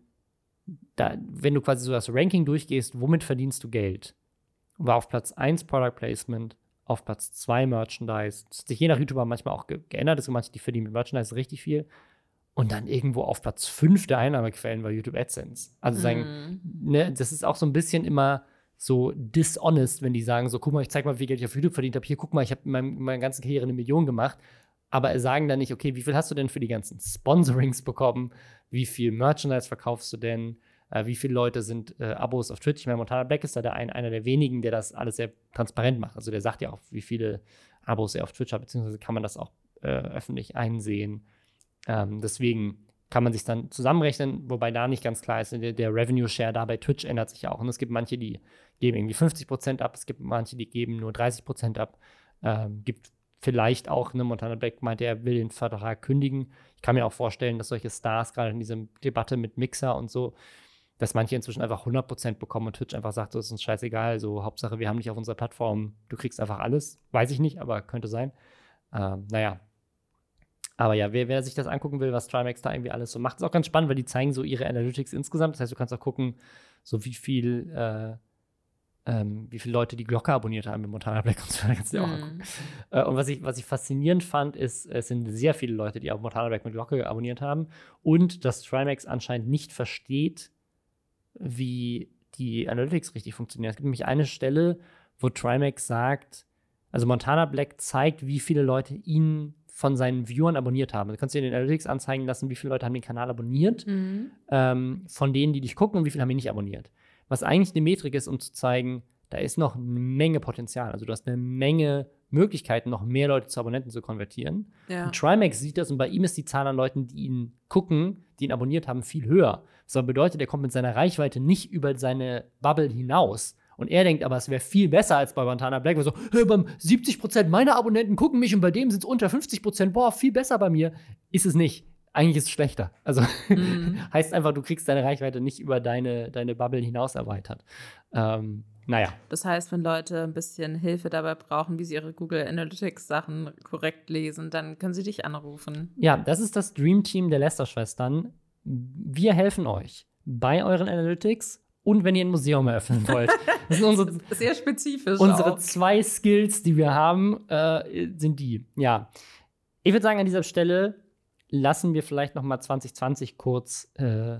da, wenn du quasi so das Ranking durchgehst, womit verdienst du Geld? War auf Platz 1 Product Placement, auf Platz 2 Merchandise. Das hat sich je nach YouTuber manchmal auch geändert. Es gibt manche, die verdienen mit Merchandise richtig viel und dann irgendwo auf Platz 5 der Einnahmequellen war YouTube AdSense. Also mm. sagen, ne, das ist auch so ein bisschen immer so dishonest, wenn die sagen, so guck mal, ich zeig mal, wie viel Geld ich auf YouTube verdient habe. Hier, guck mal, ich habe in meinem, meiner ganzen Karriere eine Million gemacht. Aber sagen dann nicht, okay, wie viel hast du denn für die ganzen Sponsorings bekommen? Wie viel Merchandise verkaufst du denn? Äh, wie viele Leute sind äh, Abos auf Twitch? Ich meine, Montana Black ist da der ein, einer der wenigen, der das alles sehr transparent macht. Also der sagt ja auch, wie viele Abos er auf Twitch hat, beziehungsweise kann man das auch äh, öffentlich einsehen. Ähm, deswegen kann man sich dann zusammenrechnen, wobei da nicht ganz klar ist, der, der, Revenue Share da bei Twitch ändert sich ja auch. Und es gibt manche, die geben irgendwie 50% ab, es gibt manche, die geben nur 30% ab. Ähm, gibt vielleicht auch, ne, Montana Black meinte, er will den Vertrag kündigen. Ich kann mir auch vorstellen, dass solche Stars, gerade in dieser Debatte mit Mixer und so, dass manche inzwischen einfach 100% bekommen und Twitch einfach sagt, so ist uns scheißegal, so Hauptsache, wir haben dich auf unserer Plattform, du kriegst einfach alles. Weiß ich nicht, aber könnte sein. Ähm, naja, aber ja, wer, wer, sich das angucken will, was Trimax da irgendwie alles so macht, ist auch ganz spannend, weil die zeigen so ihre Analytics insgesamt. Das heißt, du kannst auch gucken, so wie viel, äh, ähm, wie viele Leute die Glocke abonniert haben mit Montana Black und so. Da kannst du mm. auch mal gucken. Äh, und was ich, was ich faszinierend fand, ist, es sind sehr viele Leute, die auch Montana Black mit Glocke abonniert haben und dass Trimax anscheinend nicht versteht, wie die Analytics richtig funktionieren. Es gibt nämlich eine Stelle, wo Trimax sagt, also Montana Black zeigt, wie viele Leute ihn von seinen Viewern abonniert haben. Du kannst dir in den Analytics anzeigen lassen, wie viele Leute haben den Kanal abonniert, mhm. ähm, von denen, die dich gucken und wie viele haben ihn nicht abonniert. Was eigentlich eine Metrik ist, um zu zeigen, da ist noch eine Menge Potenzial. Also du hast eine Menge Möglichkeiten, noch mehr Leute zu Abonnenten zu konvertieren. Ja. Und Trimax sieht das und bei ihm ist die Zahl an Leuten, die ihn gucken, die ihn abonniert haben, viel höher. Das bedeutet, er kommt mit seiner Reichweite nicht über seine Bubble hinaus. Und er denkt aber, es wäre viel besser als bei Montana Black. So, hey, beim 70% meiner Abonnenten gucken mich und bei dem sind es unter 50%. Boah, viel besser bei mir. Ist es nicht. Eigentlich ist es schlechter. Also mhm. heißt einfach, du kriegst deine Reichweite nicht über deine, deine Bubble hinaus erweitert. Ähm, naja. Das heißt, wenn Leute ein bisschen Hilfe dabei brauchen, wie sie ihre Google Analytics Sachen korrekt lesen, dann können sie dich anrufen. Ja, das ist das Dream Team der Lester-Schwestern. Wir helfen euch bei euren Analytics und wenn ihr ein Museum eröffnen wollt. Das sind unsere, sehr spezifisch. Unsere auch. zwei Skills, die wir haben, äh, sind die. Ja. Ich würde sagen, an dieser Stelle lassen wir vielleicht noch mal 2020 kurz äh,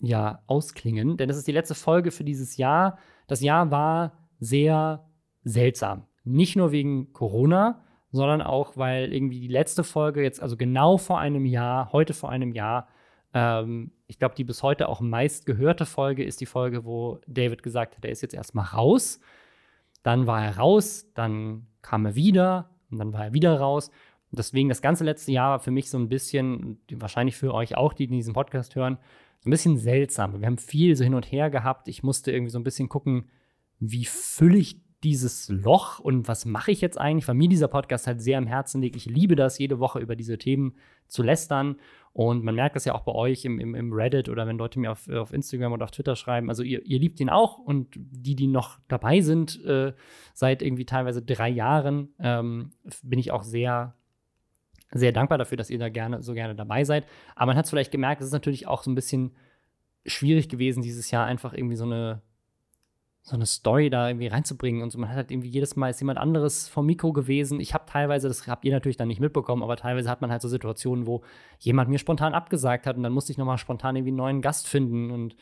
ja, ausklingen, denn das ist die letzte Folge für dieses Jahr. Das Jahr war sehr seltsam. Nicht nur wegen Corona, sondern auch, weil irgendwie die letzte Folge jetzt, also genau vor einem Jahr, heute vor einem Jahr, ähm, ich glaube, die bis heute auch meist gehörte Folge ist die Folge, wo David gesagt hat, er ist jetzt erstmal raus. Dann war er raus, dann kam er wieder und dann war er wieder raus. Und deswegen das ganze letzte Jahr war für mich so ein bisschen, wahrscheinlich für euch auch, die in diesem Podcast hören, so ein bisschen seltsam. Wir haben viel so hin und her gehabt. Ich musste irgendwie so ein bisschen gucken, wie füllig dieses Loch und was mache ich jetzt eigentlich, weil mir dieser Podcast halt sehr am Herzen liegt. Ich liebe das, jede Woche über diese Themen zu lästern. Und man merkt das ja auch bei euch im, im, im Reddit oder wenn Leute mir auf, auf Instagram oder auf Twitter schreiben. Also ihr, ihr liebt ihn auch und die, die noch dabei sind, äh, seit irgendwie teilweise drei Jahren, ähm, bin ich auch sehr, sehr dankbar dafür, dass ihr da gerne so gerne dabei seid. Aber man hat es vielleicht gemerkt, es ist natürlich auch so ein bisschen schwierig gewesen, dieses Jahr einfach irgendwie so eine so eine Story da irgendwie reinzubringen und so. Man hat halt irgendwie jedes Mal ist jemand anderes vom Mikro gewesen. Ich habe teilweise, das habt ihr natürlich dann nicht mitbekommen, aber teilweise hat man halt so Situationen, wo jemand mir spontan abgesagt hat und dann musste ich nochmal spontan irgendwie einen neuen Gast finden und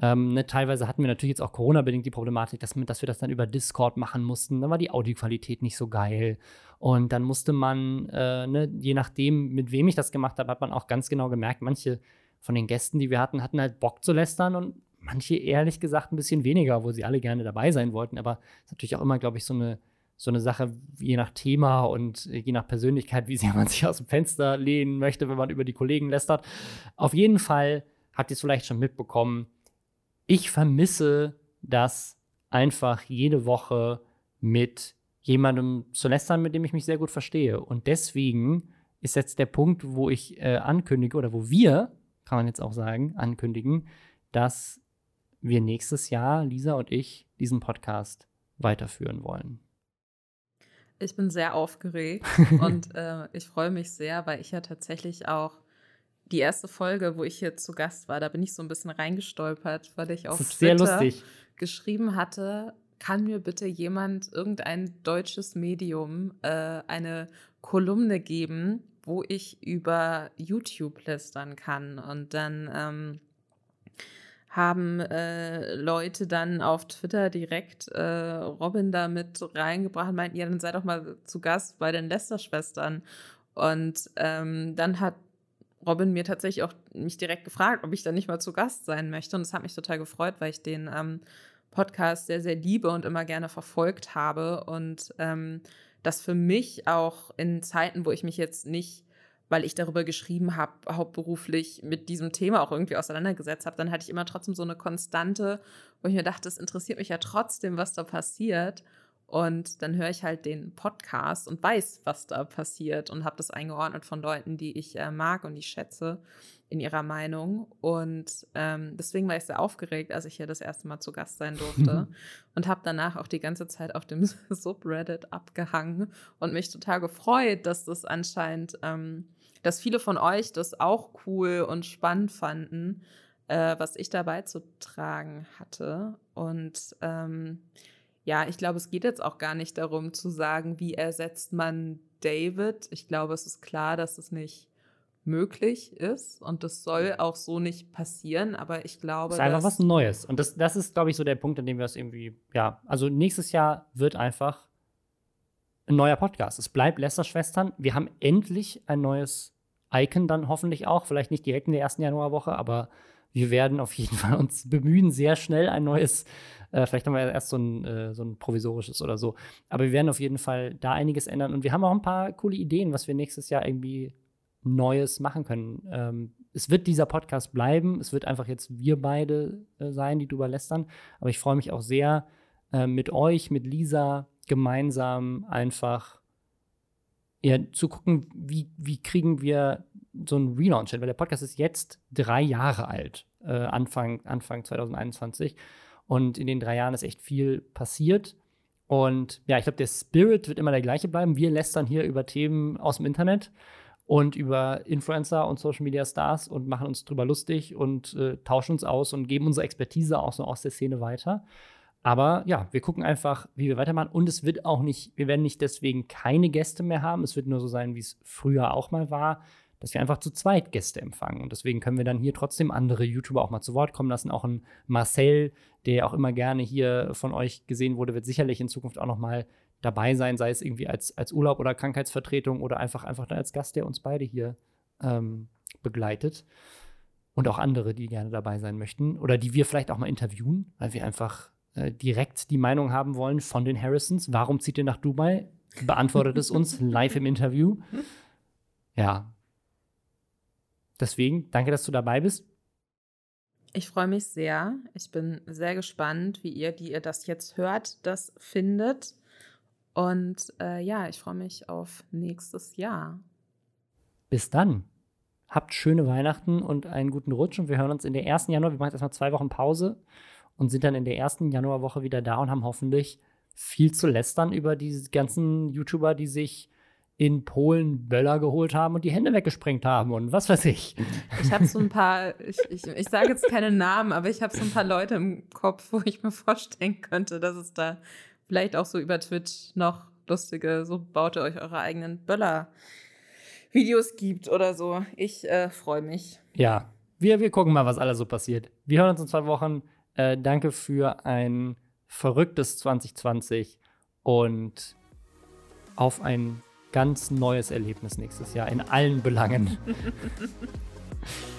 ähm, ne, teilweise hatten wir natürlich jetzt auch Corona-bedingt die Problematik, dass, dass wir das dann über Discord machen mussten. Dann war die Audioqualität nicht so geil. Und dann musste man, äh, ne, je nachdem, mit wem ich das gemacht habe, hat man auch ganz genau gemerkt, manche von den Gästen, die wir hatten, hatten halt Bock zu lästern und manche ehrlich gesagt ein bisschen weniger, wo sie alle gerne dabei sein wollten. Aber es ist natürlich auch immer, glaube ich, so eine, so eine Sache, je nach Thema und je nach Persönlichkeit, wie sehr man sich aus dem Fenster lehnen möchte, wenn man über die Kollegen lästert. Auf jeden Fall habt ihr es vielleicht schon mitbekommen. Ich vermisse das einfach jede Woche mit jemandem zu lästern, mit dem ich mich sehr gut verstehe. Und deswegen ist jetzt der Punkt, wo ich äh, ankündige oder wo wir, kann man jetzt auch sagen, ankündigen, dass wir nächstes Jahr, Lisa und ich, diesen Podcast weiterführen wollen. Ich bin sehr aufgeregt und äh, ich freue mich sehr, weil ich ja tatsächlich auch die erste Folge, wo ich hier zu Gast war, da bin ich so ein bisschen reingestolpert, weil ich auf Twitter geschrieben hatte, kann mir bitte jemand, irgendein deutsches Medium, äh, eine Kolumne geben, wo ich über YouTube lästern kann. Und dann ähm, haben äh, Leute dann auf Twitter direkt äh, Robin da mit reingebracht und meinten, ja, dann sei doch mal zu Gast bei den Lester-Schwestern. Und ähm, dann hat Robin mir tatsächlich auch mich direkt gefragt, ob ich da nicht mal zu Gast sein möchte. Und das hat mich total gefreut, weil ich den ähm, Podcast sehr, sehr liebe und immer gerne verfolgt habe. Und ähm, das für mich auch in Zeiten, wo ich mich jetzt nicht weil ich darüber geschrieben habe, hauptberuflich mit diesem Thema auch irgendwie auseinandergesetzt habe, dann hatte ich immer trotzdem so eine Konstante, wo ich mir dachte, es interessiert mich ja trotzdem, was da passiert. Und dann höre ich halt den Podcast und weiß, was da passiert und habe das eingeordnet von Leuten, die ich äh, mag und die ich schätze in ihrer Meinung. Und ähm, deswegen war ich sehr aufgeregt, als ich hier das erste Mal zu Gast sein durfte und habe danach auch die ganze Zeit auf dem Subreddit abgehangen und mich total gefreut, dass das anscheinend ähm, dass viele von euch das auch cool und spannend fanden, äh, was ich da beizutragen hatte. Und ähm, ja, ich glaube, es geht jetzt auch gar nicht darum zu sagen, wie ersetzt man David. Ich glaube, es ist klar, dass es nicht möglich ist und das soll auch so nicht passieren, aber ich glaube. Es ist einfach was Neues. Und das, das ist, glaube ich, so der Punkt, an dem wir es irgendwie, ja, also nächstes Jahr wird einfach ein neuer Podcast. Es bleibt Lester-Schwestern. Wir haben endlich ein neues Icon dann hoffentlich auch. Vielleicht nicht direkt in der ersten Januarwoche, aber wir werden auf jeden Fall uns bemühen, sehr schnell ein neues, äh, vielleicht haben wir erst so ein, äh, so ein provisorisches oder so. Aber wir werden auf jeden Fall da einiges ändern. Und wir haben auch ein paar coole Ideen, was wir nächstes Jahr irgendwie Neues machen können. Ähm, es wird dieser Podcast bleiben. Es wird einfach jetzt wir beide äh, sein, die drüber lästern. Aber ich freue mich auch sehr, äh, mit euch, mit Lisa gemeinsam einfach ja, zu gucken, wie, wie kriegen wir so einen Relaunch hin, weil der Podcast ist jetzt drei Jahre alt, äh, Anfang, Anfang 2021. Und in den drei Jahren ist echt viel passiert. Und ja, ich glaube, der Spirit wird immer der gleiche bleiben. Wir lästern hier über Themen aus dem Internet und über Influencer und Social Media Stars und machen uns drüber lustig und äh, tauschen uns aus und geben unsere Expertise auch so aus der Szene weiter. Aber ja, wir gucken einfach, wie wir weitermachen. Und es wird auch nicht, wir werden nicht deswegen keine Gäste mehr haben. Es wird nur so sein, wie es früher auch mal war, dass wir einfach zu zweit Gäste empfangen. Und deswegen können wir dann hier trotzdem andere YouTuber auch mal zu Wort kommen lassen. Auch ein Marcel, der auch immer gerne hier von euch gesehen wurde, wird sicherlich in Zukunft auch noch mal dabei sein, sei es irgendwie als, als Urlaub oder Krankheitsvertretung oder einfach, einfach als Gast, der uns beide hier ähm, begleitet. Und auch andere, die gerne dabei sein möchten oder die wir vielleicht auch mal interviewen, weil wir einfach äh, direkt die Meinung haben wollen von den Harrisons. Warum zieht ihr nach Dubai? Beantwortet es uns live im Interview. Ja. Deswegen, danke, dass du dabei bist. Ich freue mich sehr. Ich bin sehr gespannt, wie ihr, die ihr das jetzt hört, das findet. Und äh, ja, ich freue mich auf nächstes Jahr. Bis dann. Habt schöne Weihnachten und einen guten Rutsch. Und wir hören uns in der ersten Januar. Wir machen jetzt erstmal zwei Wochen Pause und sind dann in der ersten Januarwoche wieder da und haben hoffentlich viel zu lästern über diese ganzen YouTuber, die sich in Polen Böller geholt haben und die Hände weggesprengt haben und was weiß ich. Ich habe so ein paar, ich, ich, ich sage jetzt keine Namen, aber ich habe so ein paar Leute im Kopf, wo ich mir vorstellen könnte, dass es da vielleicht auch so über Twitch noch lustige, so baut ihr euch eure eigenen Böller-Videos gibt oder so. Ich äh, freue mich. Ja, wir, wir gucken mal, was alles so passiert. Wir hören uns in zwei Wochen. Äh, danke für ein verrücktes 2020 und auf ein ganz neues Erlebnis nächstes Jahr in allen Belangen.